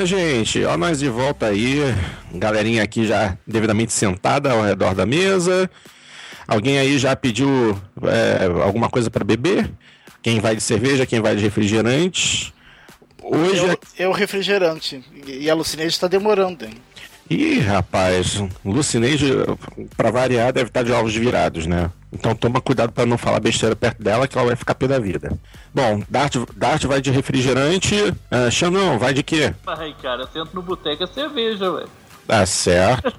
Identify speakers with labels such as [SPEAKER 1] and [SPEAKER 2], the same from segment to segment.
[SPEAKER 1] É, gente, ó, nós de volta aí. Galerinha aqui já devidamente sentada ao redor da mesa. Alguém aí já pediu é, alguma coisa para beber? Quem vai de cerveja, quem vai de refrigerante?
[SPEAKER 2] Hoje. Eu, eu refrigerante. E a Lucineide está demorando, hein?
[SPEAKER 1] Ih, rapaz, Lucineide, pra variar, deve estar de ovos virados, né? Então toma cuidado para não falar besteira perto dela, que ela vai ficar pé da vida. Bom, Dart, Dart vai de refrigerante. Uh, Xandão, vai de quê?
[SPEAKER 3] Ai, cara, sento no boteco é cerveja, velho.
[SPEAKER 1] Tá certo.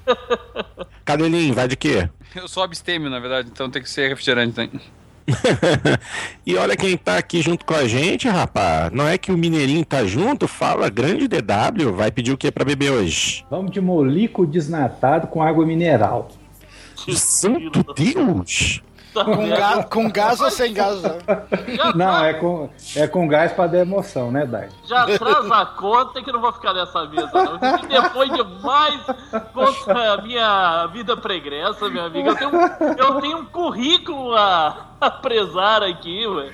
[SPEAKER 1] Cadelinho, vai de quê?
[SPEAKER 4] Eu sou abstêmio, na verdade, então tem que ser refrigerante também.
[SPEAKER 1] e olha quem tá aqui junto com a gente, rapaz. Não é que o Mineirinho tá junto? Fala, grande DW. Vai pedir o que para beber hoje?
[SPEAKER 5] Vamos de molico desnatado com água mineral.
[SPEAKER 1] Santo Deus!
[SPEAKER 2] Com, ga com gás ou sem gás? Né?
[SPEAKER 5] Não, é com, é com gás pra dar emoção, né, Dai?
[SPEAKER 3] Já traz a conta que não vou ficar nessa mesa, não. E depois demais contra a minha vida pregressa, minha amiga. Eu tenho, eu tenho um currículo a, a prezar aqui, ué.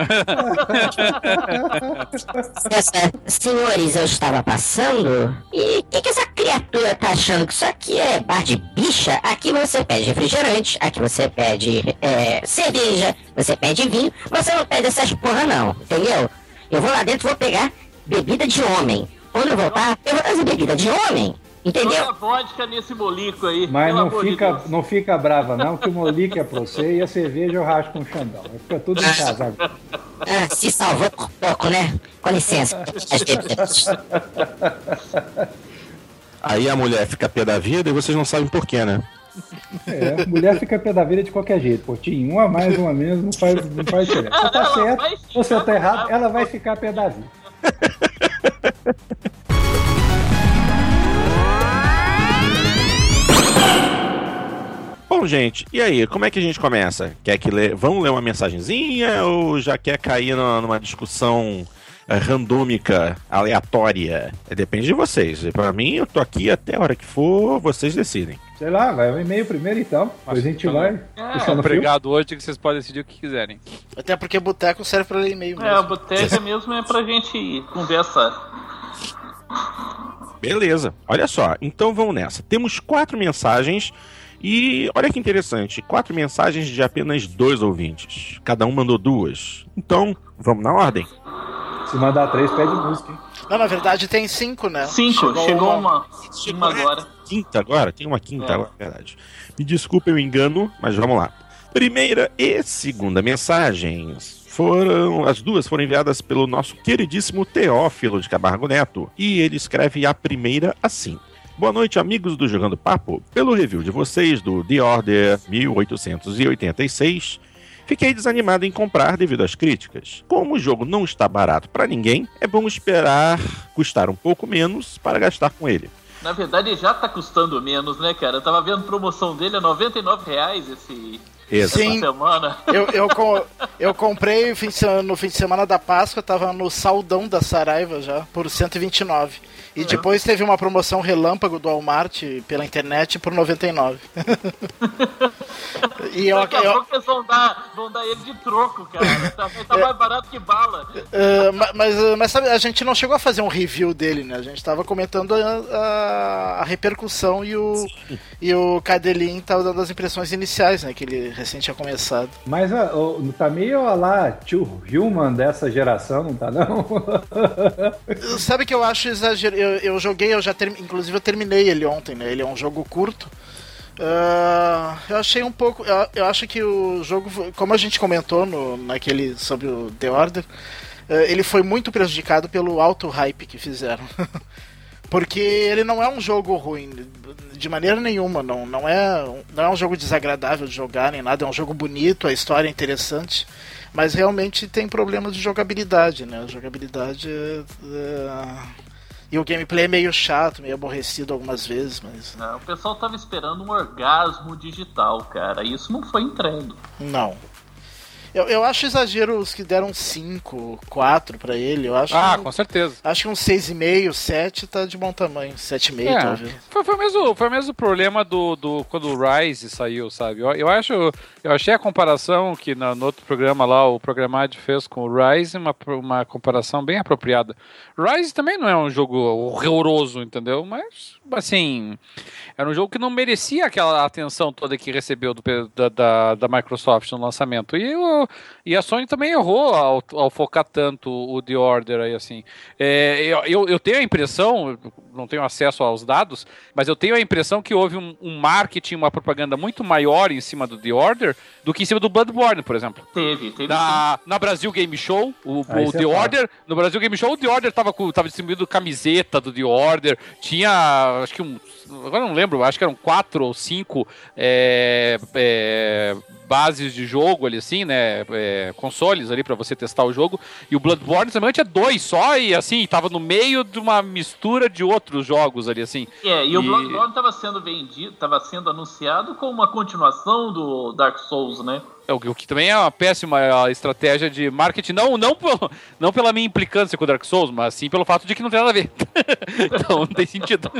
[SPEAKER 6] Senhores, eu estava passando e o que, que essa criatura tá achando que isso aqui é bar de bicha? Aqui você pede refrigerante, aqui você pede é, cerveja, você pede vinho, você não pede essas porra não, entendeu? Eu vou lá dentro vou pegar bebida de homem. Quando eu voltar, eu vou trazer bebida de homem. Entendeu? Joga
[SPEAKER 3] vodka nesse molico aí.
[SPEAKER 5] Mas não fica, de não fica brava, não, que o molico é pra você e a cerveja eu rasgo com o Xandão. Fica tudo em casa agora.
[SPEAKER 6] Ah, se salvou por pouco, né? Com licença.
[SPEAKER 1] Aí a mulher fica pé da vida e vocês não sabem porquê, né?
[SPEAKER 5] É, mulher fica pé da vida de qualquer jeito, Portinho. Uma a mais, uma menos, não faz, não faz diferença. Você tá certo, você tá errado, ela vai ficar pé da vida.
[SPEAKER 1] Bom, gente, e aí, como é que a gente começa? Quer que lê... Vamos ler uma mensagenzinha ou já quer cair numa discussão eh, randômica, aleatória? É, depende de vocês. Para mim, eu tô aqui até a hora que for, vocês decidem.
[SPEAKER 5] Sei lá, vai o e-mail primeiro então. Depois a gente então, vai.
[SPEAKER 4] É, obrigado hoje que vocês podem decidir o que quiserem.
[SPEAKER 2] Até porque boteco serve pra ler e-mail
[SPEAKER 3] mesmo. É, boteco mesmo é pra gente conversar.
[SPEAKER 1] Beleza, olha só. Então vamos nessa. Temos quatro mensagens e olha que interessante, quatro mensagens de apenas dois ouvintes. Cada um mandou duas. Então, vamos na ordem.
[SPEAKER 5] Se mandar três, pede música, hein?
[SPEAKER 2] Não, na verdade tem cinco, né?
[SPEAKER 3] Cinco, chegou, chegou uma. Uma, agora.
[SPEAKER 1] Quinta agora? Tem uma quinta é. agora, verdade. Me desculpe o engano, mas vamos lá. Primeira e segunda mensagens foram as duas foram enviadas pelo nosso queridíssimo Teófilo de Camargo Neto e ele escreve a primeira assim: Boa noite, amigos do Jogando Papo. Pelo review de vocês do The Order 1886, fiquei desanimado em comprar devido às críticas. Como o jogo não está barato para ninguém, é bom esperar custar um pouco menos para gastar com ele.
[SPEAKER 3] Na verdade, já está custando menos, né, cara? Eu tava vendo promoção dele a 99 reais esse,
[SPEAKER 2] Sim, semana. Eu, eu, eu comprei no fim de semana da Páscoa, tava no saldão da Saraiva já, por 129. E depois teve uma promoção relâmpago do Walmart pela internet por 99.
[SPEAKER 3] e eu, Daqui a eu, pouco eles vão dar, vão dar ele de troco, cara. Tá, tá mais barato que bala.
[SPEAKER 2] Uh, mas, mas sabe, a gente não chegou a fazer um review dele, né? A gente tava comentando a, a, a repercussão e o, e o Cadelin tava dando as impressões iniciais, né? Que ele recém tinha começado.
[SPEAKER 5] Mas uh, tá meio lá, tio Human dessa geração, não tá não?
[SPEAKER 2] sabe que eu acho exagerado eu, eu joguei, eu já ter, inclusive eu terminei ele ontem, né? Ele é um jogo curto. Uh, eu achei um pouco. Eu, eu, acho que o jogo, como a gente comentou no, naquele sobre o The Order, uh, ele foi muito prejudicado pelo alto hype que fizeram. Porque ele não é um jogo ruim, de maneira nenhuma, não, não, é, não é um jogo desagradável de jogar nem nada, é um jogo bonito, a história é interessante, mas realmente tem problemas de jogabilidade, né? A jogabilidade é, E o gameplay é meio chato, meio aborrecido algumas vezes, mas.
[SPEAKER 3] Não, o pessoal tava esperando um orgasmo digital, cara. Isso não foi entregue.
[SPEAKER 2] Não. Eu, eu acho exagero os que deram 5, 4 pra ele. Eu acho
[SPEAKER 4] Ah,
[SPEAKER 2] que,
[SPEAKER 4] com certeza.
[SPEAKER 2] Acho que um 6,5, 7 tá de bom tamanho. 7,5
[SPEAKER 4] É,
[SPEAKER 2] talvez.
[SPEAKER 4] foi, foi, o mesmo, foi o mesmo problema do, do quando o Rise saiu, sabe? Eu, eu acho, eu achei a comparação que na- no, outro programa lá o Programad fez com o Rise uma, uma comparação bem apropriada. Rise também não é um jogo horroroso, entendeu? Mas assim, era um jogo que não merecia aquela atenção toda que recebeu do, da, da, da Microsoft no lançamento. E, o, e a Sony também errou ao, ao focar tanto o The Order aí, assim. É, eu, eu, tenho a impressão, não tenho acesso aos dados, mas eu tenho a impressão que houve um, um marketing, uma propaganda muito maior em cima do The Order do que em cima do Bloodborne, por exemplo.
[SPEAKER 3] Teve, teve.
[SPEAKER 4] Na, na Brasil Game Show, o,
[SPEAKER 5] Ah,
[SPEAKER 4] o
[SPEAKER 5] é
[SPEAKER 4] The
[SPEAKER 5] fato.
[SPEAKER 4] Order, no Brasil Game Show, o The Order tava, com, tava distribuindo camiseta do The Order, tinha, acho que um, agora não lembro, acho que eram quatro ou cinco é, é, bases de jogo ali assim, né, é, consoles ali pra você testar o jogo, e o Bloodborne também tinha dois só, e assim, tava no meio de uma mistura de outros jogos ali assim.
[SPEAKER 3] É, e, o
[SPEAKER 4] E-
[SPEAKER 3] Bloodborne tava sendo vendido, tava sendo anunciado como uma continuação do Dark Souls, né?
[SPEAKER 4] É, O que também é uma péssima eh, estratégia de marketing, não, não, não pela minha implicância com o Dark Souls, mas sim pelo fato de que não tem nada a ver. então não tem sentido.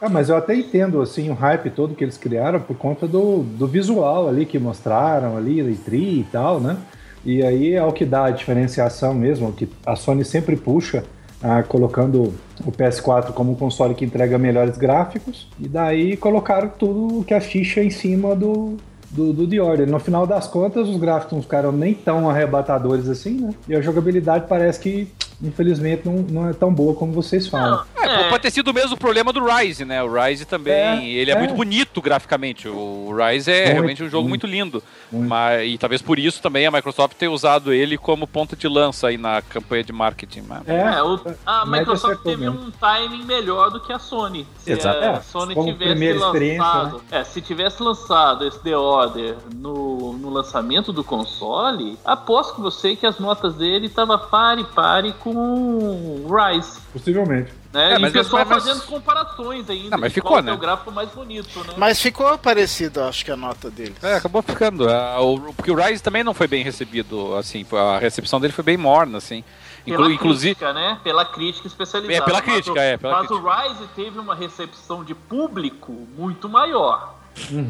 [SPEAKER 5] Ah, mas eu até entendo assim o hype todo que eles criaram por conta do, do visual ali que mostraram ali, da E3 e tal, né? E aí é o que dá a diferenciação mesmo, que a Sony sempre puxa, ah, colocando o PS4 como um console que entrega melhores gráficos, e daí colocaram tudo que a ficha em cima do, do, do The Order. No final das contas, os gráficos não ficaram nem tão arrebatadores assim, né? E a jogabilidade parece que, infelizmente, não, não é tão boa como vocês falam.
[SPEAKER 4] É, pode ter sido o mesmo problema do Rise, né? O Rise também,
[SPEAKER 5] É,
[SPEAKER 4] ele é,
[SPEAKER 5] é.
[SPEAKER 4] muito bonito graficamente. O Rise é
[SPEAKER 5] Muito,
[SPEAKER 4] realmente um jogo muito,
[SPEAKER 5] muito.
[SPEAKER 4] lindo.
[SPEAKER 5] Muito.
[SPEAKER 4] Mas, e talvez por isso também a Microsoft tenha usado ele como ponta de lança aí na campanha de marketing. Mas...
[SPEAKER 3] É, o- a Microsoft teve
[SPEAKER 5] mesmo.
[SPEAKER 3] um timing melhor do que a Sony. Se
[SPEAKER 1] Exato.
[SPEAKER 3] a
[SPEAKER 5] É,
[SPEAKER 3] Sony
[SPEAKER 5] como
[SPEAKER 3] tivesse
[SPEAKER 5] primeira experiência,
[SPEAKER 3] lançado. É, se tivesse lançado esse The Order no, no lançamento do console, aposto com você que as notas dele estavam pare pare com o Rise.
[SPEAKER 5] Possivelmente.
[SPEAKER 3] Né?
[SPEAKER 4] É,
[SPEAKER 3] e
[SPEAKER 4] mas-
[SPEAKER 3] o pessoal
[SPEAKER 4] mas-
[SPEAKER 3] fazendo comparações ainda.
[SPEAKER 4] Não, mas ficou,
[SPEAKER 3] qual
[SPEAKER 4] né?
[SPEAKER 3] é o gráfico mais bonito, né?
[SPEAKER 2] Mas ficou parecido, acho que a nota dele.
[SPEAKER 4] É, acabou ficando. O- porque o Rise também não foi bem recebido, assim, a recepção dele foi bem morna, assim.
[SPEAKER 3] Pela
[SPEAKER 4] Inclu- inclusive,
[SPEAKER 3] crítica, né? Pela crítica especializada.
[SPEAKER 4] É, pela
[SPEAKER 3] Mas
[SPEAKER 4] crítica,
[SPEAKER 3] o-
[SPEAKER 4] é, pela
[SPEAKER 3] mas o Rise teve uma recepção de público muito maior.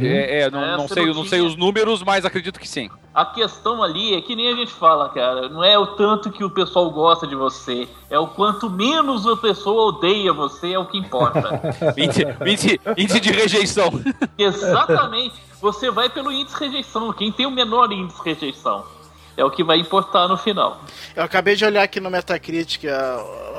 [SPEAKER 4] É, é, não,
[SPEAKER 3] É,
[SPEAKER 4] não sei,
[SPEAKER 3] não
[SPEAKER 4] sei os números, mas acredito que sim.
[SPEAKER 3] A questão ali é que nem a gente fala, cara. Não é o tanto que o pessoal gosta de você. É o quanto menos a pessoa odeia você, é o que importa.
[SPEAKER 4] Índice, índice- índice de rejeição.
[SPEAKER 3] Exatamente. Você vai pelo índice de rejeição. Quem tem o menor índice de rejeição é o que vai importar no final.
[SPEAKER 2] Eu acabei de olhar aqui no Metacritic,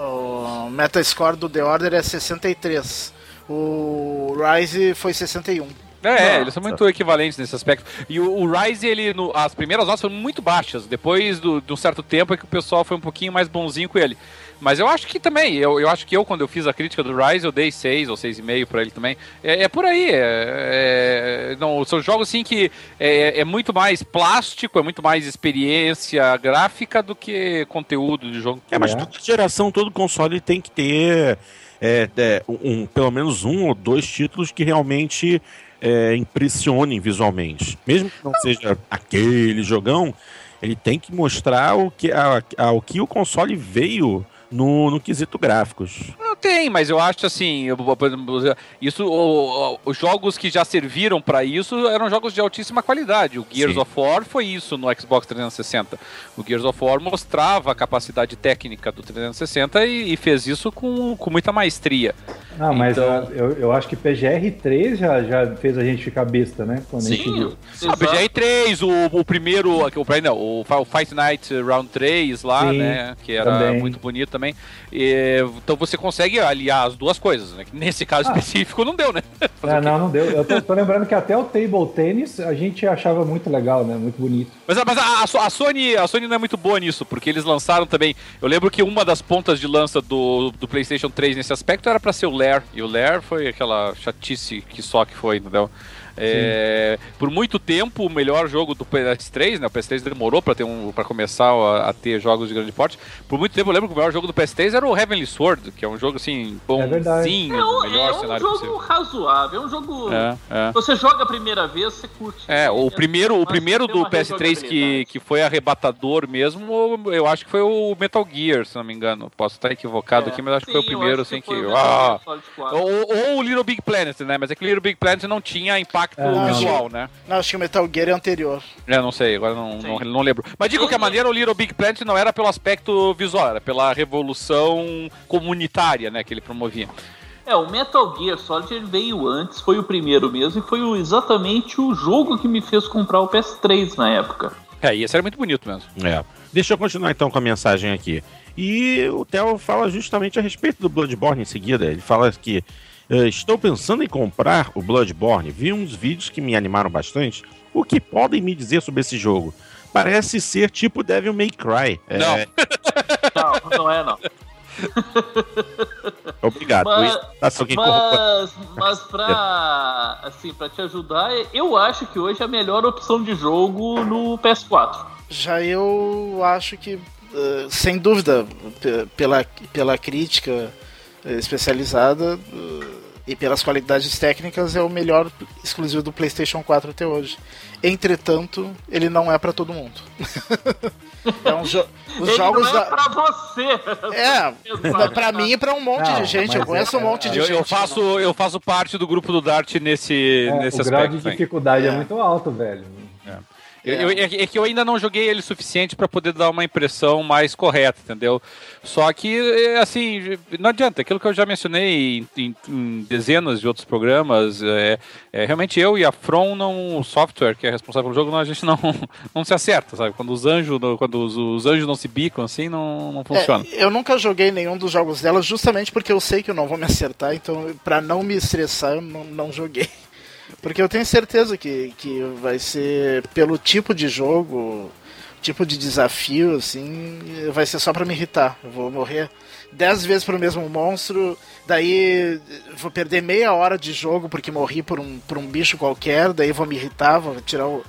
[SPEAKER 2] o Metascore do The Order é 63. O Rise foi 61.
[SPEAKER 4] É, é,
[SPEAKER 3] Nossa.
[SPEAKER 4] eles são muito equivalentes nesse aspecto. E o, o Rise, ele, no- as primeiras notas foram muito baixas. Depois do- de um certo tempo é que o pessoal foi um pouquinho mais bonzinho com ele. Mas eu acho que também, eu, eu acho que eu, quando eu fiz a crítica do Rise, eu dei 6 ou 6,5 pra ele também. É, é por aí. É, é- não, são jogos assim que é, é muito mais plástico, é muito mais experiência gráfica do que conteúdo de jogo.
[SPEAKER 1] É, mas
[SPEAKER 5] É.
[SPEAKER 1] toda geração, todo console tem que ter é, é, um, pelo menos um ou dois títulos que realmente é, impressionem visualmente. Mesmo que não seja aquele jogão, ele tem que mostrar o que, a, a- o, que o console veio no, no quesito gráficos.
[SPEAKER 4] Tem, mas eu acho assim, eu- por exemplo, isso, os jogos que já serviram pra isso eram jogos de altíssima qualidade. O Gears
[SPEAKER 1] Sim.
[SPEAKER 4] of War foi isso no Xbox 360. O Gears of War mostrava a capacidade técnica do 360 e, e fez isso com, com muita maestria.
[SPEAKER 5] Ah, mas
[SPEAKER 4] Então-
[SPEAKER 5] ah, eu, eu acho que PGR3 já, já fez a gente ficar besta, né? Quando a gente
[SPEAKER 3] Sim,
[SPEAKER 5] viu.
[SPEAKER 4] Ah, o PGR 3, o, o primeiro, o, não, o o Fight Night Round 3 lá,
[SPEAKER 5] Sim,
[SPEAKER 4] né? Que era
[SPEAKER 5] também.
[SPEAKER 4] muito bonito também. E, então você consegue aliar as duas coisas, né? Nesse caso
[SPEAKER 5] Ah.
[SPEAKER 4] específico não deu, né? Quê?
[SPEAKER 5] não, não deu. Eu tô, tô lembrando que até o Table Tennis a gente achava muito legal, né? Muito bonito.
[SPEAKER 4] Mas, mas a, a So- a Sony, a Sony não é muito boa nisso, porque eles lançaram também. Eu lembro que uma das pontas de lança do, do PlayStation 3 nesse aspecto era pra ser o Lair, e o Lair foi aquela chatice que só que foi, entendeu? É, por muito tempo, o melhor jogo do PS3, né? O PS3 demorou para ter um para começar a, a, ter jogos de grande porte. Por muito tempo, eu lembro que o melhor jogo do PS3 era o Heavenly Sword, que é um jogo assim,
[SPEAKER 2] bonzinho,
[SPEAKER 3] é, um, melhor é um cenário jogo possível. razoável, é um jogo. É, é. Você joga a primeira vez, você curte.
[SPEAKER 4] É, o primeiro, o primeiro do PS3 que, que foi arrebatador mesmo, eu acho que foi o Metal Gear, se não me engano. Posso estar equivocado é, aqui, mas acho sim, que foi o primeiro, assim, que. que... Ah, ou, ou, o Little Big Planet, né? Mas é que Little Big Planet não tinha impacto é, visual, né?
[SPEAKER 2] Não, acho que o Metal Gear é anterior.
[SPEAKER 4] É, não sei, agora não, não, não, lembro. Mas de qualquer maneira, o Little Big Planet não era pelo aspecto visual, era pela revolução comunitária, né, que ele promovia.
[SPEAKER 3] É, o Metal Gear Solid ele veio antes, foi o primeiro mesmo, e foi o, exatamente o jogo que me fez comprar o PS3 na época.
[SPEAKER 4] É, e esse era muito bonito mesmo.
[SPEAKER 1] É. Deixa eu continuar então com a mensagem aqui. E o Theo fala justamente a respeito do Bloodborne em seguida. Ele fala que estou pensando em comprar o Bloodborne. Vi uns vídeos que me animaram bastante. O que podem me dizer sobre esse jogo? Parece ser tipo Devil May Cry.
[SPEAKER 3] É... Não. não, não é não.
[SPEAKER 1] Obrigado.
[SPEAKER 3] Mas, mas, mas pra, assim, pra te ajudar, eu acho que hoje é a melhor opção de jogo no PS4.
[SPEAKER 2] Já eu acho que, uh, sem dúvida, pela, pela crítica eh, especializada uh, e pelas qualidades técnicas, é o melhor exclusivo do PlayStation 4 até hoje. Entretanto, ele não é para todo mundo.
[SPEAKER 3] É um jo os Ele jogos não é da... pra você.
[SPEAKER 2] É, pra mim e pra um monte não, de gente. Eu conheço é, um monte de
[SPEAKER 4] eu,
[SPEAKER 2] gente.
[SPEAKER 4] Eu faço, eu faço parte do grupo do Dart nesse, é, nesse
[SPEAKER 5] o
[SPEAKER 4] aspecto.
[SPEAKER 5] O grau de dificuldade é. é muito alto, velho.
[SPEAKER 4] É. Eu, é que eu ainda não joguei ele suficiente para poder dar uma impressão mais correta, entendeu? Só que, é, assim, não adianta. Aquilo que eu já mencionei em, em, em dezenas de outros programas, é, é, realmente eu e a From, não, o software que é responsável pelo jogo, não, a gente não, não se acerta, sabe? Quando os anjos, quando os, os anjos não se bicam, assim, não, não funciona.
[SPEAKER 2] É, eu nunca joguei nenhum dos jogos dela, justamente porque eu sei que eu não vou me acertar, então, para não me estressar, eu não, não joguei. Porque eu tenho certeza que, que vai ser pelo tipo de jogo, tipo de desafio, assim, vai ser só para me irritar. Eu vou morrer dez vezes pro mesmo monstro, daí vou perder meia hora de jogo porque morri por um, por um bicho qualquer, daí vou me irritar, vou tirar o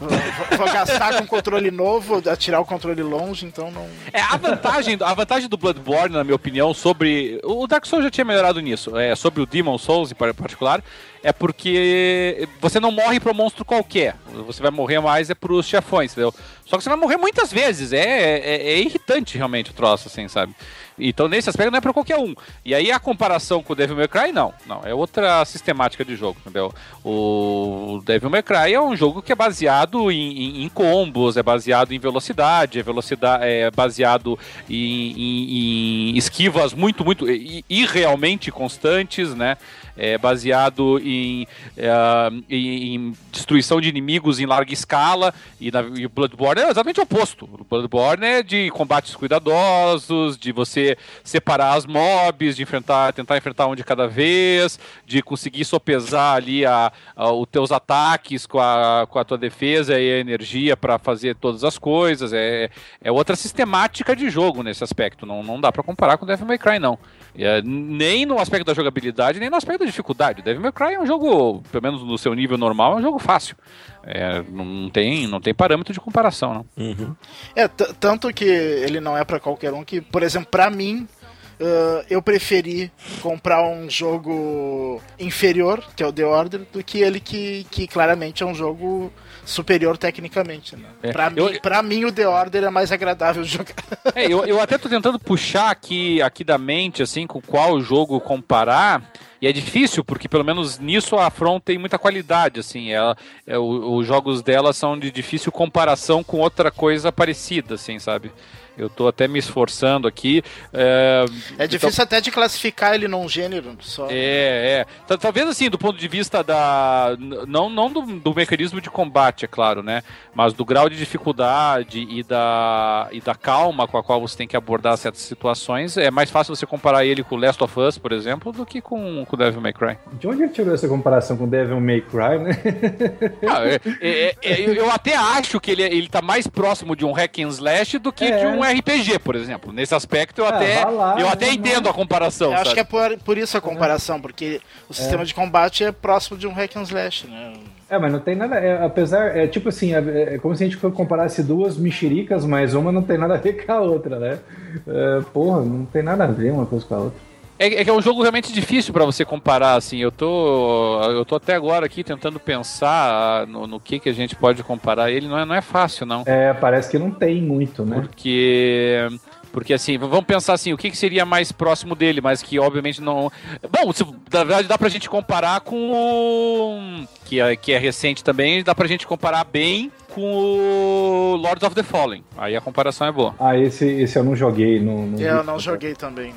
[SPEAKER 2] vou, gastar com controle novo, atirar o controle longe, então não.
[SPEAKER 4] É, a vantagem, a vantagem do Bloodborne, na minha opinião, sobre. O Dark Souls já tinha melhorado nisso, é, sobre o Demon Souls em particular, é porque você não morre para um monstro qualquer. Você vai morrer mais é pros chefões, entendeu? Só que você vai morrer muitas vezes. É, é, é irritante realmente o troço, assim, sabe? Então, nesse aspecto, não é para qualquer um. E aí, a comparação com o Devil May Cry, não. Não, é outra sistemática de jogo, entendeu? O Devil May Cry é um jogo que é baseado em, em, em combos, é baseado em velocidade, é, velocidade, é baseado em, em, em esquivas muito, muito irrealmente constantes, né? É baseado em, uh, em, em, destruição de inimigos em larga escala, e, na, e Bloodborne é exatamente o oposto. O Bloodborne é de combates cuidadosos, de você separar as mobs, de enfrentar, tentar enfrentar um de cada vez, de conseguir sopesar ali a, a, os teus ataques com a, com a tua defesa e a energia para fazer todas as coisas. É, é outra sistemática de jogo nesse aspecto. Não, não dá para comparar com Devil May Cry, não. É, nem no aspecto da jogabilidade, nem no aspecto da dificuldade. Devil May Cry é um jogo, pelo menos no seu nível normal, é um jogo fácil. É, não, tem, não tem parâmetro de comparação, não.
[SPEAKER 2] Uhum. É, tanto que ele não é para qualquer um que, por exemplo, para mim, Uh, eu preferi comprar um jogo inferior, que é o The Order, do que ele que, que claramente é um jogo superior tecnicamente. Né? É. Pra, eu, mim, pra mim, o The Order é mais agradável de jogar.
[SPEAKER 4] É, eu, eu até tô tentando puxar aqui, aqui da mente, assim, com qual jogo comparar. E é difícil, porque pelo menos nisso a Front tem muita qualidade, assim. Ela, é, o, os jogos dela são de difícil comparação com outra coisa parecida, assim, sabe? Eu estou até me esforçando aqui.
[SPEAKER 2] É, é difícil então... até de classificar ele num gênero só.
[SPEAKER 4] É, é. Talvez assim, do ponto de vista da. Não, não do, do, mecanismo de combate, é claro, né? Mas do grau de dificuldade e da, e da calma com a qual você tem que abordar certas situações. É mais fácil você comparar ele com Last of Us, por exemplo, do que com, com Devil May Cry.
[SPEAKER 5] De onde ele tirou essa comparação com Devil May Cry, né?
[SPEAKER 4] Ah, é, é, é, eu, eu até acho que ele, ele tá mais próximo de um hack and slash do que
[SPEAKER 5] É.
[SPEAKER 4] de um RPG, por exemplo. Nesse aspecto eu
[SPEAKER 5] Ah,
[SPEAKER 4] até,
[SPEAKER 5] lá,
[SPEAKER 4] eu até entendo a comparação.
[SPEAKER 2] Eu acho
[SPEAKER 4] sabe?
[SPEAKER 2] que é por, por isso a comparação, porque o sistema de combate é próximo de um hack and slash, né?
[SPEAKER 5] É, mas não tem nada. é, apesar. É tipo assim, é, é como se a gente comparasse duas mexericas, mas uma não tem nada a ver com a outra, né? É, porra, não tem nada a ver uma coisa com a outra.
[SPEAKER 4] É, é que é um jogo realmente difícil pra você comparar, assim. Eu tô, eu tô até agora aqui tentando pensar no, no que, que a gente pode comparar ele. Não é, não é fácil, não.
[SPEAKER 5] É, parece que não tem muito, né?
[SPEAKER 4] Porque. Porque assim, vamos pensar assim, o que, que seria mais próximo dele, mas que obviamente não. Bom, se, na verdade dá pra gente comparar com o. Que é, que é recente também, dá pra gente comparar bem com o Lords of the Fallen. Aí a comparação é boa.
[SPEAKER 5] Ah, esse, esse eu não joguei. Não, não
[SPEAKER 2] Eu não joguei também.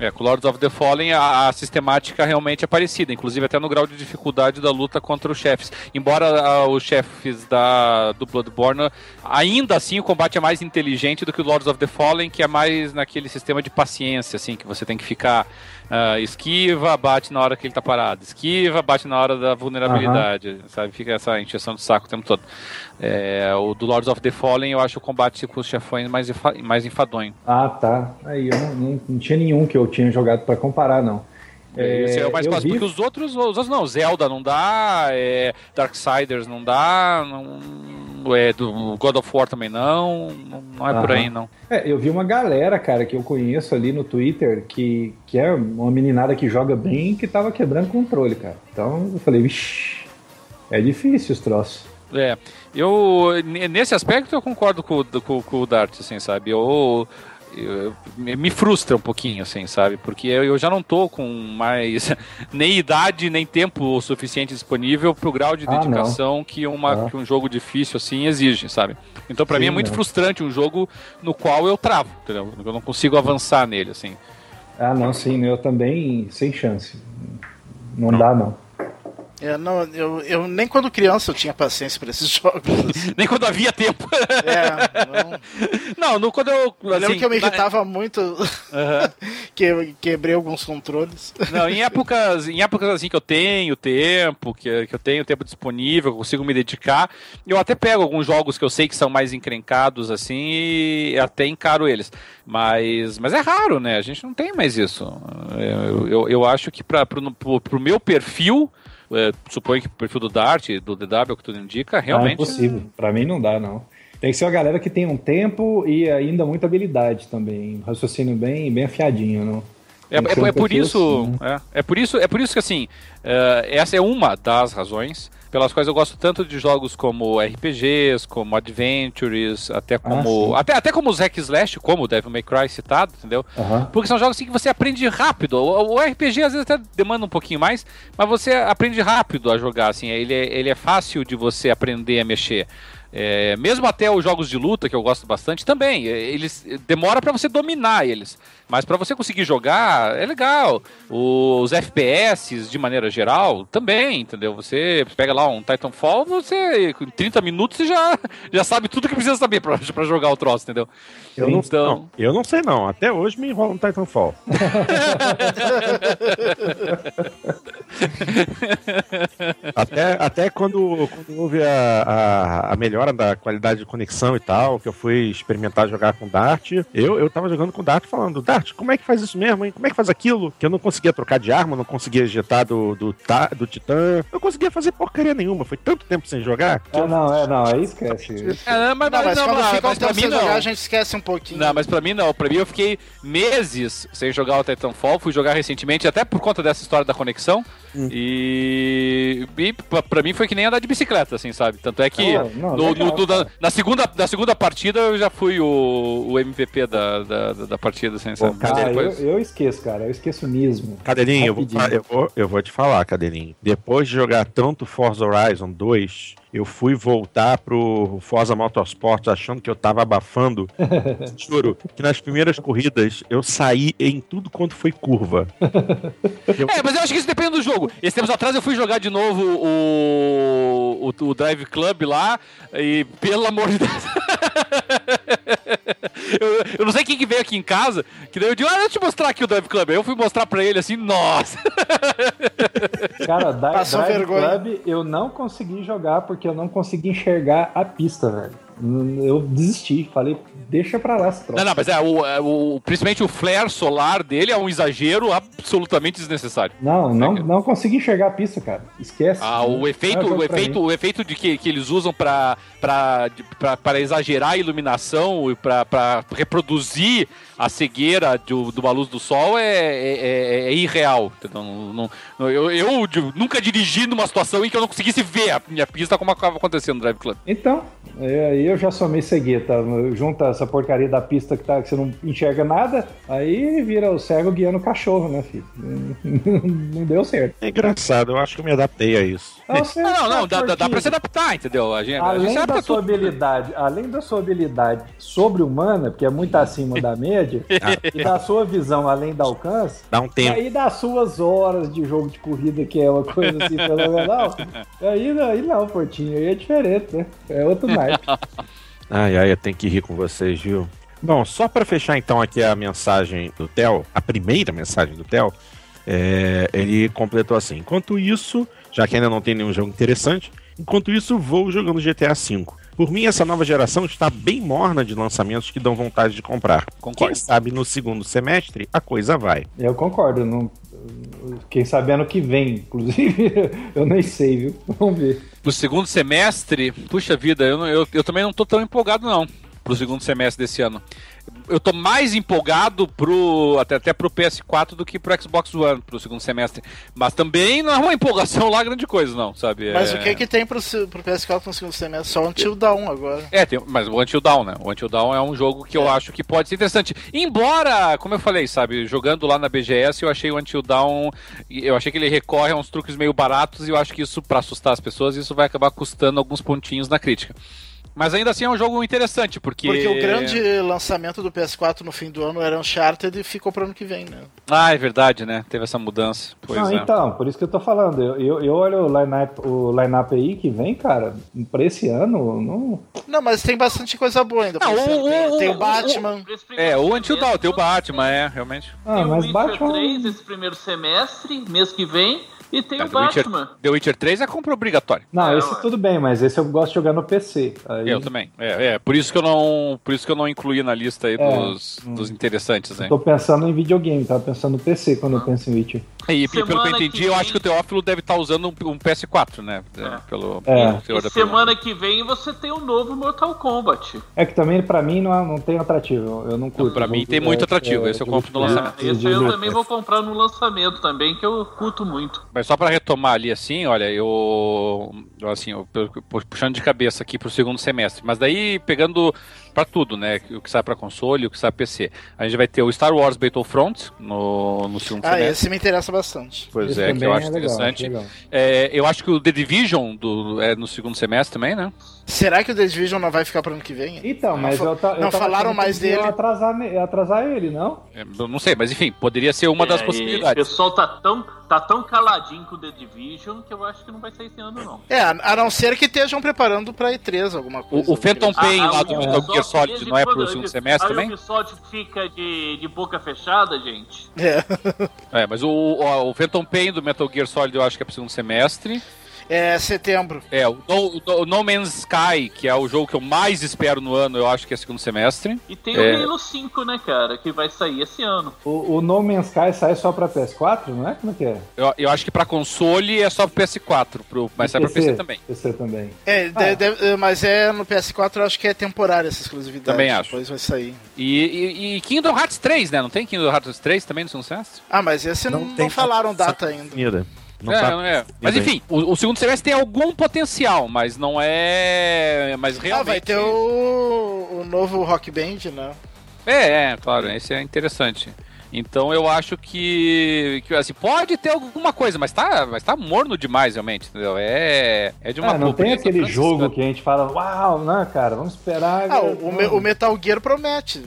[SPEAKER 4] É, com Lords of the Fallen a, a sistemática realmente é parecida, inclusive até no grau de dificuldade da luta contra os chefes. Embora ah, os chefes da, do Bloodborne, ainda assim o combate é mais inteligente do que o Lords of the Fallen, que é mais naquele sistema de paciência, assim, que você tem que ficar ah, esquiva, bate na hora que ele tá parado, esquiva, bate na hora da vulnerabilidade, sabe? Fica essa encheção de saco o tempo todo. É, o do Lords of the Fallen eu acho o combate com os chefões mais, mais enfadonho.
[SPEAKER 5] Ah, tá. Aí eu não, não, não tinha nenhum que eu tinha jogado pra comparar, não.
[SPEAKER 4] Esse é o mais fácil,
[SPEAKER 5] vi-
[SPEAKER 4] porque os outros, os outros não, Zelda não dá, é, Darksiders não dá, não, é, do God of War também não, não, é por
[SPEAKER 5] Aham.
[SPEAKER 4] aí não.
[SPEAKER 5] É, eu vi uma galera, cara, que eu conheço ali no Twitter, que, que é uma meninada que joga bem que tava quebrando controle, cara. Então eu falei, vixi, é difícil os troços.
[SPEAKER 4] É, eu, nesse aspecto eu concordo com, com, com o Dart, assim, sabe, eu, eu- me me frustra um pouquinho, assim, sabe, porque eu, eu já não tô com mais nem idade, nem tempo suficiente disponível pro grau de
[SPEAKER 5] Ah, não.
[SPEAKER 4] dedicação que, uma,
[SPEAKER 5] Ah.
[SPEAKER 4] que um jogo difícil, assim, exige, sabe. Então, pra mim é muito
[SPEAKER 5] não.
[SPEAKER 4] frustrante um jogo no qual eu travo, entendeu? Eu não consigo avançar nele, assim.
[SPEAKER 5] Ah, não, sim, eu também sem chance. Não, dá, não.
[SPEAKER 2] Eu, não, eu, eu nem quando criança eu tinha paciência pra esses jogos.
[SPEAKER 4] Nem quando havia tempo.
[SPEAKER 2] É, não.
[SPEAKER 4] não, no, quando eu.
[SPEAKER 2] Eu lembro
[SPEAKER 4] assim,
[SPEAKER 2] que eu me
[SPEAKER 4] na-
[SPEAKER 2] irritava muito,
[SPEAKER 4] Aham.
[SPEAKER 2] que eu quebrei alguns controles.
[SPEAKER 4] Não, em épocas, em épocas assim que eu tenho tempo, que, que eu tenho tempo disponível, que eu consigo me dedicar, eu até pego alguns jogos que eu sei que são mais encrencados assim e até encaro eles. Mas, mas é raro, né? A gente não tem mais isso. Eu, eu, eu acho que para pro, pro, pro meu perfil, é, suponho que o perfil do Dart, do DW, que tudo indica,
[SPEAKER 5] Ah, é
[SPEAKER 4] realmente.
[SPEAKER 5] impossível. Pra mim não dá, não. Tem que ser uma galera que tem um tempo e ainda muita habilidade também. Um raciocínio bem, bem afiadinho, não?
[SPEAKER 4] É, é-
[SPEAKER 5] um
[SPEAKER 4] é por isso,
[SPEAKER 5] assim, né?
[SPEAKER 4] é, é por isso, é por isso que assim, é, essa é uma das razões pelas quais eu gosto tanto de jogos como RPGs, como Adventures, até como
[SPEAKER 5] sim.
[SPEAKER 4] até, até como os hack slash, como o Devil May Cry citado, entendeu? Porque são jogos assim que você aprende rápido. O, o RPG às vezes até demanda um pouquinho mais, mas você aprende rápido a jogar assim. Ele é, ele é fácil de você aprender a mexer. É, mesmo até os jogos de luta que eu gosto bastante também, é, eles demora pra você dominar eles, mas pra você conseguir jogar é legal. Os FPS de maneira geral também, entendeu? Você pega lá um Titanfall, você em 30 minutos você já, já sabe tudo que precisa saber pra, pra jogar o troço, entendeu?
[SPEAKER 1] Eu não,
[SPEAKER 4] Então-
[SPEAKER 1] não, eu não sei não. Até hoje me enrola um Titanfall. até, até quando, quando houve a, a, a melhora da qualidade de conexão e tal, que eu fui experimentar jogar com Dart, eu, eu tava jogando com Dart falando, Dart, como é que faz isso mesmo, hein? Como é que faz aquilo? Que eu não conseguia trocar de arma, não conseguia ejetar do, do, ta- do Titã. Não conseguia fazer porcaria nenhuma. Foi tanto tempo sem jogar que
[SPEAKER 5] Ah,
[SPEAKER 1] eu
[SPEAKER 5] não, é, não, aí esquece.
[SPEAKER 4] É, mas,
[SPEAKER 2] Não, mas
[SPEAKER 4] não, mas-
[SPEAKER 2] um
[SPEAKER 4] mas pra mim não.
[SPEAKER 2] jogar, a gente esquece um pouquinho.
[SPEAKER 4] Não, mas pra mim não. Pra mim eu fiquei meses sem jogar o Titanfall. Fui jogar recentemente, até por conta dessa história da conexão. E, e pra, pra mim foi que nem andar de bicicleta, assim, sabe? Tanto é que
[SPEAKER 5] Ah, não,
[SPEAKER 4] no-
[SPEAKER 5] legal,
[SPEAKER 4] no- do- na,
[SPEAKER 5] cara.
[SPEAKER 4] na segunda, na segunda partida eu já fui o, o MVP da, da, da partida, assim, sabe? Mas
[SPEAKER 5] Ah, eu,
[SPEAKER 4] depois-
[SPEAKER 5] eu esqueço, cara, eu esqueço mesmo.
[SPEAKER 1] Cadelinho, eu vou, eu, vou, eu vou te falar, Cadelinho. Depois de jogar tanto Forza Horizon 2, eu fui voltar pro Forza Motorsport achando que eu tava abafando. Juro, que nas primeiras corridas eu saí em tudo quanto foi curva.
[SPEAKER 4] É, mas eu acho que isso depende do jogo. Esses tempos atrás eu fui jogar de novo o, o, o Drive Club lá e, pelo amor de Deus. eu, eu não sei quem que veio aqui em casa, que daí eu digo, ah, deixa eu te mostrar aqui o Drive Club. Aí eu fui mostrar pra ele assim, nossa.
[SPEAKER 5] Cara, Di-
[SPEAKER 2] Passou
[SPEAKER 5] Drive
[SPEAKER 2] vergonha.
[SPEAKER 5] Club eu não consegui jogar porque eu não consegui enxergar a pista, velho. Eu desisti, falei, deixa pra lá troço.
[SPEAKER 4] Não, não, mas é, o, é, o- principalmente o flare solar dele é um exagero absolutamente desnecessário.
[SPEAKER 5] Não, não, não consegui enxergar a pista, cara. Esquece.
[SPEAKER 4] Ah, o
[SPEAKER 5] é
[SPEAKER 4] efeito,
[SPEAKER 5] jogo
[SPEAKER 4] o efeito, o efeito de que, que eles usam pra, pra, pra, pra exagerar a iluminação e pra, pra reproduzir a cegueira do, de uma luz do sol é, é, é- é irreal. Não, não- não- eu eu de- nunca dirigi numa situação em que eu não conseguisse ver a minha pista como estava acontecendo no Drive Club.
[SPEAKER 5] Então, é, aí eu já sou meio cegueta. Junta essa porcaria da pista que, tá, que você não enxerga nada, aí vira o cego guiando o cachorro, né, filho? Não deu certo.
[SPEAKER 1] É engraçado, eu acho que eu me adaptei a isso.
[SPEAKER 5] Ah,
[SPEAKER 4] Não, não,
[SPEAKER 5] tá
[SPEAKER 4] não, dá, dá- dá pra se adaptar, entendeu? A gente, a gente
[SPEAKER 5] Além da
[SPEAKER 4] adapta
[SPEAKER 5] sua
[SPEAKER 4] tudo.
[SPEAKER 5] habilidade, além da sua habilidade sobre-humana, porque é muito acima da média, e da sua visão além do alcance,
[SPEAKER 1] Dá um tempo.
[SPEAKER 5] aí das suas horas de jogo de corrida, que é uma coisa assim fenomenal, aí, aí não, Portinho, aí é diferente, né? É outro naipe.
[SPEAKER 1] Ai, ai, eu tenho que rir com vocês, viu? Bom, só pra fechar então aqui a mensagem do Theo, a primeira mensagem do Theo, é, ele completou assim: enquanto isso, já que ainda não tem nenhum jogo interessante, enquanto isso, vou jogando GTA V. Por mim, essa nova geração está bem morna de lançamentos que dão vontade de comprar.
[SPEAKER 4] Concordo.
[SPEAKER 1] Quem sabe no segundo semestre a coisa vai.
[SPEAKER 5] Eu concordo, não... Quem sabe ano que vem, inclusive, eu nem sei, viu? Vamos ver.
[SPEAKER 4] No segundo semestre, puxa vida, eu, não- eu, eu também não tô tão empolgado, não, pro segundo semestre desse ano. Eu tô mais empolgado pro, até, até pro PS4 do que pro Xbox One pro segundo semestre. Mas também não é uma empolgação lá grande coisa, não, sabe?
[SPEAKER 2] Mas
[SPEAKER 4] É-
[SPEAKER 2] o que que tem pro, pro PS4 no segundo semestre? Só Until Dawn agora.
[SPEAKER 4] É, tem, mas o Until Dawn, né? O Until Dawn é um jogo que eu
[SPEAKER 2] É.
[SPEAKER 4] acho que pode ser interessante. Embora, como eu falei, sabe, jogando lá na BGS, eu achei o Until Dawn, eu achei que ele recorre a uns truques meio baratos e eu acho que isso, pra assustar as pessoas, isso vai acabar custando alguns pontinhos na crítica. Mas ainda assim é um jogo interessante, porque...
[SPEAKER 2] Porque o grande lançamento do PS4 no fim do ano era Uncharted e ficou pro ano que vem, né?
[SPEAKER 4] Ah, é verdade, né? Teve essa mudança. Pois
[SPEAKER 5] não,
[SPEAKER 4] é.
[SPEAKER 5] então, por isso que eu tô falando. Eu, eu, eu olho o line-up o line-up aí que vem, cara, pra esse ano, não.
[SPEAKER 2] Não, mas tem bastante coisa boa ainda.
[SPEAKER 4] Não, o-
[SPEAKER 2] tem,
[SPEAKER 4] o-
[SPEAKER 2] tem
[SPEAKER 4] o-
[SPEAKER 2] o Batman.
[SPEAKER 3] Primeiro
[SPEAKER 4] É, o Until Dawn, tem o Batman, é, realmente.
[SPEAKER 5] Ah,
[SPEAKER 3] Tem o
[SPEAKER 5] mas
[SPEAKER 3] Witcher
[SPEAKER 5] Batman.
[SPEAKER 3] 3 esse primeiro semestre, mês que vem, e tem
[SPEAKER 4] É,
[SPEAKER 3] o
[SPEAKER 4] The, Witcher,
[SPEAKER 3] Batman.
[SPEAKER 4] The Witcher 3 é compra obrigatório.
[SPEAKER 5] Não,
[SPEAKER 3] É,
[SPEAKER 5] esse tudo bem, mas esse eu gosto de jogar no PC. Aí
[SPEAKER 4] Eu também. É, é, por isso que eu não, por isso que eu não incluí na lista aí
[SPEAKER 5] É.
[SPEAKER 4] dos, dos interessantes, né?
[SPEAKER 5] tô pensando em videogame, tava pensando no PC quando eu penso em Witcher.
[SPEAKER 4] E, e pelo que eu entendi,
[SPEAKER 3] que
[SPEAKER 4] eu
[SPEAKER 3] vem-
[SPEAKER 4] acho que o Teófilo deve estar usando um, um PS4, né?
[SPEAKER 3] É.
[SPEAKER 4] Pelo,
[SPEAKER 5] É.
[SPEAKER 4] pelo
[SPEAKER 3] E
[SPEAKER 4] da
[SPEAKER 3] semana que vem você tem o novo Mortal Kombat.
[SPEAKER 5] É que também pra mim não, não tem atrativo, eu não curto.
[SPEAKER 4] pra mim
[SPEAKER 5] Muito-
[SPEAKER 4] tem muito
[SPEAKER 5] é,
[SPEAKER 4] atrativo,
[SPEAKER 5] é,
[SPEAKER 4] esse eu compro no lançamento.
[SPEAKER 3] Esse eu também vou comprar no lançamento também, que eu curto muito.
[SPEAKER 4] Mas só pra retomar ali assim, olha, eu assim, eu, pu- pu- puxando de cabeça aqui pro segundo semestre, mas daí pegando pra tudo, né? O que sai pra console, o que sai pra PC. A gente vai ter o Star Wars Battlefront no, no segundo
[SPEAKER 2] Ah,
[SPEAKER 4] semestre.
[SPEAKER 2] esse me interessa bastante.
[SPEAKER 4] Pois
[SPEAKER 5] Esse
[SPEAKER 4] é, que eu acho
[SPEAKER 5] legal,
[SPEAKER 4] interessante.
[SPEAKER 5] legal.
[SPEAKER 4] É, eu acho que o The Division do, é no segundo semestre também, né?
[SPEAKER 2] Será que o The Division não vai ficar pro ano que vem?
[SPEAKER 5] Então,
[SPEAKER 2] Não
[SPEAKER 5] mas eu, ta, eu
[SPEAKER 2] não falaram mais dele.
[SPEAKER 5] Atrasar, atrasar ele, não?
[SPEAKER 4] É, Eu não sei, mas enfim, poderia ser uma das
[SPEAKER 3] É, e O
[SPEAKER 4] possibilidades.
[SPEAKER 3] pessoal tá tão, tá tão caladinho com o The Division que eu acho que não vai sair esse ano, não.
[SPEAKER 2] É, a não ser que estejam preparando pra E3 alguma coisa.
[SPEAKER 4] O, o Phantom
[SPEAKER 3] Ah,
[SPEAKER 4] Pain
[SPEAKER 3] ah,
[SPEAKER 4] lá do
[SPEAKER 3] Ubisoft,
[SPEAKER 4] Metal Gear Solid
[SPEAKER 3] desde
[SPEAKER 4] não é pro
[SPEAKER 3] a
[SPEAKER 4] segundo semestre
[SPEAKER 3] a
[SPEAKER 4] também?
[SPEAKER 3] Ubisoft fica de, de boca fechada, gente.
[SPEAKER 2] É.
[SPEAKER 4] É, mas o, o, o Phantom Pain do Metal Gear Solid eu acho que é pro segundo semestre.
[SPEAKER 2] É setembro.
[SPEAKER 4] É, o no, o no Man's Sky, que é o jogo que eu mais espero no ano, eu acho que é segundo semestre.
[SPEAKER 3] E tem
[SPEAKER 4] É.
[SPEAKER 3] o Halo 5, né, cara, que vai sair esse ano.
[SPEAKER 5] O, o No Man's Sky sai só pra PS4, não é? Como é que é?
[SPEAKER 4] Eu, eu acho que pra console é só pro PS4, pro, mas sai pra PC também.
[SPEAKER 5] PC também.
[SPEAKER 2] É, de- de- mas é no PS4 eu acho que é temporária essa exclusividade.
[SPEAKER 4] Também acho.
[SPEAKER 2] Depois vai sair.
[SPEAKER 4] E, e, e Kingdom Hearts 3, né? Não tem Kingdom Hearts 3 também no segundo semestre?
[SPEAKER 2] Ah, mas esse não, não,
[SPEAKER 1] tem
[SPEAKER 2] falaram data ainda.
[SPEAKER 1] definida. Não
[SPEAKER 4] é,
[SPEAKER 1] tá
[SPEAKER 4] é. Mas enfim, o, o segundo semestre tem algum potencial, mas não é. Mas realmente.
[SPEAKER 2] Ah, vai ter o, o novo Rock Band, né?
[SPEAKER 4] É, é, claro, esse é interessante. Então eu acho que, que assim, pode ter alguma coisa, mas tá, mas tá morno demais, realmente, entendeu? É, é de uma
[SPEAKER 5] Ah, não tem aquele jogo que a gente fala, uau, né, cara, vamos esperar.
[SPEAKER 2] Ah, o, o Me-
[SPEAKER 5] Não.
[SPEAKER 2] o Metal Gear promete.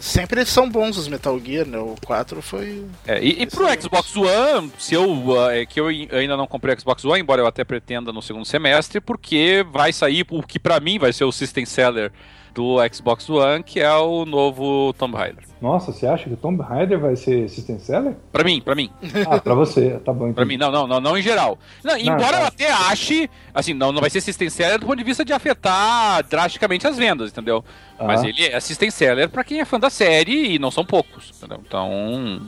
[SPEAKER 2] Sempre são bons os Metal Gear, né? O 4 foi.
[SPEAKER 4] É, e, e pro. Xbox One, se eu, uh, é que eu in- ainda não comprei o Xbox One, embora eu até pretenda no segundo semestre, porque vai sair o que pra mim vai ser o System Seller do Xbox One, que é o novo Tomb Raider.
[SPEAKER 5] Nossa, você acha que o Tomb Raider vai ser System Seller?
[SPEAKER 4] Pra mim, pra mim.
[SPEAKER 5] Ah, pra você, tá bom.
[SPEAKER 4] Pra mim, não, não, não, não em geral. Não, embora eu até ache, assim, não, não vai ser System Seller do ponto de vista de afetar drasticamente as vendas, entendeu?
[SPEAKER 5] Ah.
[SPEAKER 4] Mas ele é System Seller pra quem é fã da série e não são poucos, entendeu? Então.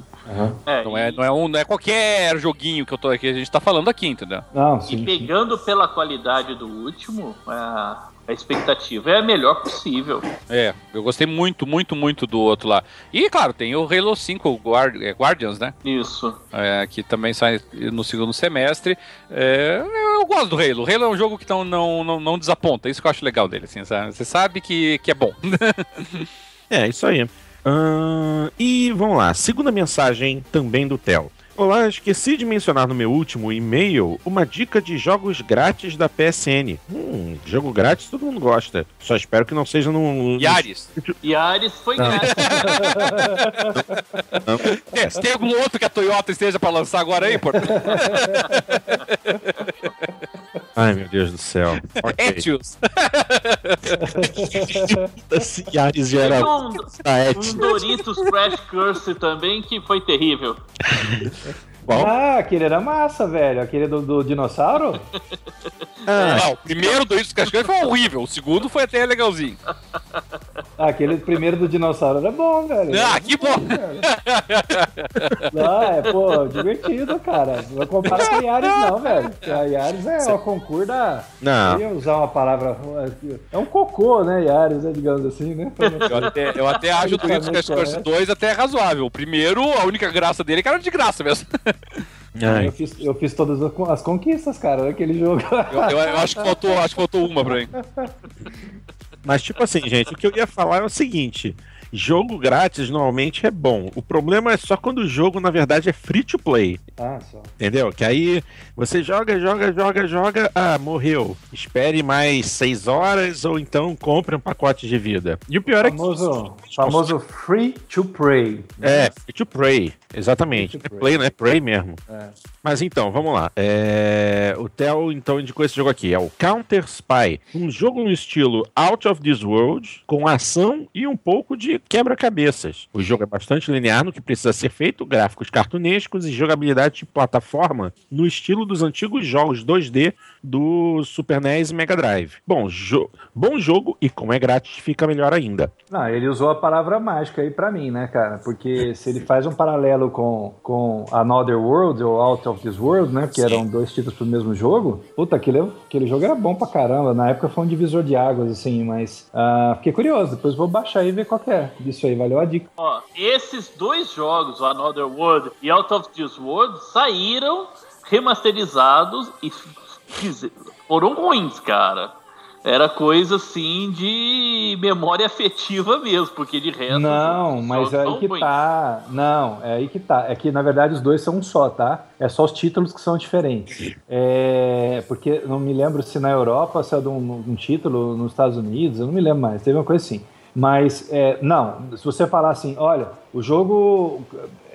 [SPEAKER 3] É,
[SPEAKER 4] não
[SPEAKER 3] e-
[SPEAKER 4] é, não é, um, não é qualquer joguinho que, eu tô, que a gente tá falando aqui, entendeu?
[SPEAKER 5] Não,
[SPEAKER 3] E
[SPEAKER 5] sim. sim.
[SPEAKER 3] pegando pela qualidade do último, a, a expectativa é a melhor possível.
[SPEAKER 4] É, eu gostei muito, muito, muito do outro lá. E, claro, tem o Halo 5 o Guard- é, Guardians, né?
[SPEAKER 3] Isso.
[SPEAKER 4] É, que também sai no segundo semestre. É, eu gosto do Halo. O Halo é um jogo que não, não, não, não desaponta. Isso que eu acho legal dele, assim, sabe? Você sabe que, que é bom.
[SPEAKER 1] É, isso aí. Ahn, e vamos lá, segunda mensagem também do Theo. Olá, esqueci de mencionar no meu último e-mail uma dica de jogos grátis da PSN. Hum, jogo grátis todo mundo gosta. Só espero que não seja no.
[SPEAKER 4] Yaris.
[SPEAKER 3] A Ares foi
[SPEAKER 1] Ah.
[SPEAKER 3] grátis.
[SPEAKER 4] É, se tem algum outro que a Toyota esteja pra lançar agora aí, pô?
[SPEAKER 1] Ai, meu Deus do céu. Ok.
[SPEAKER 4] Etios.
[SPEAKER 1] Esse Yaris já era
[SPEAKER 3] um, um Doritos Crash Curse também que foi terrível.
[SPEAKER 1] Bom,
[SPEAKER 5] Ah, aquele era massa, velho. Aquele do, do dinossauro?
[SPEAKER 1] ah,
[SPEAKER 4] Não, o primeiro do Isso Cascais foi horrível. O segundo foi até legalzinho.
[SPEAKER 5] Ah, aquele primeiro do dinossauro era bom, velho.
[SPEAKER 4] Ah, que bom.
[SPEAKER 5] Não, é, pô, divertido, cara. Não compara com a Yaris, não, velho. A Yaris é o concurso da.
[SPEAKER 1] Não.
[SPEAKER 5] Eu ia usar uma palavra. É um cocô, né, Yaris, né, digamos assim, né?
[SPEAKER 4] Eu até, eu até acho o Doritos Crash Course 2 até razoável. O primeiro, a única graça dele é que era de graça mesmo.
[SPEAKER 5] Eu fiz, eu fiz todas as conquistas, cara, naquele jogo.
[SPEAKER 4] Eu, eu- eu acho, que faltou, acho que faltou uma pra mim.
[SPEAKER 1] Mas, tipo assim, gente, o que eu ia falar é o seguinte: jogo grátis normalmente é bom. O problema é só quando o jogo, na verdade, é free to play.
[SPEAKER 5] Ah, só.
[SPEAKER 1] Entendeu? Que aí você joga, joga, joga, joga. Ah, morreu. Espere mais seis horas ou então compre um pacote de vida. E o pior
[SPEAKER 5] Famoso, famoso free to pray.
[SPEAKER 1] é que. É, free to play. Exatamente.
[SPEAKER 5] To
[SPEAKER 1] É play, não é play mesmo.
[SPEAKER 5] É.
[SPEAKER 1] Mas então, vamos lá. É, O Theo então indicou esse jogo aqui. É o Counter Spy. Um jogo no estilo Out of This World, com ação e um pouco de quebra-cabeças. O jogo é bastante linear no que precisa ser feito, gráficos cartunescos e jogabilidade de plataforma no estilo dos antigos jogos 2D do Super NES e Mega Drive. Bom, jo- bom jogo e como é grátis fica melhor ainda.
[SPEAKER 5] Não, ele usou a palavra mágica aí pra mim, né, cara? Porque se ele faz um paralelo com, com Another World ou Out of This World, né? Que
[SPEAKER 1] Sim.
[SPEAKER 5] eram dois títulos pro mesmo jogo, puta, aquele, aquele jogo era bom pra caramba. Na época foi um divisor de águas, assim, mas ah, fiquei curioso. Depois vou baixar e ver qual que Isso aí, valeu a dica.
[SPEAKER 3] Ó, esses dois jogos, o Another World e Out of This World, saíram remasterizados e foram ruins, cara. Era coisa assim de memória afetiva mesmo, porque de resto.
[SPEAKER 5] Não, mas é aí que
[SPEAKER 3] ruins.
[SPEAKER 5] tá. Não, é aí que tá. É que na verdade os dois são um só, tá? É só os títulos que são diferentes. É, porque não me lembro se na Europa é de um, um título nos Estados Unidos, eu não me lembro mais. Teve uma coisa assim. Mas é, não, se você falar assim, olha, o jogo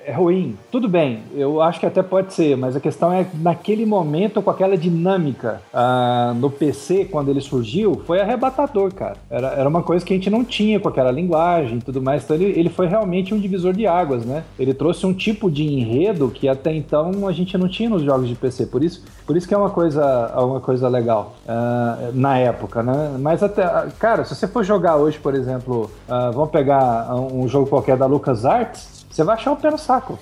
[SPEAKER 5] é ruim, tudo bem, eu acho que até pode ser, mas a questão é naquele momento, com aquela dinâmica ah, no PC, quando ele surgiu, foi arrebatador, cara. Era, era uma coisa que a gente não tinha com aquela linguagem e tudo mais. Então ele, ele foi realmente um divisor de águas, né? Ele trouxe um tipo de enredo que até então a gente não tinha nos jogos de PC. Por isso, por isso que é uma coisa, uma coisa legal ah, na época, né? Mas até, cara, se você for jogar hoje, por exemplo, ah, vamos pegar um jogo qualquer da LucasArts, você vai achar o pé no saco.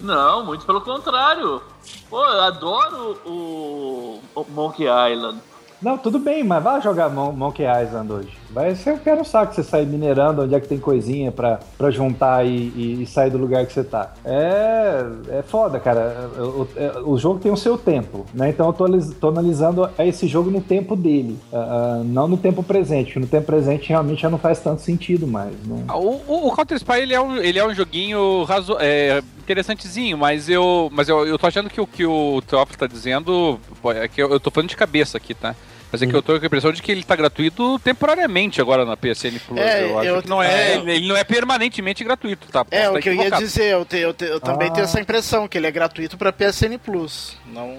[SPEAKER 3] Não, muito pelo contrário. Pô, eu adoro o, o Monkey Island.
[SPEAKER 5] Não, tudo bem, mas vai jogar Mon Monkey Island hoje. Vai ser o pé no saco você sair minerando onde é que tem coisinha pra, pra juntar e, e- e sair do lugar que você tá. É, é foda, cara. O, o- o jogo tem o seu tempo, né? Então eu tô, tô analisando esse jogo no tempo dele, ah, ah, não no tempo presente, no tempo presente realmente já não faz tanto sentido mais. Não...
[SPEAKER 4] Ah, O, o- o Counter Spy ele é um, ele é um joguinho razo é, interessantezinho, mas eu, mas eu, eu tô achando que o que o Teófilo tá dizendo é que eu, eu tô falando de cabeça aqui, tá? Mas é que eu tô com a impressão de que ele tá gratuito temporariamente agora na PSN Plus.
[SPEAKER 2] É,
[SPEAKER 4] eu acho
[SPEAKER 2] eu-
[SPEAKER 4] que não é,
[SPEAKER 2] é.
[SPEAKER 4] ele, não é permanentemente gratuito, tá? Posso
[SPEAKER 2] É,
[SPEAKER 4] tá
[SPEAKER 2] o que eu ia
[SPEAKER 4] equivocado.
[SPEAKER 2] dizer, eu, te- eu te- eu também
[SPEAKER 5] Ah.
[SPEAKER 2] tenho essa impressão, que ele é gratuito pra PSN Plus. Não.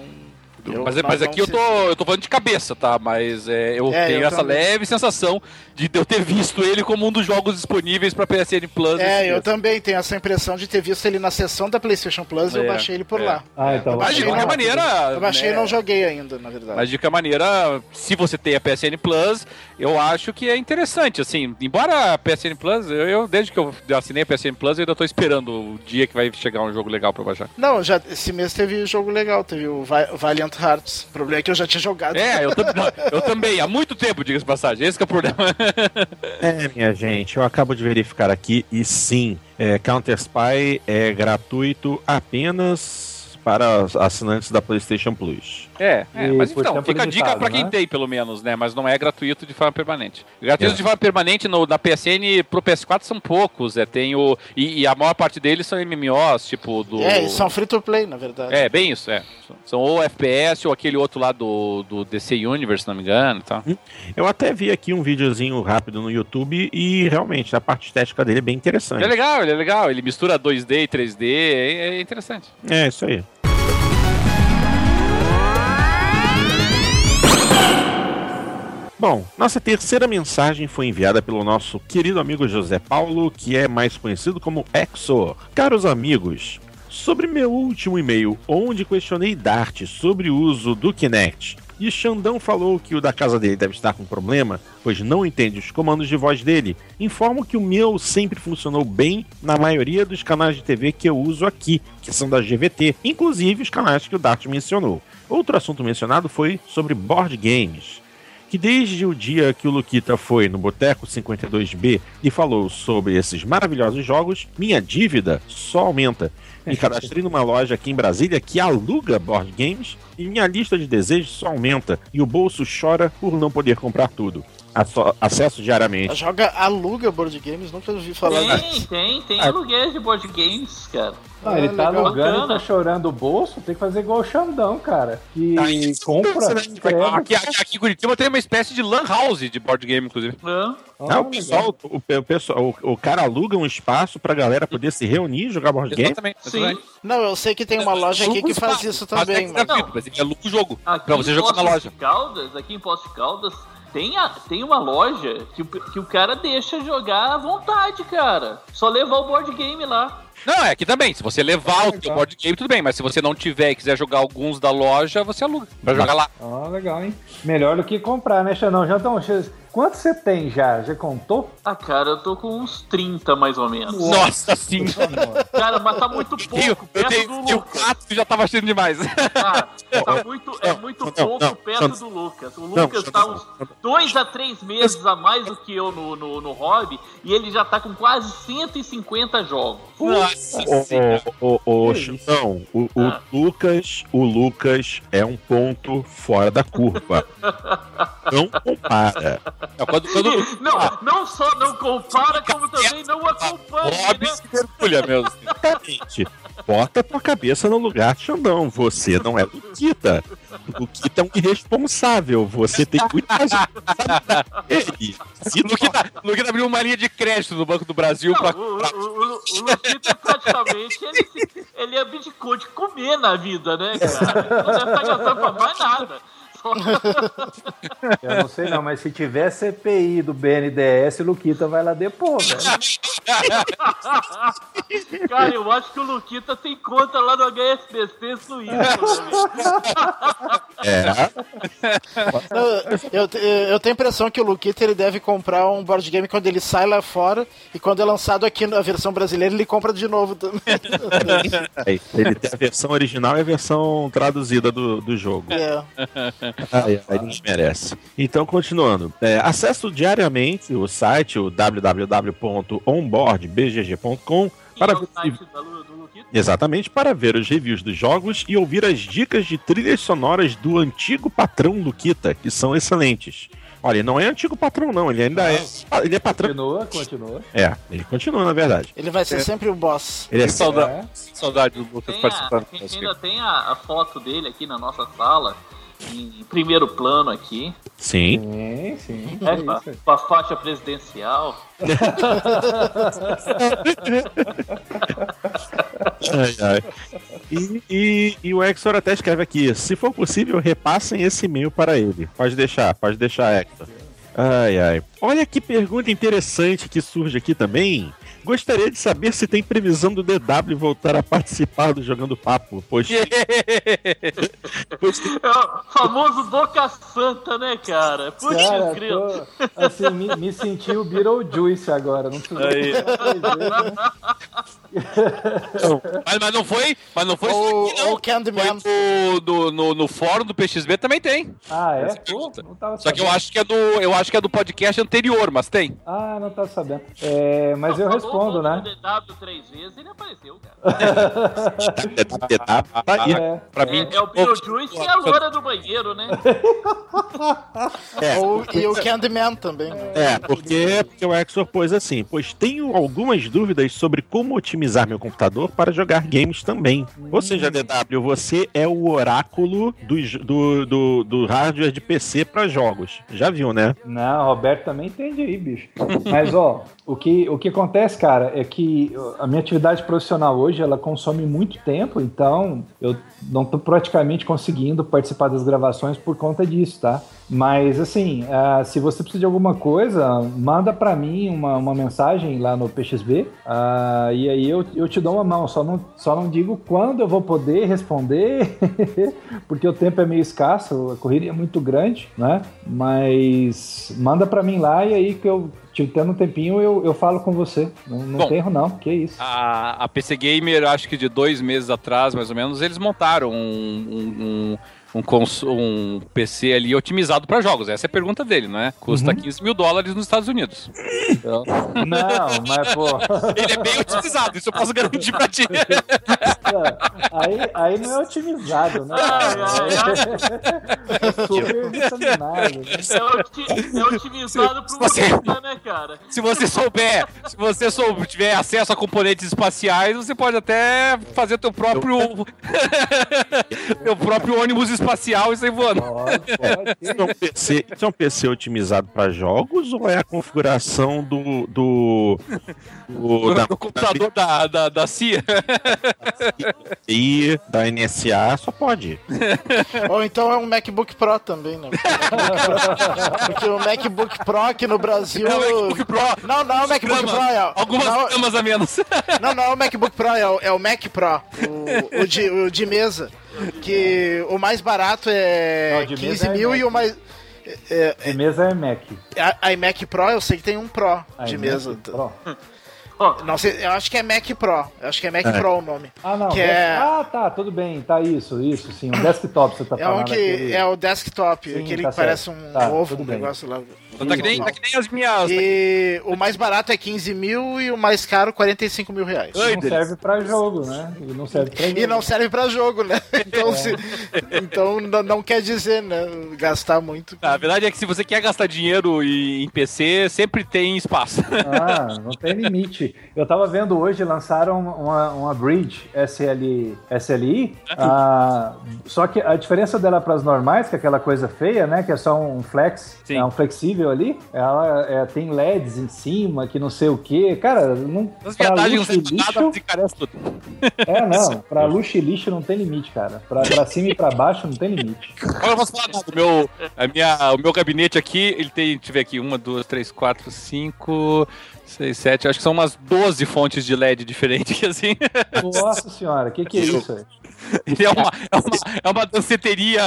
[SPEAKER 2] Eu-
[SPEAKER 4] mas
[SPEAKER 2] nós
[SPEAKER 4] mas aqui eu tô, eu tô falando de cabeça, tá? Mas é, eu
[SPEAKER 2] É,
[SPEAKER 4] tenho
[SPEAKER 2] eu
[SPEAKER 4] essa
[SPEAKER 2] também.
[SPEAKER 4] leve sensação de eu ter visto ele como um dos jogos disponíveis pra PSN Plus.
[SPEAKER 2] É, eu também tenho essa impressão de ter visto ele na sessão da PlayStation Plus e eu
[SPEAKER 4] É,
[SPEAKER 2] baixei ele por
[SPEAKER 4] é.
[SPEAKER 2] lá.
[SPEAKER 5] Ah, então.
[SPEAKER 2] Eu
[SPEAKER 4] Mas
[SPEAKER 2] baixei
[SPEAKER 4] de qualquer
[SPEAKER 2] não.
[SPEAKER 4] maneira.
[SPEAKER 2] Eu baixei e
[SPEAKER 4] né,
[SPEAKER 2] não joguei ainda, na verdade.
[SPEAKER 4] Mas de qualquer maneira, se você tem a PSN Plus, eu acho que é interessante. Assim, embora a PSN Plus, eu, eu, desde que eu assinei a PSN Plus, eu ainda tô esperando o dia que vai chegar um jogo legal pra baixar.
[SPEAKER 2] Não, já, esse mês teve jogo legal, teve o Va- Valiant Hearts. O problema é que eu já tinha jogado.
[SPEAKER 4] É, eu, eu também, há muito tempo, diga-se de passagem. Esse que é o problema.
[SPEAKER 1] É, minha gente, eu acabo de verificar aqui e sim, é, Counter Spy é gratuito apenas para assinantes da PlayStation Plus.
[SPEAKER 4] É, é mas então, fica a dica pra quem
[SPEAKER 5] né?
[SPEAKER 4] tem, pelo menos, né? Mas não é gratuito de forma permanente. Gratuito
[SPEAKER 1] É.
[SPEAKER 4] de forma permanente no, na PSN pro PS4 são poucos. É, tem o, e, e a maior parte deles são MMOs, tipo do.
[SPEAKER 2] É, e são free to play, na verdade.
[SPEAKER 4] É, bem isso, é. São ou FPS ou aquele outro lá do, do DC Universe, se não me engano e tal.
[SPEAKER 1] Eu até vi aqui um videozinho rápido no YouTube e realmente a parte estética dele é bem interessante.
[SPEAKER 4] Ele é legal, ele é legal. Ele mistura 2D e 3D, é, é interessante.
[SPEAKER 1] É, isso aí. Bom, nossa terceira mensagem foi enviada pelo nosso querido amigo José Paulo, que é mais conhecido como Exor. Caros amigos, sobre meu último e-mail, onde questionei Dart sobre o uso do Kinect, e Xandão falou que o da casa dele deve estar com problema, pois não entende os comandos de voz dele, informo que o meu sempre funcionou bem na maioria dos canais de TV que eu uso aqui, que são da GVT, inclusive os canais que o Dart mencionou. Outro assunto mencionado foi sobre board games que desde o dia que o Luquita foi no Boteco 52B e falou sobre esses maravilhosos jogos, minha dívida só aumenta. Me cadastrei numa loja aqui em Brasília que aluga board games e minha lista de desejos só aumenta e o bolso chora por não poder comprar tudo. Acesso diariamente.
[SPEAKER 2] Joga aluga board games, nunca ouvi falar disso.
[SPEAKER 3] Tem, tem, tem
[SPEAKER 1] Ah.
[SPEAKER 3] aluguéis de board games, cara.
[SPEAKER 5] Ah, ele tá
[SPEAKER 2] legal.
[SPEAKER 5] alugando e
[SPEAKER 3] Bacana.
[SPEAKER 5] tá chorando o bolso, tem que fazer igual o Xandão, cara. Que
[SPEAKER 1] Ah, isso
[SPEAKER 5] compra,
[SPEAKER 1] impressionante.
[SPEAKER 5] escreve.
[SPEAKER 4] Aqui, aqui, aqui em Curitiba tem uma espécie de lan house de board game, inclusive.
[SPEAKER 5] Ah,
[SPEAKER 1] Ah, o pessoal, o, o pessoal, o, o cara aluga um espaço pra galera poder se reunir e jogar board game.
[SPEAKER 4] Exatamente.
[SPEAKER 3] Sim.
[SPEAKER 2] Não, eu sei que tem uma loja aqui que faz isso
[SPEAKER 4] Mas
[SPEAKER 2] também,
[SPEAKER 4] é
[SPEAKER 2] mas...
[SPEAKER 4] gratuito, mas aluga o jogo
[SPEAKER 3] Aqui
[SPEAKER 4] pra você
[SPEAKER 3] em
[SPEAKER 4] jogar na loja.
[SPEAKER 3] Caldas, aqui em Poços de Caldas, tem, a, tem uma loja que, o- que o cara deixa jogar à vontade, cara. Só levar o board game lá.
[SPEAKER 4] Não, é aqui também. Se você levar o
[SPEAKER 5] legal.
[SPEAKER 4] teu board game, tudo bem. Mas se você não tiver e quiser jogar alguns da loja, você aluga. Pra jogar lá.
[SPEAKER 5] Ah, legal, hein? Melhor do que comprar, né, Xandão? Já tão... Quanto você tem já? Já contou?
[SPEAKER 3] Ah, cara, eu tô com uns 30 mais ou menos.
[SPEAKER 4] Nossa senhora.
[SPEAKER 3] Cara, mas tá muito
[SPEAKER 4] Eu,
[SPEAKER 3] pouco
[SPEAKER 4] eu
[SPEAKER 3] perto
[SPEAKER 4] tenho,
[SPEAKER 3] do Lucas.
[SPEAKER 4] quatro que já tava achando demais.
[SPEAKER 3] Cara, tá muito, é muito
[SPEAKER 1] não,
[SPEAKER 3] pouco
[SPEAKER 1] não,
[SPEAKER 3] perto
[SPEAKER 1] não.
[SPEAKER 3] do Lucas. O Lucas
[SPEAKER 1] não,
[SPEAKER 3] tá uns dois a três meses a mais do que eu no, no, no hobby e ele já tá com quase 150 jogos.
[SPEAKER 4] Nossa
[SPEAKER 1] o
[SPEAKER 5] Que
[SPEAKER 1] Chutão, o, o
[SPEAKER 3] Ah.
[SPEAKER 1] Lucas, o Lucas é um ponto fora da curva. Não compara.
[SPEAKER 4] Quando, quando
[SPEAKER 3] Não, não só não compara, como também não acompanha,
[SPEAKER 4] Hobby
[SPEAKER 3] né?
[SPEAKER 4] se mergulha mesmo.
[SPEAKER 1] Exatamente. Bota tua cabeça no lugar, Xandão. Você não é Luquita. Luquita é um irresponsável. Você tem muita responsabilidade dele. Se
[SPEAKER 4] O Luquita, Luquita abriu uma linha de crédito no Banco do Brasil
[SPEAKER 3] Não,
[SPEAKER 4] pra.
[SPEAKER 3] o, o, o, o Luquita praticamente ele, ele abdicou de comer na vida, né, cara? Ele Não deve estar gastando pra mais nada.
[SPEAKER 5] Eu não sei não, mas se tiver CPI do BNDES, o Luquita vai lá depor, velho.
[SPEAKER 3] Cara, eu acho que o Luquita tem conta lá no HSBC Suíça. né?
[SPEAKER 1] É,
[SPEAKER 2] Eu, eu, eu tenho a impressão que o Luquita ele deve comprar um board game quando ele sai lá fora e quando é lançado aqui na versão brasileira ele compra de novo também.
[SPEAKER 1] ele tem a versão original e a versão traduzida do, do jogo.
[SPEAKER 2] É.
[SPEAKER 1] Ai, ai, ninguém merece. Então, continuando. É, acesso diariamente o site, o www.onboardbgg.com, para
[SPEAKER 3] é o
[SPEAKER 1] ver-
[SPEAKER 3] site do Luquita.
[SPEAKER 1] Exatamente, para ver os reviews dos jogos e ouvir as dicas de trilhas sonoras do antigo patrão Luquita, que são excelentes. Olha, ele não é antigo patrão, não, ele ainda é. Ele é patrão.
[SPEAKER 5] Continua, continua.
[SPEAKER 1] É, ele continua, na verdade.
[SPEAKER 2] Ele vai ser sempre o boss.
[SPEAKER 1] Ele é
[SPEAKER 4] saudade,
[SPEAKER 5] É.
[SPEAKER 4] saudade do Lucas
[SPEAKER 3] Tem a,
[SPEAKER 4] participando.
[SPEAKER 3] a gente ainda tem a, a foto dele aqui na nossa sala, em primeiro plano aqui,
[SPEAKER 1] Sim.
[SPEAKER 5] Sim, sim. é
[SPEAKER 3] com, a,
[SPEAKER 5] isso.
[SPEAKER 3] com a faixa presidencial.
[SPEAKER 1] Ai, ai. E, e, e o Hector até escreve aqui: se for possível, repassem esse e-mail para ele. Pode deixar, pode deixar, Hector. Ai, ai. Olha que pergunta interessante que surge aqui também. Gostaria de saber se tem previsão do DW voltar a participar do Jogando Papo, pois, pois
[SPEAKER 3] É o famoso Boca Santa, né, cara? Putz,
[SPEAKER 5] Cara,
[SPEAKER 3] grilo.
[SPEAKER 5] tô, assim, me, me senti o Beetlejuice agora. Não precisa
[SPEAKER 4] Aí.
[SPEAKER 5] né?
[SPEAKER 4] Mas, mas não foi, mas não foi só
[SPEAKER 2] Ou,
[SPEAKER 4] aqui, não.
[SPEAKER 2] Candyman.
[SPEAKER 4] Foi no, do- no, no fórum do PXB também tem.
[SPEAKER 5] Ah, é? Pô, não
[SPEAKER 4] Só que eu acho que é do, eu acho que é do podcast anterior, mas tem.
[SPEAKER 5] Ah, não tava sabendo. É, mas eu
[SPEAKER 3] Falou
[SPEAKER 5] respondo,
[SPEAKER 3] o
[SPEAKER 5] né?
[SPEAKER 3] DW três vezes, ele apareceu, cara.
[SPEAKER 1] tá aí.
[SPEAKER 5] É.
[SPEAKER 1] Pra
[SPEAKER 3] É,
[SPEAKER 1] mim,
[SPEAKER 3] é o Beetlejuice e a loura do banheiro, né?
[SPEAKER 1] é,
[SPEAKER 2] Ou, e o Candyman também. né?
[SPEAKER 1] É, porque, porque o Exor pôs assim, pois tenho algumas dúvidas sobre como otimizar meu computador para jogar games também. Ou seja, DW, você é o oráculo do, do, do, do hardware de PC para jogos. Já viu, né?
[SPEAKER 5] Não, Roberto também entende aí, bicho. Mas, ó, o que, o que acontece, cara, é que a minha atividade profissional hoje, ela consome muito tempo, então eu não tô praticamente conseguindo participar das gravações por conta disso, tá? Mas, assim, ah, se você precisa de alguma coisa, manda pra mim uma, uma mensagem lá no PXB, ah, e aí eu, eu te dou uma mão. Só não, só não digo quando eu vou poder responder, porque o tempo é meio escasso, a corrida é muito grande, né? Mas manda pra mim lá e aí que eu te tendo um tempinho eu, eu falo com você. Não, não
[SPEAKER 4] Bom.
[SPEAKER 5] tem erro, não. Que isso.
[SPEAKER 4] A, a PC Gamer, acho que de dois meses atrás, mais ou menos, eles montaram um, um, um, um, cons- um PC ali otimizado para jogos. Essa é a pergunta dele, não é? Custa 15 mil dólares nos Estados Unidos. Então,
[SPEAKER 5] Não, mas, pô.
[SPEAKER 4] ele é bem otimizado, isso eu posso garantir pra ti.
[SPEAKER 5] Aí, aí não é otimizado, né?
[SPEAKER 3] Ai,
[SPEAKER 5] É super vitaminado. né?
[SPEAKER 3] É, é otimizado pro
[SPEAKER 4] Você-
[SPEAKER 3] Murata, né, cara?
[SPEAKER 4] Se você souber, se você souber, tiver acesso a componentes espaciais, você pode até fazer teu próprio teu próprio ônibus espacial e sair voando.
[SPEAKER 5] Pode, pode.
[SPEAKER 1] Isso é um PC, isso é um PC otimizado para jogos ou é a configuração do. do, do da,
[SPEAKER 4] do computador da, da, da CIA.
[SPEAKER 1] TI, da NSA? Só pode.
[SPEAKER 2] Ou então é um MacBook Pro também, né? Porque o MacBook Pro aqui no Brasil.
[SPEAKER 4] É o MacBook Pro.
[SPEAKER 2] Não, não é o MacBook. Pro. É,
[SPEAKER 4] Algumas
[SPEAKER 2] não,
[SPEAKER 4] gramas a menos.
[SPEAKER 2] não, não é o MacBook Pro, é o, é o Mac Pro. O, o de, o de mesa. Que o mais barato é
[SPEAKER 5] Não, de
[SPEAKER 2] 15
[SPEAKER 5] mesa é
[SPEAKER 2] mil e o mais. É,
[SPEAKER 5] A mesa é Mac.
[SPEAKER 2] a, a iMac Pro, eu sei que tem um Pro de
[SPEAKER 5] iMac
[SPEAKER 2] mesa.
[SPEAKER 5] Pro.
[SPEAKER 2] Não sei, eu acho que é Mac Pro. Eu acho que é Mac
[SPEAKER 1] É.
[SPEAKER 2] Pro o nome.
[SPEAKER 5] Ah, não.
[SPEAKER 2] Que é-
[SPEAKER 5] Ah, tá, tudo bem. Tá isso, isso, sim. Um desktop você tá
[SPEAKER 2] É um
[SPEAKER 5] falando.
[SPEAKER 2] que
[SPEAKER 5] aquele-
[SPEAKER 2] é o desktop,
[SPEAKER 5] Sim,
[SPEAKER 2] aquele
[SPEAKER 5] tá
[SPEAKER 2] que parece um.
[SPEAKER 5] Tá,
[SPEAKER 2] ovo, um
[SPEAKER 5] bem.
[SPEAKER 2] negócio lá.
[SPEAKER 4] Tá que, nem, tá que nem as minhas.
[SPEAKER 2] E o mais barato é 15 mil e o mais caro 45 mil reais.
[SPEAKER 4] Ai,
[SPEAKER 5] Não serve pra jogo, né? E não serve pra jogo.
[SPEAKER 2] E não serve pra jogo, né? Então,
[SPEAKER 5] É.
[SPEAKER 2] se, então não, quer dizer, né? Gastar muito.
[SPEAKER 4] A verdade é que se você quer gastar dinheiro em PC, sempre tem espaço.
[SPEAKER 5] Ah, não tem limite. Eu tava vendo hoje, lançaram uma, uma Bridge SL, SLI, ah, só que a diferença dela para as normais, que é aquela coisa feia, né, que é só um flex,
[SPEAKER 4] Sim.
[SPEAKER 5] é um flexível ali, ela é, tem LEDs em cima, que não sei o que, cara, não,
[SPEAKER 4] As viadagens
[SPEAKER 5] luxo e
[SPEAKER 4] nada desencarece tudo.
[SPEAKER 5] é não, pra luxo e lixo não tem limite, cara, pra, pra cima e pra baixo não tem limite.
[SPEAKER 4] Agora eu posso falar nada. O meu, a minha, o meu gabinete aqui, ele tem, deixa eu ver aqui, uma, duas, três, quatro, cinco, seis, sete, acho que são umas 12 fontes de LED diferentes, assim.
[SPEAKER 5] Nossa senhora, o que que é isso? aí?
[SPEAKER 4] Ele é uma, é uma, é uma danceteria.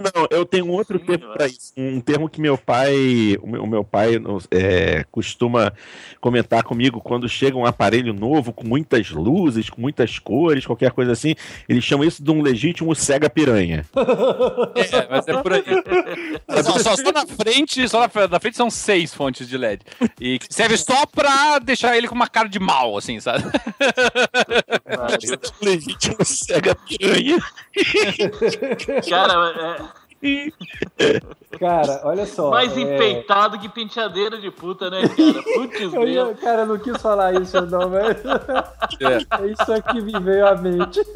[SPEAKER 1] Não, eu tenho um outro
[SPEAKER 3] Sim,
[SPEAKER 1] termo para isso. Um termo que meu pai, o meu, o meu pai é, costuma comentar comigo quando chega um aparelho novo com muitas luzes, com muitas cores, qualquer coisa assim. Ele chama isso de um legítimo cega piranha.
[SPEAKER 4] É, mas é por aí. Só, só- só na frente, só na, na frente são seis fontes de LED. E serve só pra deixar ele com uma cara de mal, assim, sabe?
[SPEAKER 1] legítimo cega piranha.
[SPEAKER 3] Cara,
[SPEAKER 5] Cara, olha
[SPEAKER 3] é
[SPEAKER 5] só.
[SPEAKER 3] mais
[SPEAKER 5] é-
[SPEAKER 3] empeitado que penteadeira de puta, né, cara? Putz,
[SPEAKER 5] Eu
[SPEAKER 3] grilo.
[SPEAKER 5] ia, cara, eu não quis falar isso, não, mas. É isso aqui me veio à mente.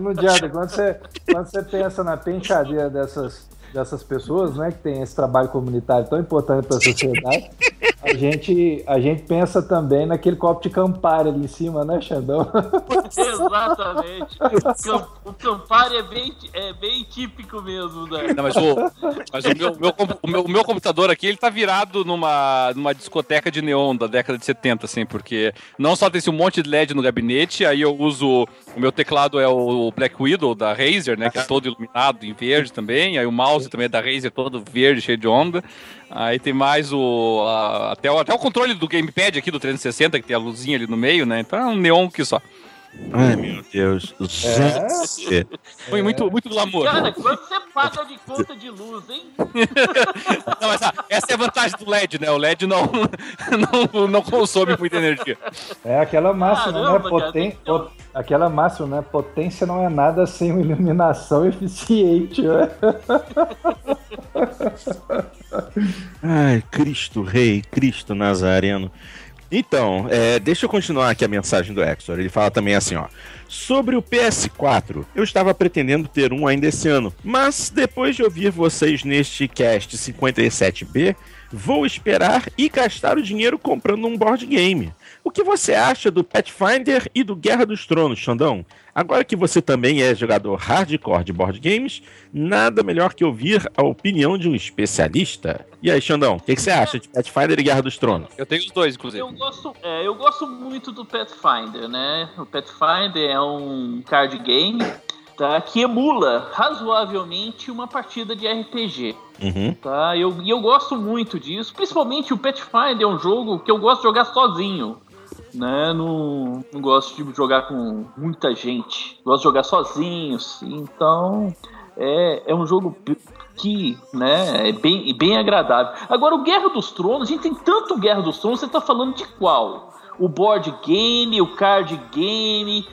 [SPEAKER 5] Não adianta, quando você, quando você pensa na penteadeira dessas, dessas pessoas, né, que tem esse trabalho comunitário tão importante para a sociedade, a gente, a gente pensa também naquele copo de Campari ali em cima, né, Xandão?
[SPEAKER 3] Exatamente. O Campari é bem, é bem típico mesmo, né?
[SPEAKER 4] Não, mas o, mas o, meu, meu, o, meu, o meu computador aqui, ele tá virado numa, numa discoteca de neon da década de 70, assim, porque não só tem esse um monte de LED no gabinete, aí eu uso. O meu teclado é o Black Widow da Razer, né? Que é todo iluminado em verde também. Aí o mouse também é da Razer, todo verde, cheio de onda. Aí tem mais o. A, até, o até o controle do gamepad aqui do 360, que tem a luzinha ali no meio, né? Então é um neon aqui só.
[SPEAKER 1] Ai, meu Deus.
[SPEAKER 5] É.
[SPEAKER 4] Foi muito, muito glamour.
[SPEAKER 3] Cara, quanto você paga de conta de luz, hein?
[SPEAKER 4] Não, mas, ah, essa é a vantagem do LED, né? O LED não, não, não consome muita energia.
[SPEAKER 5] É aquela máxima,
[SPEAKER 3] Caramba,
[SPEAKER 5] né?
[SPEAKER 3] cara,
[SPEAKER 5] Poten...
[SPEAKER 3] um-
[SPEAKER 5] pot- Aquela máxima, né? Potência não é nada sem uma iluminação eficiente, né?
[SPEAKER 1] Ai, Cristo Rei, Cristo Nazareno. Então, é, deixa eu continuar aqui a mensagem do Hector. Ele fala também assim, ó. Sobre o PS4, eu estava pretendendo ter um ainda esse ano, mas depois de ouvir vocês neste cast 57B, vou esperar e gastar o dinheiro comprando um board game. O que você acha do Pathfinder e do Guerra dos Tronos, Xandão? Agora que você também é jogador hardcore de board games, nada melhor que ouvir a opinião de um especialista. E aí, Xandão, o que, que você acha de Pathfinder e Guerra dos Tronos?
[SPEAKER 4] Eu tenho os dois, inclusive.
[SPEAKER 3] Eu gosto, é, eu gosto muito do Pathfinder, né? O Pathfinder é um card game tá, que emula razoavelmente uma partida de RPG.
[SPEAKER 1] Uhum.
[SPEAKER 3] Tá? Eu, e eu gosto muito disso. Principalmente o Pathfinder é um jogo que eu gosto de jogar sozinho. Né? Não, não gosto de jogar com muita gente. Gosto de jogar sozinho. Então é, é um jogo que né, é bem, bem agradável. Agora, o Guerra dos Tronos, a gente tem tanto Guerra dos Tronos, você tá falando de qual? O board game, o card game.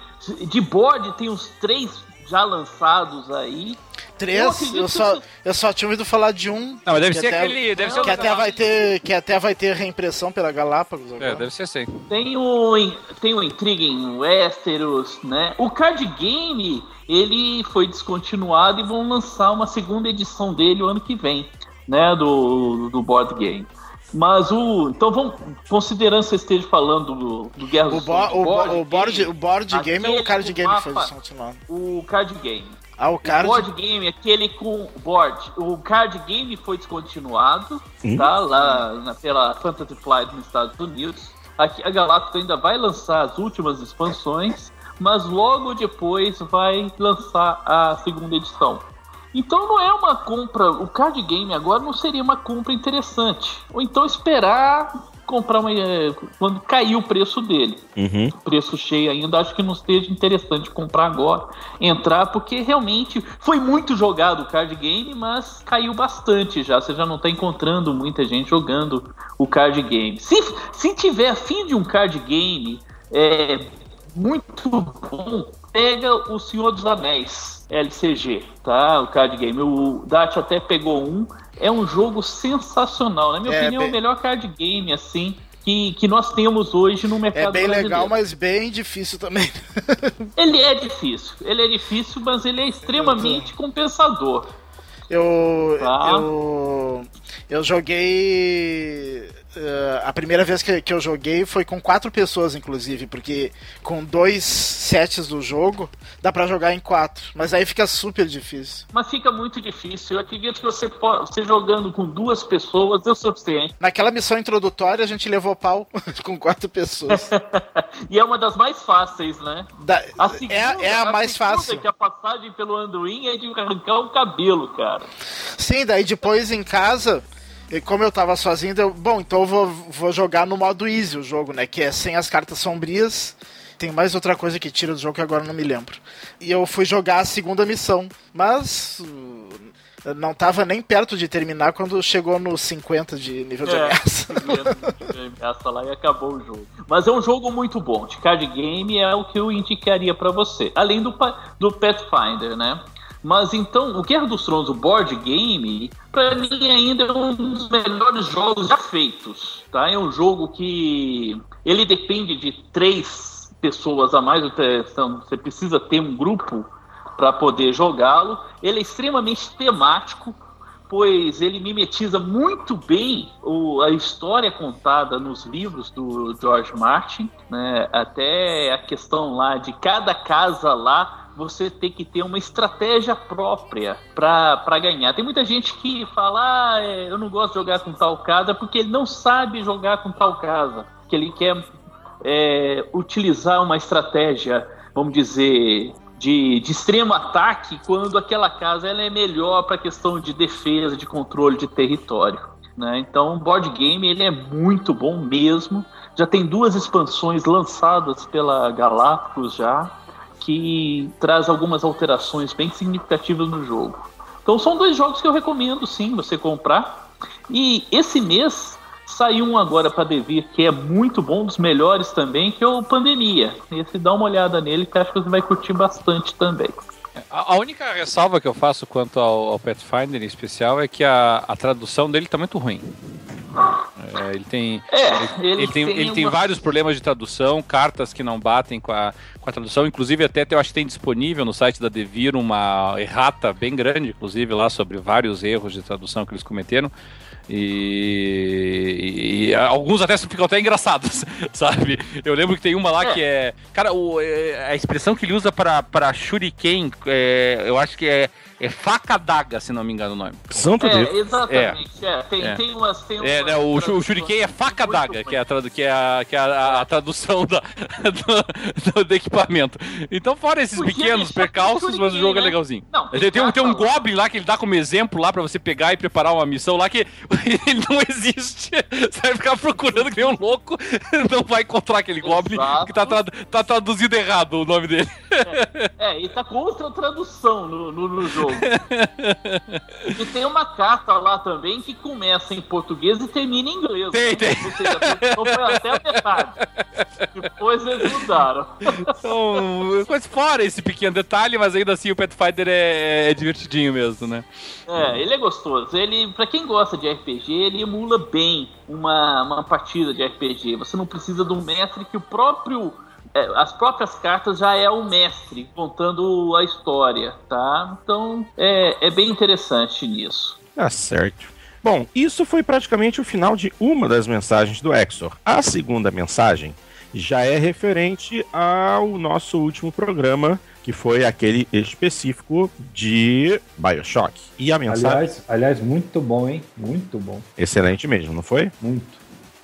[SPEAKER 3] De board tem uns três já lançados aí. Eu
[SPEAKER 2] Três,
[SPEAKER 3] acredito
[SPEAKER 2] eu só,
[SPEAKER 3] que-
[SPEAKER 2] eu só tinha ouvido falar de um.
[SPEAKER 4] Não, mas deve
[SPEAKER 2] que
[SPEAKER 4] ser
[SPEAKER 2] até-
[SPEAKER 4] aquele. Deve ser
[SPEAKER 2] Que até, vai ter, que até vai ter reimpressão pela Galápagos agora.
[SPEAKER 4] É, deve ser assim.
[SPEAKER 3] Tem o, tem o Intriga em Westeros, né? O card game, ele foi descontinuado e vão lançar uma segunda edição dele o ano que vem, né? Do, do board game. Mas o. Então vamos. Considerando que você esteja falando do, do Guerra
[SPEAKER 2] O,
[SPEAKER 3] dos
[SPEAKER 2] bo,
[SPEAKER 3] Tronos,
[SPEAKER 2] o, bo- o board,
[SPEAKER 3] game,
[SPEAKER 2] o board game é
[SPEAKER 3] aquele
[SPEAKER 2] o card game que
[SPEAKER 3] mapa.
[SPEAKER 2] descontinuado.
[SPEAKER 3] o card game.
[SPEAKER 2] Ah, o
[SPEAKER 3] O
[SPEAKER 2] card.
[SPEAKER 3] board game, aquele com board. O card game foi descontinuado,
[SPEAKER 1] Hum?
[SPEAKER 3] tá? Lá na, pela Fantasy Flight nos Estados Unidos. Aqui a Galactus ainda vai lançar as últimas expansões, mas logo depois vai lançar a segunda edição. Então não é uma compra. O card game agora não seria uma compra interessante. Ou então esperar comprar uma, eh, quando cair o preço dele
[SPEAKER 1] Uhum.
[SPEAKER 3] preço cheio ainda, acho que não esteja interessante comprar agora, entrar, porque realmente foi muito jogado o card game, mas caiu bastante já. Você já não está encontrando muita gente jogando o card game. Se, se tiver afim de um card game é, muito bom, pega o Senhor dos Anéis LCG, tá? O card game. O Dat até pegou um. É um jogo sensacional. Na minha
[SPEAKER 2] É,
[SPEAKER 3] opinião, é
[SPEAKER 2] bem-
[SPEAKER 3] o melhor card game, assim, que, que nós temos hoje no mercado
[SPEAKER 2] É bem
[SPEAKER 3] brasileiro.
[SPEAKER 2] legal, mas bem difícil também.
[SPEAKER 3] Ele é difícil, ele é difícil, mas ele é extremamente compensador.
[SPEAKER 2] Eu.
[SPEAKER 3] Tá.
[SPEAKER 2] Eu. Eu joguei. Eh, a primeira vez que, que eu joguei foi com quatro pessoas, inclusive, porque com dois sets do jogo dá pra jogar em quatro. Mas aí fica super difícil.
[SPEAKER 3] Mas fica muito difícil. Eu acredito que você, pode, você jogando com duas pessoas é o suficiente.
[SPEAKER 2] Naquela missão introdutória a gente levou pau com quatro pessoas.
[SPEAKER 3] E é uma das mais fáceis, né?
[SPEAKER 2] Da-
[SPEAKER 3] A segunda,
[SPEAKER 2] é, é a mais
[SPEAKER 3] segunda,
[SPEAKER 2] fácil.
[SPEAKER 3] Que a passagem pelo Anduin é de arrancar o cabelo, cara.
[SPEAKER 2] Sim, daí depois em casa, e como eu tava sozinho, eu, bom, então eu vou, vou jogar no modo easy o jogo, né? Que é sem as cartas sombrias. Tem mais outra coisa que tira do jogo que agora não me lembro. E eu fui jogar a segunda missão, mas uh, não tava nem perto de terminar quando chegou no 50 de nível de
[SPEAKER 3] É,
[SPEAKER 2] ameaça.
[SPEAKER 3] essa lá e acabou o jogo. Mas é um jogo muito bom. De card game é o que eu indicaria pra você. Além do, do Pathfinder, né? Mas então, o Guerra dos Tronos, o board game, pra mim ainda é um dos melhores jogos já feitos, tá? É um jogo que ele depende de três pessoas a mais, então você precisa ter um grupo para poder jogá-lo. Ele é extremamente temático. pois ele mimetiza muito bem o, a história contada nos livros do George Martin, né? até a questão lá de cada casa lá você tem que ter uma estratégia própria para ganhar. Tem muita gente que fala, ah, é, eu não gosto de jogar com tal casa porque ele não sabe jogar com tal casa, que ele quer é, utilizar uma estratégia, vamos dizer, de, de extremo ataque quando aquela casa ela é melhor para questão de defesa, de controle de território. Né? Então, o board game ele é muito bom mesmo. Já tem duas expansões lançadas pela Galápagos já, que traz algumas alterações bem significativas no jogo. Então, são dois jogos que eu recomendo sim você comprar. E esse mês Saiu um agora para Devir que é muito bom, dos melhores também, que é o Pandemia. Esse dá uma olhada nele que acho que você vai curtir bastante também.
[SPEAKER 4] A, única ressalva que eu faço quanto ao, ao Pathfinder em especial é que a, a tradução dele tá muito ruim. É, ele tem, é, ele, ele, tem, tem ele uma... tem vários problemas de tradução, cartas que não batem com a, com a tradução. Inclusive, até eu acho que tem disponível no site da Devir uma errata bem grande, inclusive, lá sobre vários erros de tradução que eles cometeram. E, e, alguns até ficam até engraçados, sabe? Eu lembro que tem uma lá que é. Cara, o, é, a expressão que ele usa para, para Shuriken, é, eu acho que é é faca daga, se não me engano o nome.
[SPEAKER 3] Santo é, Deus. Exatamente. É. é. Tem, é. tem umas. Tem
[SPEAKER 4] é, né, o, o Shuriken é faca daga, que é, a, que é, a, que é a, a tradução da, do, do, equipamento. Então, fora esses Porque pequenos percalços, mas o jogo é né? é legalzinho. Não, tem, tem, um, tem um Goblin lá que ele dá como exemplo lá pra você pegar e preparar uma missão lá que ele não existe. Você vai ficar procurando que nem um louco, não vai encontrar aquele Exato. Goblin que tá, tra tá traduzido errado o nome dele.
[SPEAKER 3] É, é e tá com outra tradução no, no, no jogo. E tem uma carta lá também que começa em português e termina em inglês.
[SPEAKER 4] Tem, né? tem. Ou seja,
[SPEAKER 3] foi até a metade. Depois eles mudaram.
[SPEAKER 4] Então, coisa fora esse pequeno detalhe, mas ainda assim o Pathfinder é, é divertidinho mesmo, né?
[SPEAKER 3] É, ele é gostoso. Ele, para quem gosta de RPG, ele emula bem uma, uma partida de RPG. Você não precisa de um mestre que o próprio as próprias cartas já é o mestre contando a história, tá? Então é, é bem interessante nisso.
[SPEAKER 1] Tá certo. Bom, isso foi praticamente o final de uma das mensagens do Exor. A segunda mensagem já é referente ao nosso último programa, que foi aquele específico de Bioshock. E a mensagem.
[SPEAKER 5] Aliás, aliás, muito bom, hein? Muito bom.
[SPEAKER 1] Excelente mesmo, não foi?
[SPEAKER 5] Muito.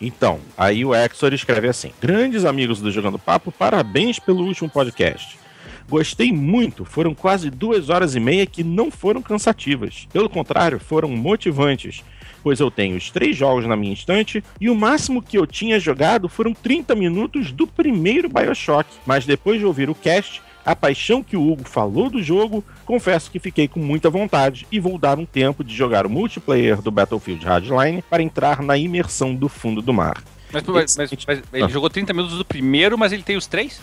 [SPEAKER 1] Então, aí o Exor escreve assim: Grandes amigos do Jogando Papo, parabéns pelo último podcast. Gostei muito, foram quase duas horas e meia que não foram cansativas. Pelo contrário, foram motivantes, pois eu tenho os três jogos na minha estante e o máximo que eu tinha jogado foram 30 minutos do primeiro Bioshock. Mas depois de ouvir o cast, a paixão que o Hugo falou do jogo, confesso que fiquei com muita vontade e vou dar um tempo de jogar o multiplayer do Battlefield Hardline para entrar na imersão do fundo do mar.
[SPEAKER 4] Mas, mas, mas, mas ele ah. jogou 30 minutos do primeiro, mas ele tem os três?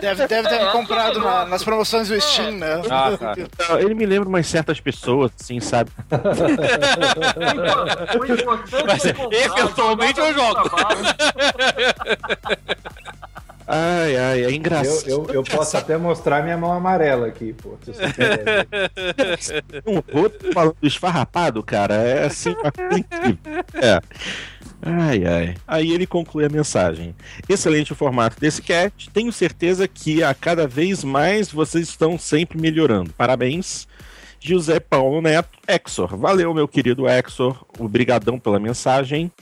[SPEAKER 2] Deve, deve ter comprado na, nas promoções do Steam, né? Ah,
[SPEAKER 1] tá. Ele me lembra umas certas pessoas, assim, sabe?
[SPEAKER 4] mas, eventualmente eu jogo.
[SPEAKER 1] Ai, ai, é engraçado.
[SPEAKER 5] Eu, eu, eu posso até mostrar minha mão amarela aqui, pô. Se você
[SPEAKER 1] um outro falando esfarrapado, cara, é assim, é. Ai, ai. Aí ele conclui a mensagem. Excelente o formato desse cast. Tenho certeza que a cada vez mais vocês estão sempre melhorando. Parabéns. José Paulo Neto, Exor. Valeu, meu querido Exor. Obrigadão pela mensagem.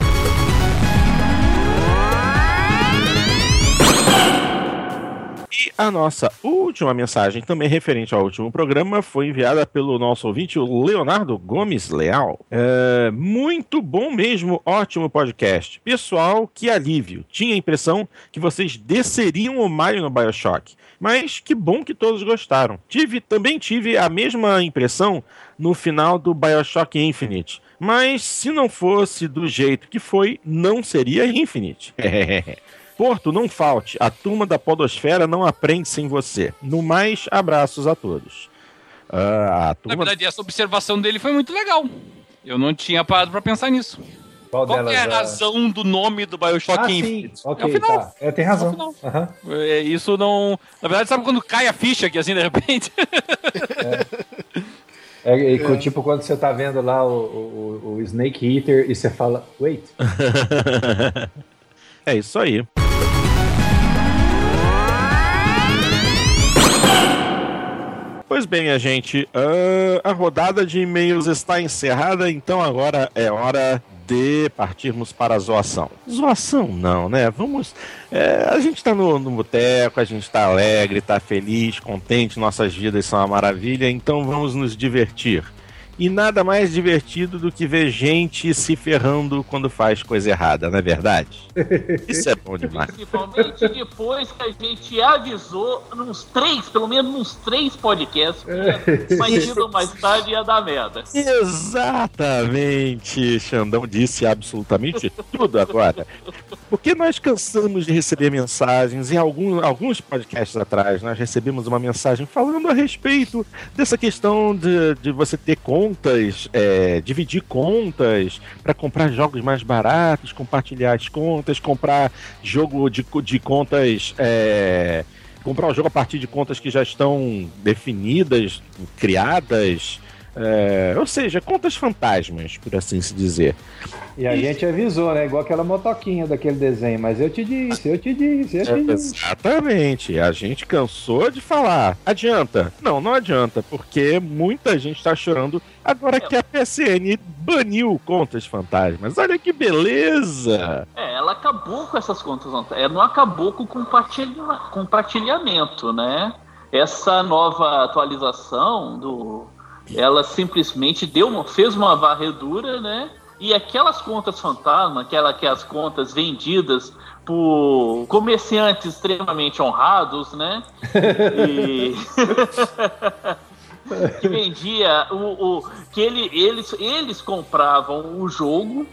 [SPEAKER 1] A nossa última mensagem, também referente ao último programa, foi enviada pelo nosso ouvinte, o Leonardo Gomes Leal. É, muito bom mesmo, ótimo podcast. Pessoal, que alívio. Tinha a impressão que vocês desceriam o Mario no Bioshock. Mas que bom que todos gostaram. Tive, também tive a mesma impressão no final do Bioshock Infinite. Mas se não fosse do jeito que foi, não seria Infinite. Porto, não falte. A turma da Podosfera não aprende sem você. No mais, abraços a todos.
[SPEAKER 4] Uh, turma... Na verdade, essa observação dele foi muito legal. Eu não tinha parado para pensar nisso. Qual, Qual é a razão do nome do Bioshock ah, Infinite?
[SPEAKER 5] Sim. Okay, é o final. Tá. É, tem razão.
[SPEAKER 4] Uhum. É, isso não. Na verdade, sabe quando cai a ficha aqui assim de repente? É.
[SPEAKER 5] É, é, tipo quando você tá vendo lá o, o, o Snake Eater e você fala, wait.
[SPEAKER 1] é isso aí. Pois bem, minha gente, uh, a rodada de e-mails está encerrada, então agora é hora de partirmos para a zoação. Zoação não, né? Vamos. É, a gente está no, no boteco, a gente está alegre, está feliz, contente, nossas vidas são uma maravilha, então vamos nos divertir. E nada mais divertido do que ver gente se ferrando quando faz coisa errada, não é verdade? Isso é bom demais.
[SPEAKER 3] Principalmente depois que a gente avisou nos três, pelo menos nos três podcasts, que mais ou mais tarde ia dar merda.
[SPEAKER 1] Exatamente. Xandão disse absolutamente tudo agora. Porque nós cansamos de receber mensagens, em algum, alguns podcasts atrás, nós recebemos uma mensagem falando a respeito dessa questão de, de você ter contas, é, dividir contas para comprar jogos mais baratos, compartilhar as contas, comprar jogo de, de contas. É, comprar o jogo a partir de contas que já estão definidas, criadas. É, ou seja, contas fantasmas, por assim se dizer.
[SPEAKER 5] E a e... gente avisou, né? Igual aquela motoquinha daquele desenho, mas eu te disse, eu te disse, eu te
[SPEAKER 1] é, disse. Exatamente. A gente cansou de falar. Adianta? Não, não adianta, porque muita gente está chorando agora que a PSN baniu contas fantasmas. Olha que beleza!
[SPEAKER 3] É, ela acabou com essas contas fantasmas. Ela não acabou com o compartilha... compartilhamento, né? Essa nova atualização do ela simplesmente deu uma, fez uma varredura, né? E aquelas contas fantasma, aquela que as contas vendidas por comerciantes extremamente honrados, né? E... que vendia o, o que ele, eles, eles compravam o jogo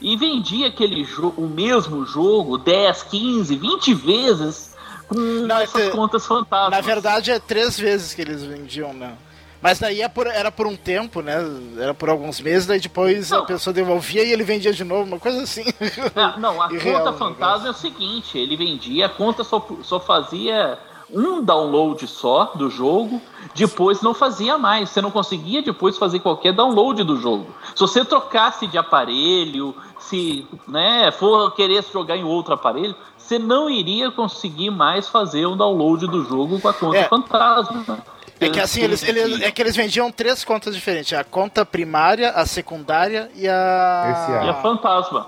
[SPEAKER 3] e vendia aquele jogo, o mesmo jogo 10, 15, 20 vezes com Não, essas é, contas fantasmas.
[SPEAKER 2] Na verdade é três vezes que eles vendiam, né? Mas daí é era por um tempo, né? Era por alguns meses, daí depois não. a pessoa devolvia e ele vendia de novo, uma coisa assim.
[SPEAKER 3] É, não, a conta fantasma é o seguinte: ele vendia, a conta só, só fazia um download só do jogo, depois não fazia mais. Você não conseguia depois fazer qualquer download do jogo. Se você trocasse de aparelho, se né, for querer jogar em outro aparelho, você não iria conseguir mais fazer o download do jogo com a conta é. fantasma.
[SPEAKER 2] É que assim, eles, eles, é que eles vendiam três contas diferentes: a conta primária, a secundária e a.
[SPEAKER 3] E a fantasma.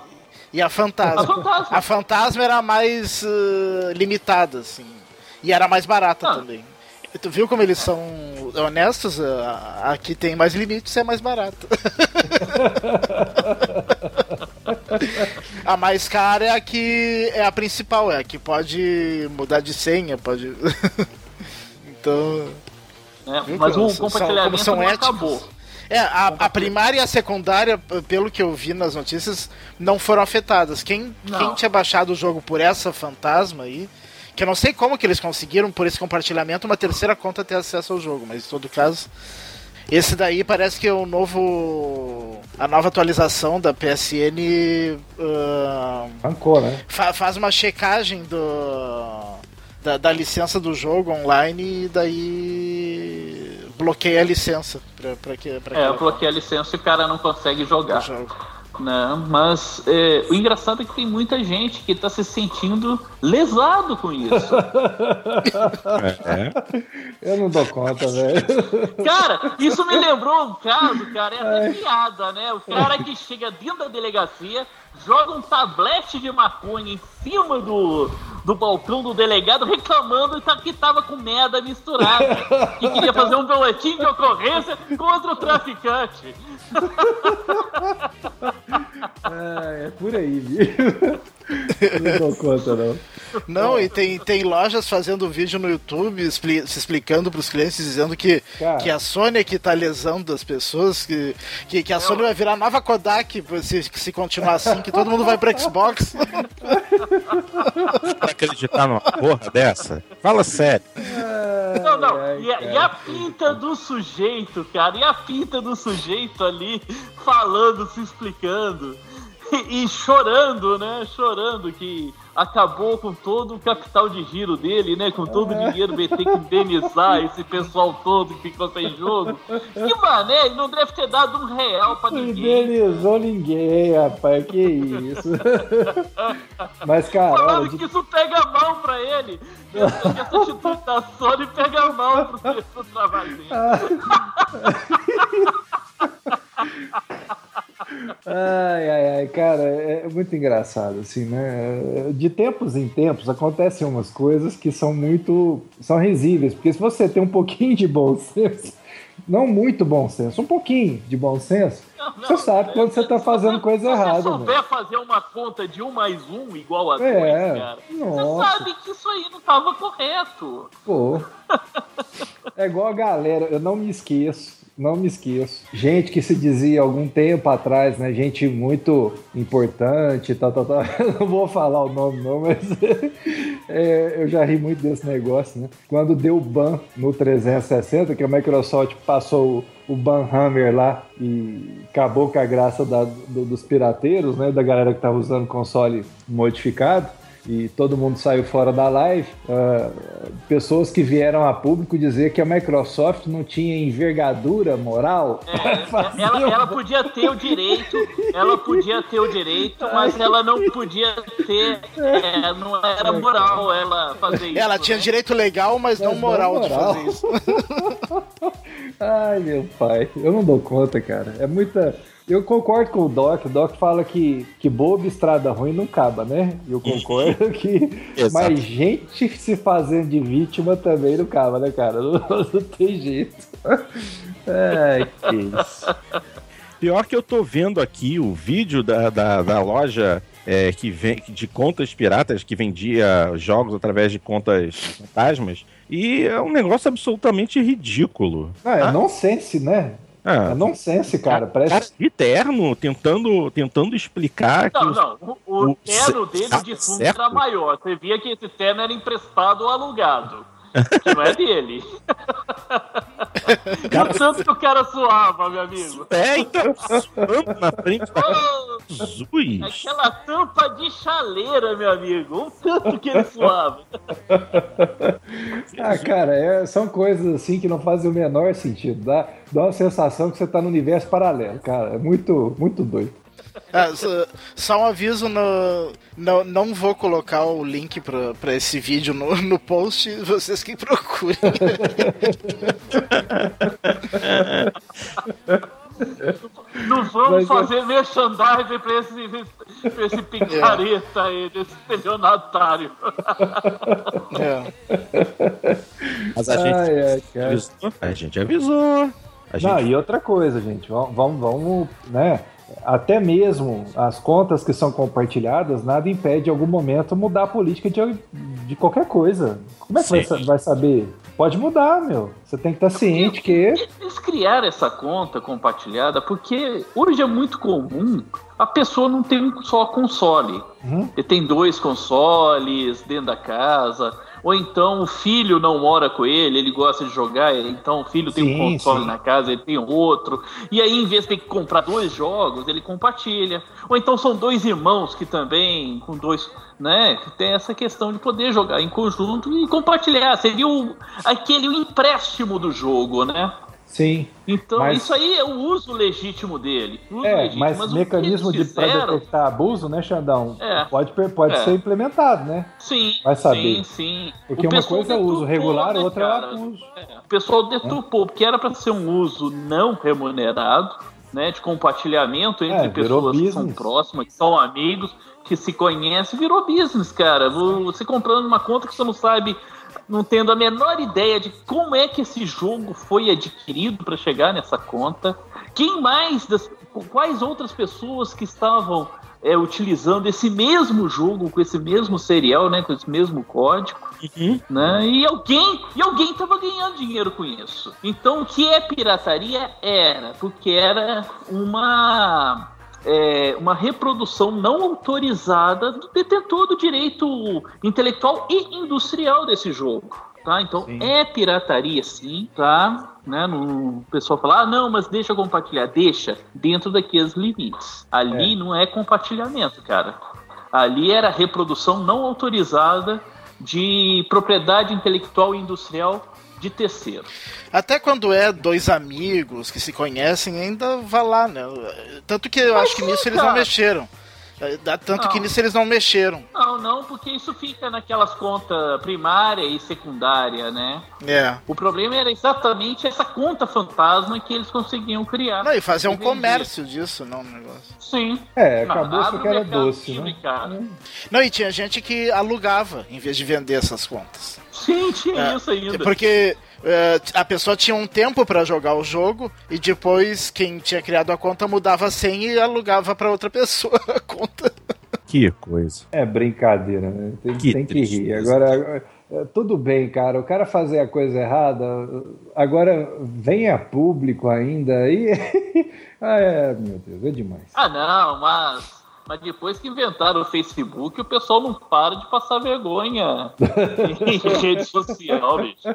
[SPEAKER 2] E a fantasma. A fantasma, a fantasma era mais uh, limitada, assim. E era mais barata ah. também. Tu viu como eles são honestos? Aqui tem mais limites e é mais barato. a mais cara é a que é a principal, é a que pode mudar de senha, pode. então.
[SPEAKER 3] Né? Mas o compartilhamento são, não acabou.
[SPEAKER 2] É, a, a, primária e a secundária, pelo que eu vi nas notícias, não foram afetadas. Quem, quem tinha baixado o jogo por essa fantasma aí, que eu não sei como que eles conseguiram, por esse compartilhamento, uma terceira conta ter acesso ao jogo, mas em todo caso. Esse daí parece que é o novo. A nova atualização da PSN. Uh,
[SPEAKER 5] Rancou, né?
[SPEAKER 2] Fa faz uma checagem do da, da, licença do jogo online e daí bloqueia a licença pra, pra que. Pra
[SPEAKER 3] é, bloqueia a licença e o cara não consegue jogar. Né? Mas é, o engraçado é que tem muita gente que está se sentindo lesado com isso.
[SPEAKER 5] É. Eu não dou conta, velho.
[SPEAKER 3] Cara, isso me lembrou um caso, cara, é até piada, né? O cara que chega dentro da delegacia, joga um tablete de maconha em cima do, do balcão do delegado reclamando que tava com merda misturada. Que queria fazer um boletim de ocorrência contra o traficante.
[SPEAKER 5] É, é por aí, viu? Não dou conta, não.
[SPEAKER 2] Não, e tem, tem lojas fazendo vídeo no YouTube expli se explicando para os clientes, dizendo que, que a Sony é que tá lesando as pessoas, que, que, que a Sony vai virar nova Kodak se, se continuar assim, que todo mundo vai para Xbox.
[SPEAKER 1] Pra acreditar numa porra dessa? Fala sério.
[SPEAKER 3] Não, não. E a, e a, pinta do sujeito, cara? E a pinta do sujeito ali falando, se explicando. E, e chorando, né? Chorando que acabou com todo o capital de giro dele, né? Com todo o dinheiro, vai ter que indenizar esse pessoal todo que ficou sem jogo. Que mané, ele não deve ter dado um real pra ninguém.
[SPEAKER 5] indenizou ninguém, rapaz. Que isso. Mas, cara,
[SPEAKER 3] Falando
[SPEAKER 5] de-
[SPEAKER 3] que isso pega mal pra ele. Essa essa atitude da Sony pega mal pro pro trabalho dele.
[SPEAKER 5] Ai, ai, ai, cara, é muito engraçado, assim, né? De tempos em tempos acontecem umas coisas que são muito. são risíveis, porque se você tem um pouquinho de bom senso, não muito bom senso, um pouquinho de bom senso,
[SPEAKER 3] Não, não,
[SPEAKER 5] você sabe quando você tá fazendo coisa
[SPEAKER 3] Se você
[SPEAKER 5] errada,
[SPEAKER 3] souber fazer uma conta de um mais um igual a
[SPEAKER 5] É,
[SPEAKER 3] dois, cara,
[SPEAKER 5] nossa.
[SPEAKER 3] você sabe que isso aí não tava correto.
[SPEAKER 5] Pô. É igual a galera, eu não me esqueço, não me esqueço. Gente que se dizia algum tempo atrás, né? Gente muito importante, tal, tal, tal. Não vou falar o nome, não, mas é, eu já ri muito desse negócio, né? Quando deu ban no 360, que a Microsoft passou o, o ban hammer lá e acabou com a graça da- do- dos pirateiros, né? Da galera que tava usando console modificado e todo mundo saiu fora da live, ah, pessoas que vieram a público dizer que a Microsoft não tinha envergadura moral fazer
[SPEAKER 3] Ela,
[SPEAKER 5] um-
[SPEAKER 3] ela podia ter o direito, ela podia ter o direito, mas ela não podia ter, é, não era moral ela fazer isso.
[SPEAKER 2] Ela tinha
[SPEAKER 3] né?
[SPEAKER 2] direito legal, mas não
[SPEAKER 5] Mas não
[SPEAKER 2] moral, de
[SPEAKER 5] moral.
[SPEAKER 2] fazer isso.
[SPEAKER 5] Ai, meu pai, eu não dou conta, cara. É muita. Eu concordo com o Doc. O Doc fala que, que bobo estrada ruim não acaba, né? Eu concordo que. Mas gente se fazendo de vítima também não acaba, né, cara? Não, não tem jeito. Ai, que isso.
[SPEAKER 1] Pior que eu tô vendo aqui o vídeo da, da, da loja é, que vem de contas piratas que vendia jogos através de contas fantasmas. E é um negócio absolutamente ridículo.
[SPEAKER 5] Não, é nonsense, né?
[SPEAKER 1] Ah,
[SPEAKER 5] É nonsense, cara.
[SPEAKER 1] cara
[SPEAKER 5] Parece.
[SPEAKER 1] de terno tentando, tentando explicar que
[SPEAKER 3] Não,
[SPEAKER 1] os-
[SPEAKER 3] não, o, o
[SPEAKER 1] o-
[SPEAKER 3] terno dele de fundo
[SPEAKER 1] certo?
[SPEAKER 3] era maior. Você via que esse terno era emprestado ou alugado. Que não é dele. E o tanto que o cara suava, meu amigo.
[SPEAKER 1] É, então, suando na frente da
[SPEAKER 3] Oh,
[SPEAKER 1] Jesus.
[SPEAKER 3] aquela tampa de chaleira, meu amigo. O tanto que ele suava.
[SPEAKER 5] Ah, cara, é- são coisas assim que não fazem o menor sentido. Dá, dá uma sensação que você tá no universo paralelo, cara. É muito, muito doido.
[SPEAKER 2] Ah, só- só um aviso, no, não, não vou colocar o link pra, pra esse vídeo no, no post, vocês que procurem.
[SPEAKER 3] Não vamos
[SPEAKER 5] Mas é-
[SPEAKER 3] fazer merchandising pra esse, pra esse picareta aí, desse estelionatário.
[SPEAKER 2] É.
[SPEAKER 1] Mas a gente
[SPEAKER 5] Ai,
[SPEAKER 1] avisou. A gente avisou. A gente
[SPEAKER 5] Não, e outra coisa, gente, vamos, vamos, vamos, né? Até mesmo as contas que são compartilhadas, nada impede em algum momento mudar a política de, de qualquer coisa. Como é que vai, vai saber? Pode mudar, meu. Você tem que estar ciente que.
[SPEAKER 3] Eles criaram essa conta compartilhada porque hoje é muito comum a pessoa não ter um só console.
[SPEAKER 5] Uhum.
[SPEAKER 3] Ele tem dois consoles dentro da casa. Ou então o filho não mora com ele, ele gosta de jogar, então o filho tem um
[SPEAKER 5] Sim,
[SPEAKER 3] console
[SPEAKER 5] sim.
[SPEAKER 3] na casa, ele tem outro. E aí, em vez de ter que comprar dois jogos, ele compartilha. Ou então são dois irmãos que também, com dois, né? Que tem essa questão de poder jogar em conjunto e compartilhar. Seria o, aquele o empréstimo do jogo, né?
[SPEAKER 5] Sim.
[SPEAKER 3] Então,
[SPEAKER 5] Mas-
[SPEAKER 3] isso aí é o uso legítimo dele. o uso
[SPEAKER 5] É,
[SPEAKER 3] legítimo.
[SPEAKER 5] mas,
[SPEAKER 3] o que
[SPEAKER 5] mecanismo de
[SPEAKER 3] fizeram-
[SPEAKER 5] detectar abuso, né, Xandão?
[SPEAKER 3] É.
[SPEAKER 5] Pode, pode
[SPEAKER 3] É.
[SPEAKER 5] ser implementado, né?
[SPEAKER 3] Sim,
[SPEAKER 5] Vai saber.
[SPEAKER 3] sim, sim.
[SPEAKER 5] Porque
[SPEAKER 3] O
[SPEAKER 5] uma coisa é o uso regular,
[SPEAKER 3] né,
[SPEAKER 5] outra é o
[SPEAKER 3] cara?
[SPEAKER 5] abuso.
[SPEAKER 3] É, O pessoal deturpou, porque era para ser um uso não remunerado, né, de compartilhamento entre
[SPEAKER 5] É,
[SPEAKER 3] pessoas que são próximas, que são amigos, que se conhecem, virou business, cara. Você comprando uma conta que você não sabe, não tendo a menor ideia de como é que esse jogo foi adquirido para chegar nessa conta. Quem mais, das, quais outras pessoas que estavam é, utilizando esse mesmo jogo, com esse mesmo serial, né, com esse mesmo código
[SPEAKER 1] Uhum.
[SPEAKER 3] né? E alguém, e alguém estava ganhando dinheiro com isso. Então, o que é pirataria era, porque era uma é, uma reprodução não autorizada do detentor do direito intelectual e industrial desse jogo. Tá? Então
[SPEAKER 5] Sim.
[SPEAKER 3] é pirataria sim, tá? Né? No, o pessoal fala, ah, não, mas deixa compartilhar. Deixa, dentro daqueles limites. Ali não é compartilhamento, cara. Ali era reprodução não autorizada de propriedade intelectual e industrial de terceiro.
[SPEAKER 2] Até quando é dois amigos que se conhecem, ainda vai lá, né? Tanto que eu Mas acho que nisso eles não mexeram. Tanto não. que nisso eles não mexeram.
[SPEAKER 3] Não, não, porque isso fica naquelas contas primária e secundária, né?
[SPEAKER 2] É.
[SPEAKER 3] O problema era exatamente essa conta fantasma que eles conseguiam criar.
[SPEAKER 2] Não, e fazer um comércio disso, não, um negócio.
[SPEAKER 3] Sim.
[SPEAKER 5] É, acabou que era doce, né?
[SPEAKER 2] Cara. Não, e tinha gente que alugava em vez de vender essas contas.
[SPEAKER 3] Sim, tinha é, isso ainda.
[SPEAKER 2] Porque é, a pessoa tinha um tempo para jogar o jogo e depois quem tinha criado a conta mudava a senha e alugava para outra pessoa a conta.
[SPEAKER 1] Que coisa.
[SPEAKER 5] É brincadeira, né? Tem que, tem que rir. Agora, é, tudo bem, cara. O cara fazer a coisa errada, agora vem a público ainda e. ah, é, meu Deus, é demais.
[SPEAKER 3] Ah, não, mas mas depois que inventaram o Facebook, o pessoal não para de passar vergonha em rede social, bicho.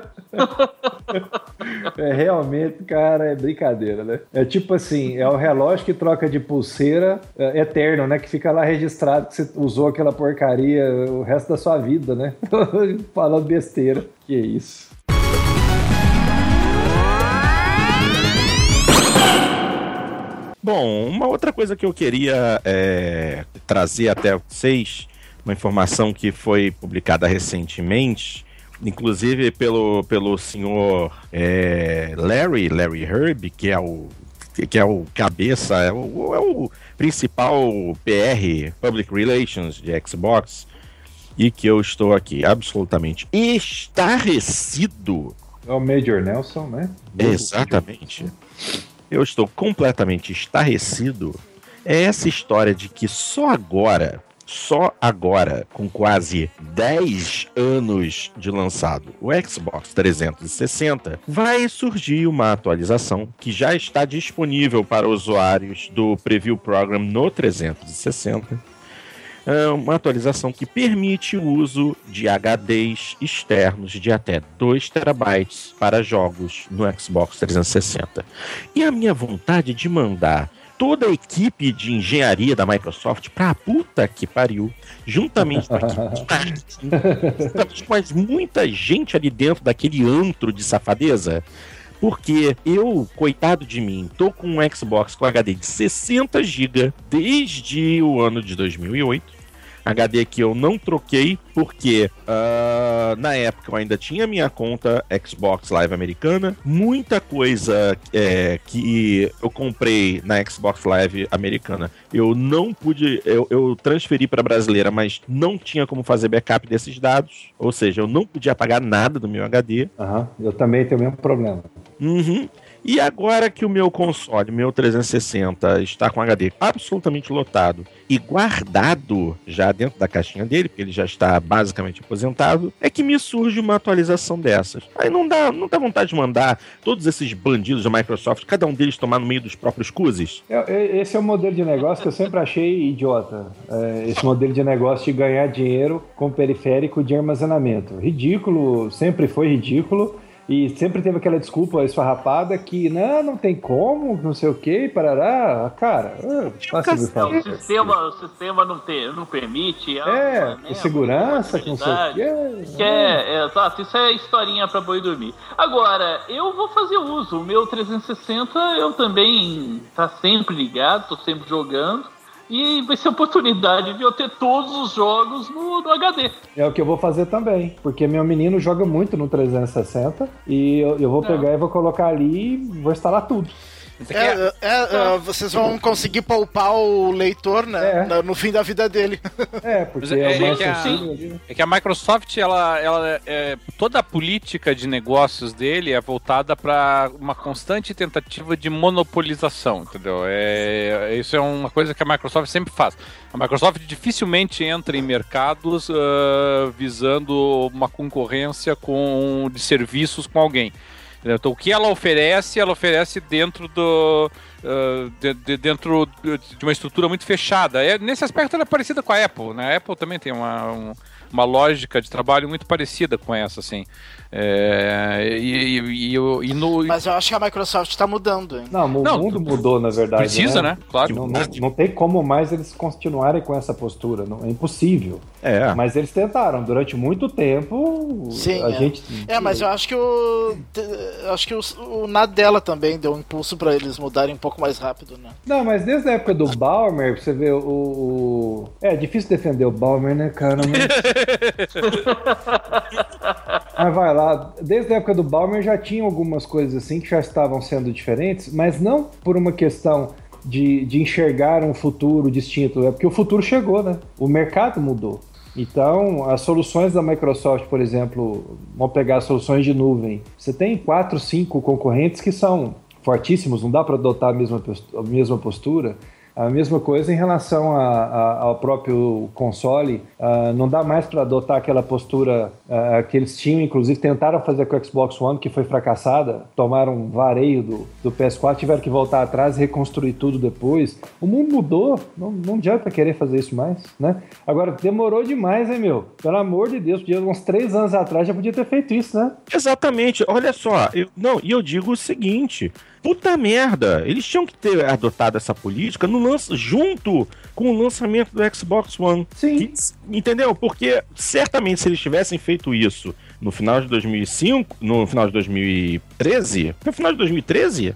[SPEAKER 5] É realmente, cara, é brincadeira, né? É tipo assim, é o relógio que troca de pulseira é, eterno, né? Que fica lá registrado que você usou aquela porcaria o resto da sua vida, né? Falando besteira. Que isso.
[SPEAKER 1] Bom, uma outra coisa que eu queria é, trazer até vocês, uma informação que foi publicada recentemente, inclusive pelo, pelo senhor é, Larry, Larry Herb, que é o que é o cabeça, é o, é o principal PR, Public Relations de Xbox, e que eu estou aqui absolutamente estarrecido.
[SPEAKER 5] É o Major Nelson, né?
[SPEAKER 1] Exatamente eu estou completamente estarrecido. É essa história de que só agora, só agora, com quase 10 anos de lançado o Xbox 360, vai surgir uma atualização que já está disponível para usuários do Preview Program no 360 é uma atualização que permite o uso de HDs externos de até 2 terabytes para jogos no Xbox 360. E a minha vontade de mandar toda a equipe de engenharia da Microsoft pra puta que pariu, juntamente com a equipe mas muita gente ali dentro daquele antro de safadeza. Porque eu, coitado de mim, tô com um Xbox com HD de 60 GB desde o ano de 2008 HD que eu não troquei porque uh, na época eu ainda tinha minha conta Xbox Live americana. Muita coisa é, que eu comprei na Xbox Live americana eu não pude, eu, eu transferi para brasileira, mas não tinha como fazer backup desses dados. Ou seja, eu não podia apagar nada do meu HD.
[SPEAKER 5] Uhum, eu também tenho o mesmo problema.
[SPEAKER 1] Uhum. E agora que o meu console, meu 360, está com HD absolutamente lotado e guardado já dentro da caixinha dele, porque ele já está basicamente aposentado, é que me surge uma atualização dessas. Aí não dá, não dá vontade de mandar todos esses bandidos da Microsoft, cada um deles tomar no meio dos próprios cuzes?
[SPEAKER 5] É, é, esse é o modelo de negócio que eu sempre achei idiota. É, esse modelo de negócio de ganhar dinheiro com periférico de armazenamento. Ridículo, sempre foi ridículo. E sempre teve aquela desculpa esfarrapada que não, não tem como, não sei o que, parará. Cara,
[SPEAKER 3] fácil de falar. O sistema, o sistema não, tem, não permite.
[SPEAKER 5] É, né, segurança, não sei o
[SPEAKER 3] que. Que é, é, exato, isso é historinha pra boi dormir. Agora, eu vou fazer uso. O meu 360 eu também tá sempre ligado, tô sempre jogando. E vai ser oportunidade de eu ter todos os jogos no, no, HD.
[SPEAKER 5] É o que eu vou fazer também, porque meu menino joga muito no 360 e eu, eu vou é. pegar e vou colocar ali e vou instalar tudo.
[SPEAKER 2] É, é, é, é, vocês vão conseguir poupar o leitor né, é. no fim da vida dele.
[SPEAKER 5] É, porque é, é,
[SPEAKER 4] que a, é, que a, Microsoft, ela, ela toda a política de negócios dele é voltada para uma constante tentativa de monopolização, entendeu? É, isso é uma coisa que a Microsoft sempre faz. A Microsoft dificilmente entra em mercados uh, visando uma concorrência com, de serviços com alguém. Então, o que ela oferece, ela oferece dentro do. Uh, de, de, dentro de uma estrutura muito fechada. É, nesse aspecto ela é parecida com a Apple, né? A Apple também tem uma, um, uma lógica de trabalho muito parecida com essa, assim. É, e, e, e, e no...
[SPEAKER 2] Mas eu acho que a Microsoft está mudando. Hein?
[SPEAKER 5] Não, o
[SPEAKER 4] Não,
[SPEAKER 5] mundo mudou, na verdade.
[SPEAKER 4] Precisa, né? Claro.
[SPEAKER 5] Não, não, não tem como mais eles continuarem com essa postura. Não, é impossível.
[SPEAKER 1] É.
[SPEAKER 5] Mas eles tentaram. Durante muito tempo,
[SPEAKER 2] Sim,
[SPEAKER 5] a
[SPEAKER 2] é.
[SPEAKER 5] gente.
[SPEAKER 2] É, mas eu acho que o. Acho que o, o Nadella também deu um impulso para eles mudarem um pouco mais rápido, né?
[SPEAKER 5] Não, mas desde a época do Balmer, você vê o. o- É difícil defender o Balmer, né, cara? Mas... mas vai lá. Desde a época do Balmer já tinha algumas coisas assim que já estavam sendo diferentes, mas não por uma questão de, de enxergar um futuro distinto, é porque o futuro chegou, né? O mercado mudou. Então, as soluções da Microsoft, por exemplo, vamos pegar as soluções de nuvem. Você tem quatro, cinco concorrentes que são fortíssimos, não dá para adotar a mesma, a mesma postura. A mesma coisa em relação a- a- ao próprio console, ah, não dá mais para adotar aquela postura ah, que eles tinham, inclusive tentaram fazer com o Xbox One, que foi fracassada, tomaram um vareio do, do PS4, tiveram que voltar atrás e reconstruir tudo depois. O mundo mudou, não, não adianta querer fazer isso mais, né? Agora, demorou demais, hein, meu? Pelo amor de Deus, podia, uns três anos atrás já podia ter feito isso, né?
[SPEAKER 1] Exatamente, olha só, eu, não, e eu digo o seguinte, puta merda, eles tinham que ter adotado essa política no lance, junto com o lançamento do Xbox One.
[SPEAKER 5] Sim.
[SPEAKER 1] Que- entendeu? Porque certamente se eles tivessem feito isso no final de 2005, no final de 2013, no final de 2013?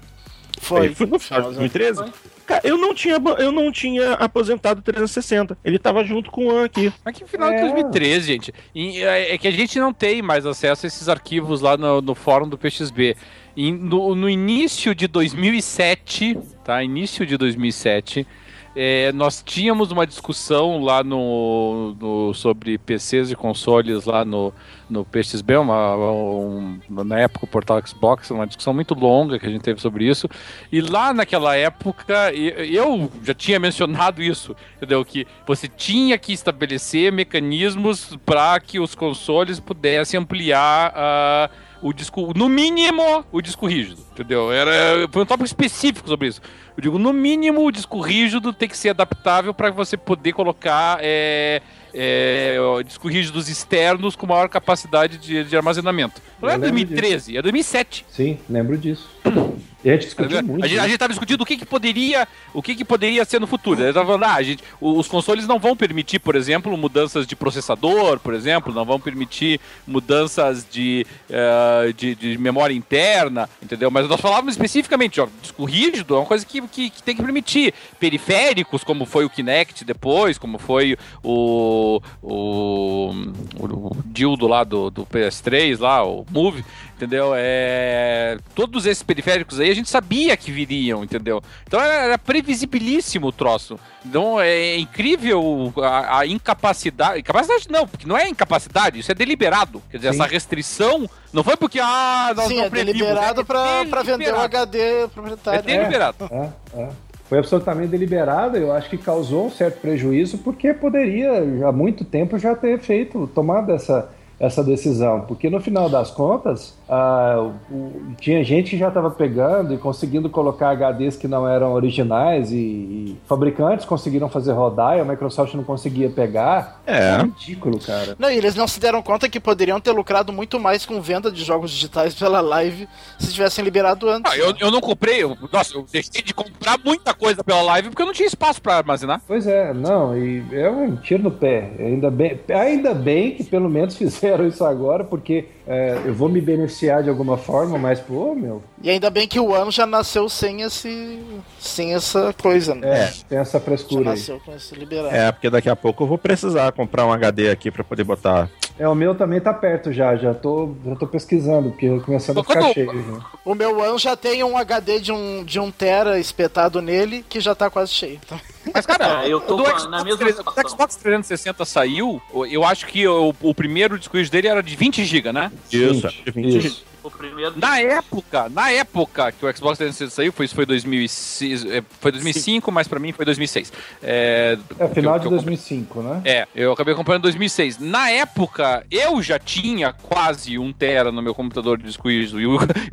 [SPEAKER 2] Foi.
[SPEAKER 1] Foi no final de
[SPEAKER 2] Foi.
[SPEAKER 1] 2013? Cara, eu não tinha, eu não tinha aposentado o 360. Ele tava junto com o One aqui.
[SPEAKER 4] Mas que final de
[SPEAKER 5] É.
[SPEAKER 4] 2013, gente. E, é, é que a gente não tem mais acesso a esses arquivos lá no, no fórum do PXB. No, no início de 2007, tá? Início de 2007, é, nós tínhamos uma discussão lá no, no- sobre PCs e consoles lá no, no PXB, uma, um- na época o portal Xbox, uma discussão muito longa que a gente teve sobre isso. E lá naquela época, eu já tinha mencionado isso, entendeu? Que você tinha que estabelecer mecanismos para que os consoles pudessem ampliar ah, o disco, no mínimo, o disco rígido, entendeu? Era, foi um tópico específico sobre isso. Eu digo, no mínimo, o disco rígido tem que ser adaptável para você poder colocar é, é, disco rígidos externos com maior capacidade de, de armazenamento. Não é
[SPEAKER 5] Eu lembro
[SPEAKER 4] 2013, é 2007.
[SPEAKER 5] Sim, lembro disso. E a gente discutiu muito.
[SPEAKER 4] A gente,
[SPEAKER 5] né?
[SPEAKER 4] gente tava discutindo o que, que poderia, o que, que poderia ser no futuro. Tava falando, ah, a gente, os consoles não vão permitir, por exemplo, mudanças de processador, por exemplo, não vão permitir mudanças de, eh, de, de memória interna, entendeu? Mas nós falávamos especificamente, ó, disco rígido é uma coisa que, que, que tem que permitir. Periféricos, como foi o Kinect depois, como foi o, o, o, o dildo lá do, do PS3, lá, o Move, entendeu? É, todos esses periféricos aí a gente sabia que viriam, entendeu? Então era, era previsibilíssimo o troço. Então é incrível a, a incapacidade. Incapacidade não, porque não é incapacidade, isso é deliberado. Quer dizer,
[SPEAKER 5] Sim.
[SPEAKER 4] essa restrição não foi porque, ah, nós
[SPEAKER 2] Sim,
[SPEAKER 4] não
[SPEAKER 2] é
[SPEAKER 4] previmos,
[SPEAKER 2] deliberado
[SPEAKER 4] é
[SPEAKER 2] pra, pra vender o
[SPEAKER 4] deliberado.
[SPEAKER 2] HD
[SPEAKER 4] É
[SPEAKER 2] proprietário.
[SPEAKER 4] deliberado.
[SPEAKER 5] É, é. Foi absolutamente deliberada, eu acho que causou um certo prejuízo, porque poderia há muito tempo já ter feito, tomado essa, essa decisão. Porque no final das contas, ah, o- tinha gente que já estava pegando e conseguindo colocar HDs que não eram originais e, e fabricantes conseguiram fazer rodar e a Microsoft não conseguia pegar.
[SPEAKER 1] É.
[SPEAKER 5] ridículo, cara.
[SPEAKER 2] Não, e eles não se deram conta que poderiam ter lucrado muito mais com venda de jogos digitais pela live se tivessem liberado antes.
[SPEAKER 4] Ah, eu, eu não comprei, eu, nossa, eu deixei de comprar muita coisa pela live porque eu não tinha espaço pra armazenar.
[SPEAKER 5] Pois é, não, e é um tiro no pé. Ainda bem, ainda bem que pelo menos fizeram isso agora, porque é, eu vou me beneficiar de alguma forma, mas, pô, meu,
[SPEAKER 2] E ainda bem que o ano já nasceu sem esse. sem essa coisa, né?
[SPEAKER 5] é, tem essa
[SPEAKER 2] Já
[SPEAKER 5] frescura aí.
[SPEAKER 2] nasceu com esse liberado.
[SPEAKER 1] É, porque daqui a pouco eu vou precisar comprar um HD aqui pra poder botar.
[SPEAKER 5] É, o meu também tá perto já, já tô, já tô pesquisando, porque começando a ficar cheio. Já.
[SPEAKER 2] O meu One já tem um HD de um, de um Tera espetado nele que já tá quase cheio. Então,
[SPEAKER 4] Mas, cara,
[SPEAKER 3] eu tô
[SPEAKER 4] do Xbox,
[SPEAKER 3] na mesma
[SPEAKER 4] 300
[SPEAKER 3] situação.
[SPEAKER 4] o Xbox 360 saiu, eu acho que o, o primeiro disco dele era de 20 GB, né?
[SPEAKER 1] Isso,
[SPEAKER 5] Gente,
[SPEAKER 1] de 20
[SPEAKER 5] isso.
[SPEAKER 3] O primeiro.
[SPEAKER 4] Na época, na época que o Xbox 360 saiu, foi, isso foi 2006, é, foi 2005, mas pra mim foi 2006. É,
[SPEAKER 5] É final
[SPEAKER 4] que
[SPEAKER 5] de
[SPEAKER 4] eu- que eu
[SPEAKER 5] 2005, né?
[SPEAKER 4] É, eu acabei comprando em 2006. Na época, eu já tinha quase um tera no meu computador de disco e,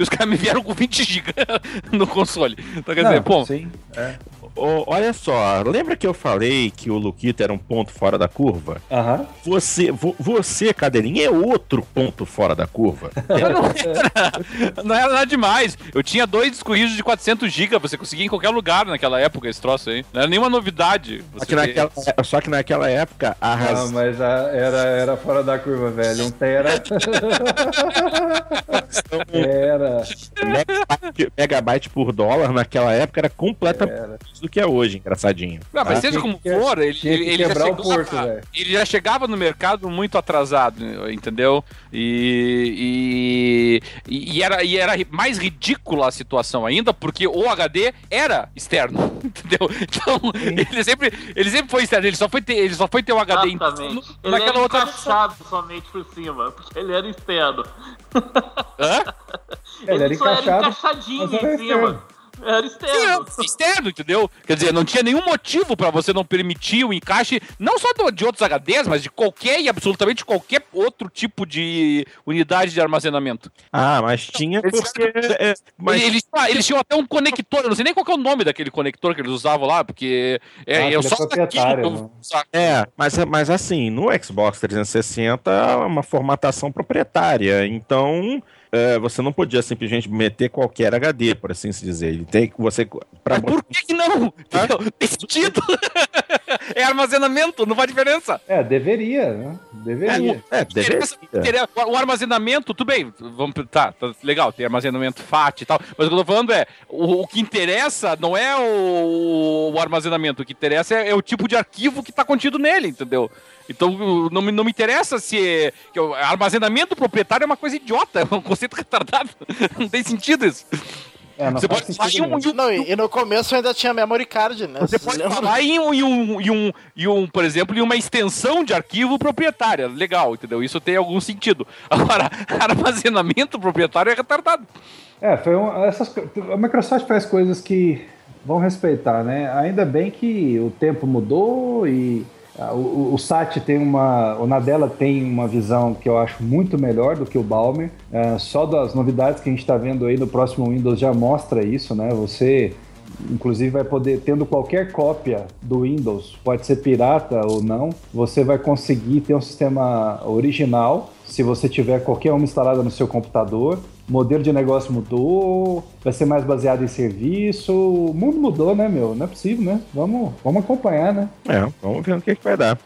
[SPEAKER 4] os caras me vieram com 20 GB no console. Então, quer dizer,
[SPEAKER 5] Não,
[SPEAKER 4] pô,
[SPEAKER 5] sim, é.
[SPEAKER 1] Ô, olha só, lembra que eu falei que o Luquito era um ponto fora da curva?
[SPEAKER 5] Aham.
[SPEAKER 1] Você, vo- você, Cadeirinha, é outro ponto fora da curva.
[SPEAKER 4] Eu não, era, não era nada demais. Eu tinha dois discos rígidos de 400 GB, você conseguia em qualquer lugar naquela época esse troço aí. Não era nenhuma novidade.
[SPEAKER 1] Só que, naquela, só que naquela época, a
[SPEAKER 5] Ah, mas a- era, era fora da curva, velho. Um tera. era.
[SPEAKER 1] megabyte, megabyte por dólar naquela época era completamente
[SPEAKER 5] Era.
[SPEAKER 1] Do que é hoje, engraçadinho.
[SPEAKER 4] Não, mas
[SPEAKER 1] tá?
[SPEAKER 4] seja como
[SPEAKER 5] que-
[SPEAKER 4] for, ele,
[SPEAKER 5] que
[SPEAKER 4] ele, já chegava,
[SPEAKER 5] porto,
[SPEAKER 4] ele já chegava no mercado muito atrasado, entendeu? E, e, e era, e era mais ridícula a situação ainda, porque o HD era externo, entendeu? Então, ele sempre, ele sempre foi externo, ele só foi ter, ele só foi ter o HD interno
[SPEAKER 3] Exatamente. Ele
[SPEAKER 4] naquela
[SPEAKER 3] era
[SPEAKER 4] outra
[SPEAKER 3] encaixado somente por cima, porque ele era externo.
[SPEAKER 4] Hã?
[SPEAKER 5] Ele era
[SPEAKER 3] só era
[SPEAKER 5] encaixado,
[SPEAKER 3] encaixadinho
[SPEAKER 5] era
[SPEAKER 3] em cima. Era
[SPEAKER 4] Sim,
[SPEAKER 3] externo.
[SPEAKER 4] é externo, entendeu? Quer dizer, não tinha nenhum motivo pra você não permitir o encaixe, não só do- de outros HDs, mas de qualquer e absolutamente qualquer outro tipo de unidade de armazenamento.
[SPEAKER 1] Ah, mas tinha
[SPEAKER 4] Eles-
[SPEAKER 1] porque. é, mas
[SPEAKER 4] Eles, ah, eles tinham até um conector, eu não sei nem qual que é o nome daquele conector que eles usavam lá, porque é,
[SPEAKER 5] Ah,
[SPEAKER 4] eu
[SPEAKER 5] é
[SPEAKER 4] só eu
[SPEAKER 5] né?
[SPEAKER 1] É, mas, mas assim, no Xbox 360 é uma formatação proprietária, então é, você não podia simplesmente meter qualquer HD, por assim se dizer. Ele tem que você para
[SPEAKER 4] Mas por que, que não? Entendeu? Tem sentido. é armazenamento, não faz diferença.
[SPEAKER 5] É, deveria, né? Deveria.
[SPEAKER 1] é, deveria.
[SPEAKER 4] Interessa- interessa- O armazenamento, tudo bem, vamos, tá, tá legal, tem armazenamento FAT e tal, mas o que eu tô falando é, o, o que interessa não é o, o armazenamento, o que interessa é, é o tipo de arquivo que tá contido nele, entendeu? Então não me, não me interessa se é, que o armazenamento proprietário é uma coisa idiota, é um conceito retardado, não tem sentido isso.
[SPEAKER 5] É, não
[SPEAKER 4] Você pode falar em um, um-
[SPEAKER 2] Não, e, no começo ainda tinha memory card, né?
[SPEAKER 4] você pode falar em um, em, um, em, um, em um, por exemplo, em uma extensão de arquivo proprietária. Legal, entendeu? Isso tem algum sentido. Agora, armazenamento proprietário é retardado.
[SPEAKER 5] É, foi um, essas, a Microsoft faz coisas que vão respeitar, né? Ainda bem que o tempo mudou e ah, o, o Sat tem uma, o Nadella tem uma visão que eu acho muito melhor do que o Balmer. É, só das novidades que a gente está vendo aí no próximo Windows já mostra isso, né? Você inclusive vai poder, tendo qualquer cópia do Windows, pode ser pirata ou não, você vai conseguir ter um sistema original se você tiver qualquer uma instalada no seu computador. O modelo de negócio mudou, vai ser mais baseado em serviço. O mundo mudou, né, meu? Não é possível, né? Vamos, vamos acompanhar, né?
[SPEAKER 1] É, vamos ver o que, que vai dar.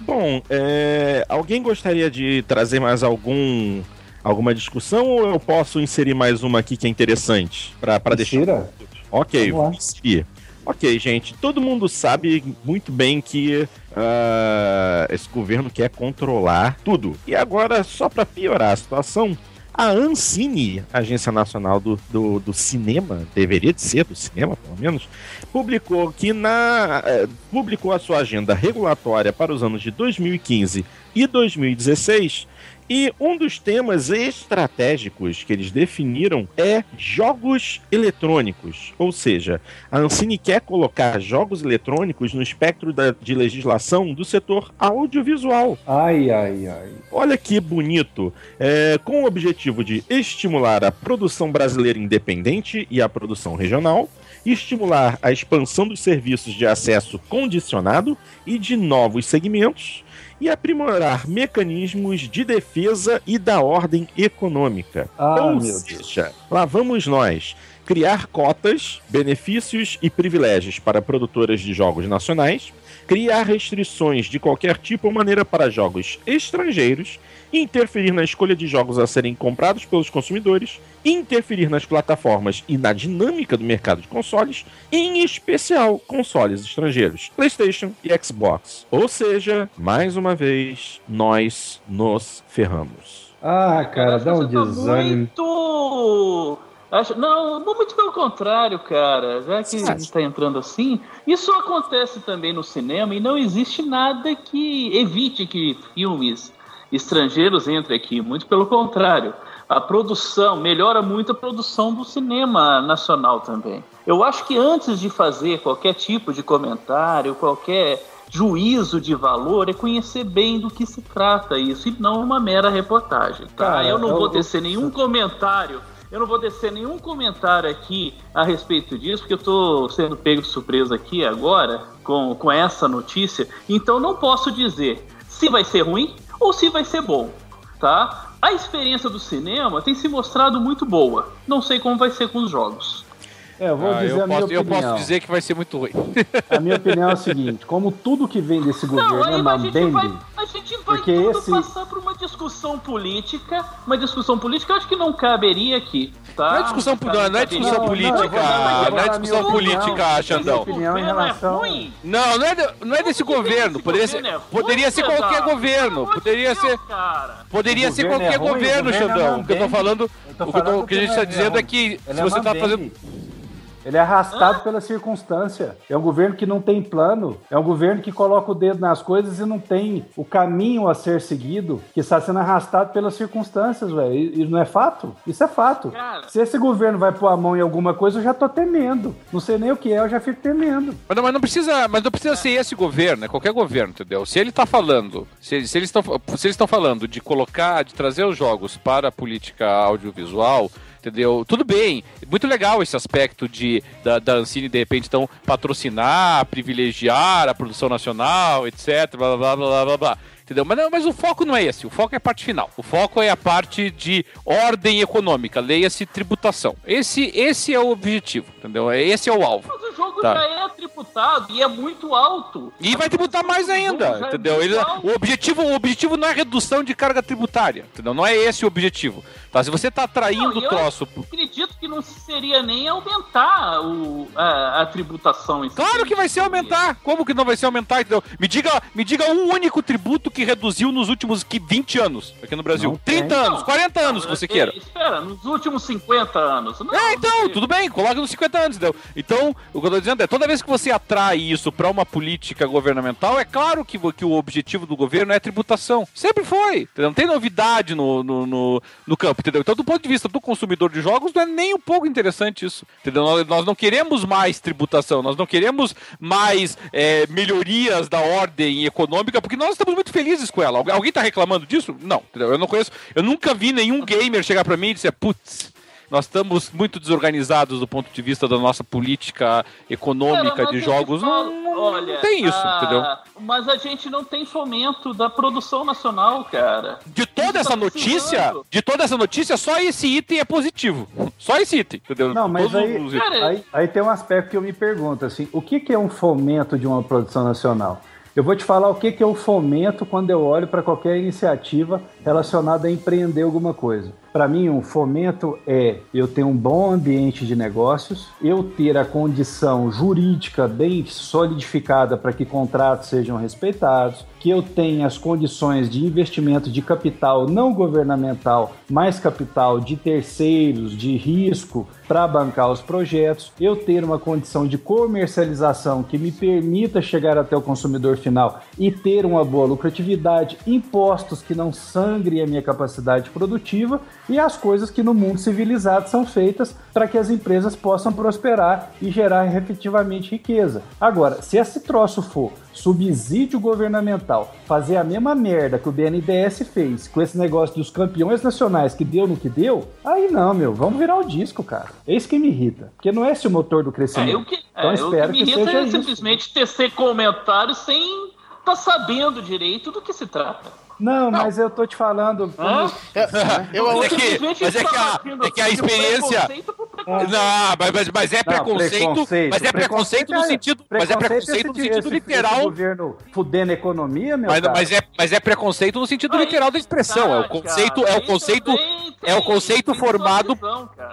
[SPEAKER 1] Bom, é, alguém gostaria de trazer mais algum alguma discussão ou eu posso inserir mais uma aqui que é interessante para deixar. Ok, vou inserir. Ok, gente, todo mundo sabe muito bem que ah, esse governo quer controlar tudo. E agora, só para piorar a situação, a Ancine, Agência Nacional do, do, do Cinema, deveria de ser do cinema, pelo menos, publicou que na eh, publicou a sua agenda regulatória para os anos de 2015 e 2016 e um dos temas estratégicos que eles definiram é jogos eletrônicos. Ou seja, a Ancine quer colocar jogos eletrônicos no espectro da- de legislação do setor audiovisual.
[SPEAKER 5] Ai, ai, ai.
[SPEAKER 1] Olha que bonito! É, com o objetivo de estimular a produção brasileira independente e a produção regional, estimular a expansão dos serviços de acesso condicionado e de novos segmentos, e aprimorar mecanismos de defesa e da ordem econômica.
[SPEAKER 5] Ah,
[SPEAKER 1] Ou
[SPEAKER 5] meu Deus.
[SPEAKER 1] seja, lá vamos nós criar cotas, benefícios e privilégios para produtoras de jogos nacionais, criar restrições de qualquer tipo ou maneira para jogos estrangeiros, interferir na escolha de jogos a serem comprados pelos consumidores, interferir nas plataformas e na dinâmica do mercado de consoles, em especial consoles estrangeiros, PlayStation e Xbox. Ou seja, mais uma vez, nós nos ferramos.
[SPEAKER 5] Ah, cara, dá um
[SPEAKER 3] tá
[SPEAKER 5] desânimo.
[SPEAKER 3] Muito. Acho... Não, muito pelo contrário, cara. Já que a gente tá entrando assim, isso acontece também no cinema e não existe nada que evite que filmes estrangeiros entrem aqui. Muito pelo contrário. A produção melhora muito a produção do cinema nacional também. Eu acho que antes de fazer qualquer tipo de comentário, qualquer juízo de valor é conhecer bem do que se trata isso e não uma mera reportagem. Tá?
[SPEAKER 5] Cara,
[SPEAKER 3] eu não
[SPEAKER 5] eu-
[SPEAKER 3] vou tecer nenhum comentário. Eu não vou descer nenhum comentário aqui a respeito disso, porque eu tô sendo pego de surpresa aqui agora com, com essa notícia. Então não posso dizer se vai ser ruim ou se vai ser bom, tá? A experiência do cinema tem se mostrado muito boa. Não sei como vai ser com os jogos.
[SPEAKER 5] É, eu vou
[SPEAKER 4] Ah,
[SPEAKER 5] dizer
[SPEAKER 4] eu,
[SPEAKER 5] a minha
[SPEAKER 4] posso, eu
[SPEAKER 5] opinião.
[SPEAKER 4] posso dizer que vai ser muito ruim.
[SPEAKER 5] A minha opinião é a seguinte: como tudo que vem desse governo
[SPEAKER 3] Não,
[SPEAKER 5] é
[SPEAKER 3] aí a gente vai,
[SPEAKER 5] mambembe,
[SPEAKER 3] a gente vai
[SPEAKER 5] Porque
[SPEAKER 3] tudo
[SPEAKER 5] esse-
[SPEAKER 3] passar por uma discussão política. Uma discussão política eu acho que não caberia aqui, tá?
[SPEAKER 4] Não é discussão,
[SPEAKER 3] cabe-
[SPEAKER 4] não, não é discussão
[SPEAKER 5] Não, não, eu
[SPEAKER 4] política,
[SPEAKER 5] eu
[SPEAKER 4] não é discussão política. Xandão.
[SPEAKER 5] Minha opinião em
[SPEAKER 3] governo
[SPEAKER 5] relação-
[SPEAKER 3] É ruim?
[SPEAKER 4] Não, não é, não é desse governo. Poderia ser,
[SPEAKER 3] governo é ruim,
[SPEAKER 4] poderia ser qualquer governo. Poderia ser, poderia ser
[SPEAKER 5] é
[SPEAKER 4] qualquer governo, Xandão. O que eu tô falando,
[SPEAKER 5] Eu
[SPEAKER 4] o que, eu a gente tá
[SPEAKER 5] não é
[SPEAKER 4] dizendo é que se você tá
[SPEAKER 5] mambembe.
[SPEAKER 4] fazendo
[SPEAKER 5] Ele é arrastado pela circunstância. É um governo que não tem plano. É um governo que coloca o dedo nas coisas e não tem o caminho a ser seguido, que está sendo arrastado pelas circunstâncias, velho. E, e não é fato? Isso é fato.
[SPEAKER 3] Cara.
[SPEAKER 5] Se esse governo vai pôr a mão em alguma coisa, eu já tô temendo. Não sei nem o que é, eu já fico temendo.
[SPEAKER 4] Mas não, mas não precisa, mas não precisa ser esse governo, é qualquer governo, entendeu? Se ele tá falando, se, se eles estão se eles estão falando de colocar, de trazer os jogos para a política audiovisual, entendeu? Tudo bem, muito legal esse aspecto de da, da Ancine de repente então patrocinar, privilegiar a produção nacional, etc, blá blá blá blá blá. blá. Entendeu? Mas, não, mas o foco não é esse, o foco é a parte final. O foco é a parte de ordem econômica, leia-se tributação. Esse, esse é o objetivo, entendeu? Esse é o alvo.
[SPEAKER 3] Mas o jogo
[SPEAKER 4] Tá.
[SPEAKER 3] já é tributado e é muito alto.
[SPEAKER 4] E vai tributar mais ainda,
[SPEAKER 3] é
[SPEAKER 4] entendeu?
[SPEAKER 3] muito
[SPEAKER 4] Ele- o, objetivo, o objetivo não é redução de carga tributária, entendeu? Não é esse o objetivo. Tá? Se você tá atraindo o
[SPEAKER 3] eu
[SPEAKER 4] troço...
[SPEAKER 3] acredito que não seria nem aumentar o, a, a tributação.
[SPEAKER 4] Claro que vai ser aumentar. Como que não vai ser aumentar, entendeu? Me diga, me diga um único tributo que reduziu nos últimos que 20 anos aqui no Brasil.
[SPEAKER 5] Não tem.
[SPEAKER 4] 30 anos, 40 anos, se você
[SPEAKER 3] Ei,
[SPEAKER 4] queira.
[SPEAKER 3] Espera, nos últimos 50 anos. Não,
[SPEAKER 4] É, então,
[SPEAKER 3] não
[SPEAKER 4] tudo bem, coloca nos 50 anos, entendeu? Então, o que eu tô dizendo é, toda vez que você atrai isso pra uma política governamental, é claro que, que o objetivo do governo é tributação. Sempre foi, entendeu? Não tem novidade no, no, no, no campo, entendeu? Então, do ponto de vista do consumidor de jogos, não é nem um pouco interessante isso, entendeu? Nós, nós não queremos mais tributação, nós não queremos mais é, melhorias da ordem econômica, porque nós estamos muito felizes com ela. Algu- Alguém tá reclamando disso? Não, entendeu? Eu não conheço, eu nunca vi nenhum gamer chegar pra mim e dizer, putz, nós estamos muito desorganizados do ponto de vista da nossa política econômica
[SPEAKER 3] Cara,
[SPEAKER 4] de jogos.
[SPEAKER 3] falo,
[SPEAKER 4] Não, não
[SPEAKER 3] olha,
[SPEAKER 4] tem isso,
[SPEAKER 3] ah,
[SPEAKER 4] entendeu?
[SPEAKER 3] Mas a gente não tem fomento da produção nacional, cara.
[SPEAKER 4] De toda essa
[SPEAKER 3] tá
[SPEAKER 4] notícia, de toda essa notícia, só esse item é positivo. Só esse item, entendeu?
[SPEAKER 5] Não, mas aí- Aí, aí tem um aspecto que eu me pergunto, assim, o que, que é um fomento de uma produção nacional? Eu vou te falar o que, que o fomento quando eu olho para qualquer iniciativa relacionada a empreender alguma coisa. Para mim, um fomento é eu ter um bom ambiente de negócios, eu ter a condição jurídica bem solidificada para que contratos sejam respeitados, que eu tenha as condições de investimento de capital não governamental, mais capital de terceiros, de risco para bancar os projetos, eu ter uma condição de comercialização que me permita chegar até o consumidor final e ter uma boa lucratividade, impostos que não sangrem a minha capacidade produtiva e as coisas que no mundo civilizado são feitas para que as empresas possam prosperar e gerar efetivamente riqueza. Agora, se esse troço for subsídio governamental, fazer a mesma merda que o BNDES fez com esse negócio dos campeões nacionais que deu no que deu, aí não, meu, vamos virar o disco, cara. É isso que me irrita, porque não é esse o motor do
[SPEAKER 3] É,
[SPEAKER 5] crescimento.
[SPEAKER 3] eu que,
[SPEAKER 5] Então
[SPEAKER 3] é,
[SPEAKER 5] espero
[SPEAKER 3] o que me irrita
[SPEAKER 5] seja
[SPEAKER 3] é
[SPEAKER 5] isso.
[SPEAKER 3] simplesmente tecer comentários sem tá sabendo direito do que se trata.
[SPEAKER 5] Não, mas eu tô te falando.
[SPEAKER 3] Hã?
[SPEAKER 2] Eu,
[SPEAKER 4] Mas é que- mas é que a- é que a
[SPEAKER 3] de
[SPEAKER 4] experiência-
[SPEAKER 3] preconceito.
[SPEAKER 4] Não, mas, mas- mas é preconceito,
[SPEAKER 5] preconceito.
[SPEAKER 4] mas é preconceito no
[SPEAKER 5] é-
[SPEAKER 4] sentido, mas é preconceito no sentido literal.
[SPEAKER 5] governo fudendo a economia, meu
[SPEAKER 4] Mas,
[SPEAKER 5] cara.
[SPEAKER 4] mas é, mas é preconceito no sentido
[SPEAKER 3] Aí
[SPEAKER 4] literal da expressão. É o conceito,
[SPEAKER 3] cara.
[SPEAKER 4] é o conceito, é o conceito formado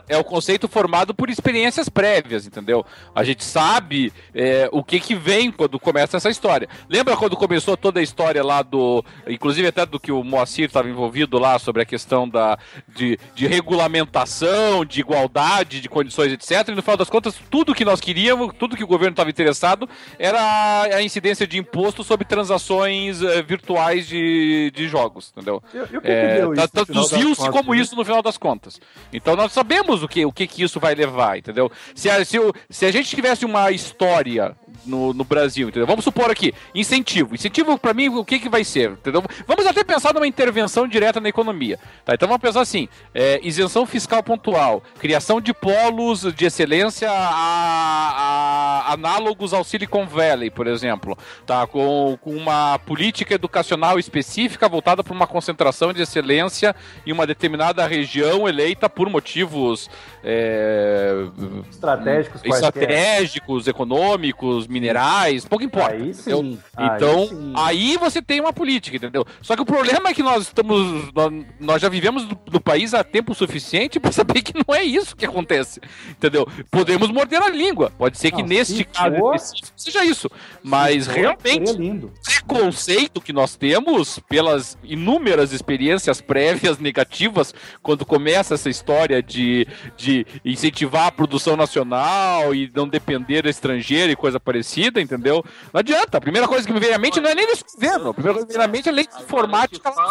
[SPEAKER 4] é o conceito formado por experiências prévias, entendeu? A gente sabe é, o que que vem quando começa essa história. Lembra quando começou toda a história lá do, inclusive até do que o Moacir estava envolvido lá sobre a questão da de, de regulamentação, de igualdade, de condições, etc. E no final das contas, tudo que nós queríamos, tudo que o governo estava interessado era a incidência de imposto sobre transações eh, virtuais de, de jogos, entendeu?
[SPEAKER 5] E- e o que que
[SPEAKER 4] É,
[SPEAKER 5] isso,
[SPEAKER 4] tá-
[SPEAKER 5] final das
[SPEAKER 4] Traduziu-se
[SPEAKER 5] contas,
[SPEAKER 4] como
[SPEAKER 5] né?
[SPEAKER 4] isso no final das contas. Então nós sabemos o que, o que, que isso vai levar, entendeu? Se a, se, o- se a gente tivesse uma história no, no Brasil, entendeu? Vamos supor aqui, incentivo. Incentivo, para mim, o que, que vai ser, entendeu? Vamos até pensar numa intervenção direta na economia. Tá? Então vamos pensar assim: é, isenção fiscal pontual, criação de polos de excelência a, a, análogos ao Silicon Valley, por exemplo, tá? Com, com uma política educacional específica voltada para uma concentração de excelência em uma determinada região eleita por motivos é,
[SPEAKER 5] estratégicos,
[SPEAKER 4] estratégicos, econômicos, minerais, pouco importa.
[SPEAKER 5] Aí sim.
[SPEAKER 4] Então, aí, sim. aí, você tem uma política, entendeu? Só que o problema é que nós estamos. Nós já vivemos no, país há tempo suficiente para saber que não é isso que acontece. Entendeu? Podemos morder a língua. Pode ser que não, neste caso for, seja isso. Mas realmente, o preconceito que nós temos pelas inúmeras experiências prévias negativas quando começa essa história de, de incentivar a produção nacional e não depender do estrangeiro e coisa parecida, entendeu? Não adianta. A primeira coisa que me vem à mente não é nem desse governo. A primeira coisa que me vem à mente é lei de informática
[SPEAKER 3] lá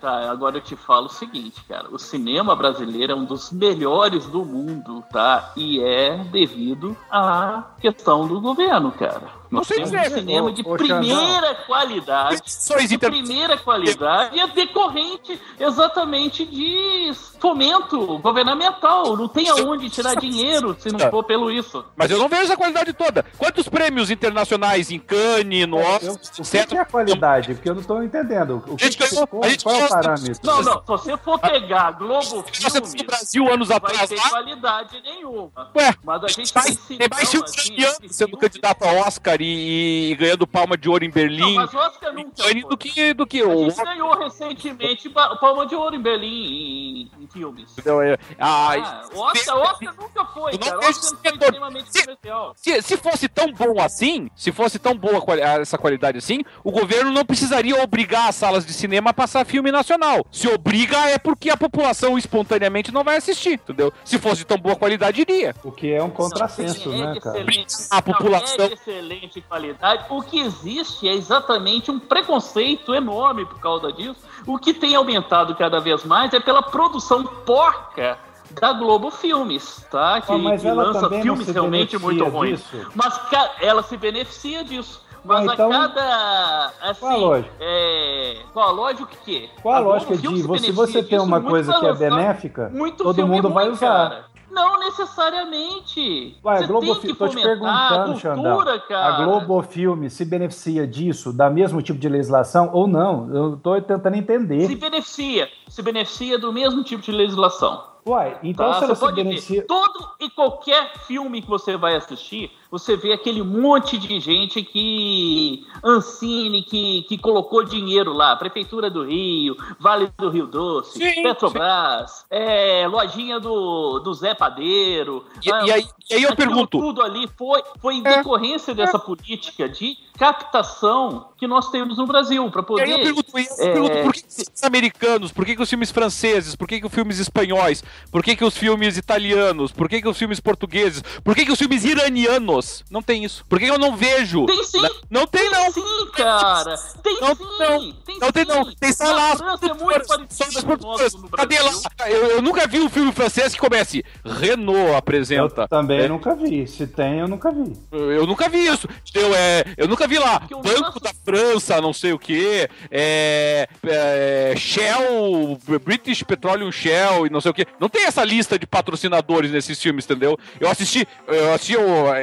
[SPEAKER 3] Tá, agora eu te falo o seguinte, cara. O cinema brasileiro é um dos melhores do mundo, tá? E é devido à questão do governo, cara. Nós temos um cinema de primeira qualidade. De primeira qualidade e é decorrente exatamente de fomento governamental. Não tem aonde tirar dinheiro se não for pelo isso.
[SPEAKER 4] Mas eu não vejo essa qualidade toda. Quantos prêmios internacionais em Cannes, no
[SPEAKER 5] Oscar, O que é a qualidade? Porque eu não estou entendendo. O que,
[SPEAKER 4] gente, que, qual, gente qual é o parâmetro?
[SPEAKER 3] Não, não. Se você for pegar Globo Filmes,
[SPEAKER 4] no Brasil anos
[SPEAKER 3] não
[SPEAKER 4] atrás,
[SPEAKER 3] vai ter qualidade nenhuma.
[SPEAKER 4] Ué, mas a gente tem, tem mais filmes assim, sendo candidato a Oscar e, e, ganhando palma de ouro em Berlim. Não,
[SPEAKER 3] mas Oscar nunca
[SPEAKER 4] foi. Do que, do que
[SPEAKER 3] a o... gente ganhou recentemente palma de ouro em Berlim em, em filmes.
[SPEAKER 4] É,
[SPEAKER 3] ah, ah, Oscar, Oscar nunca foi, cara. Oscar foi extremamente se, comercial.
[SPEAKER 4] Se, se fosse tão bom assim, se fosse tão boa essa qualidade assim, o governo não precisaria obrigar as salas de cinema a passar filme nacional. Se obriga é porque a população espontaneamente não vai assistir, entendeu? Se fosse de tão boa qualidade, iria.
[SPEAKER 5] O que é um contrassenso, não, é né, cara?
[SPEAKER 3] A população... é de qualidade o que existe é exatamente um preconceito enorme por causa disso. O que tem aumentado cada vez mais é pela produção porca da Globo Filmes, tá? Que,
[SPEAKER 5] ah,
[SPEAKER 3] que lança filmes realmente muito ruins. Disso? Mas ela se beneficia disso. Mas ah, então, a cada. Assim, qual a lógica? É, qual a lógica que?
[SPEAKER 5] Qual a, a lógica de se você tem uma coisa que é benéfica, todo mundo vai usar.
[SPEAKER 3] Cara. Não necessariamente.
[SPEAKER 5] Ué, Você Globo tem que tô te perguntando, Xandão. A Globo Filme se beneficia disso, da mesmo tipo de legislação ou não? Eu tô tentando entender.
[SPEAKER 3] Se beneficia. Se beneficia do mesmo tipo de legislação.
[SPEAKER 5] Uai, então tá? se ela se beneficia...
[SPEAKER 3] Ver. Todo e qualquer filme que você vai assistir, você vê aquele monte de gente que Ancine, que, que colocou dinheiro lá, Prefeitura do Rio, Vale do Rio Doce, sim, Petrobras, sim. É, lojinha do, do Zé Padeiro.
[SPEAKER 4] E, ah, e, aí, e aí eu pergunto.
[SPEAKER 3] Tudo ali foi, foi em é, decorrência é, dessa política de captação que nós temos no Brasil, para poder. E aí eu
[SPEAKER 4] pergunto, eu é... pergunto por que, os americanos, por que, que, os filmes franceses, por que, que os filmes espanhóis, por que, que os filmes italianos, por que, que os filmes portugueses, por que, que os filmes iranianos não tem isso. Por que eu não vejo?
[SPEAKER 3] Tem sim.
[SPEAKER 4] Não, tem,
[SPEAKER 3] tem
[SPEAKER 4] não.
[SPEAKER 3] sim, cara. Tem
[SPEAKER 4] não,
[SPEAKER 3] sim.
[SPEAKER 4] Não, tem, não tem não. Tem só lá.
[SPEAKER 3] é muito
[SPEAKER 4] Cadê lá? Eu, eu, nunca vi um filme francês que comece Renault apresenta.
[SPEAKER 5] Eu também é. nunca vi. Se tem, eu nunca vi.
[SPEAKER 4] Eu, eu nunca vi isso. Eu, é, eu nunca vi lá. Banco da França, não sei o quê. É, é, Shell, British Petroleum Shell e não sei o quê. Não tem essa lista de patrocinadores nesses filmes, entendeu? Eu assisti, eu assisti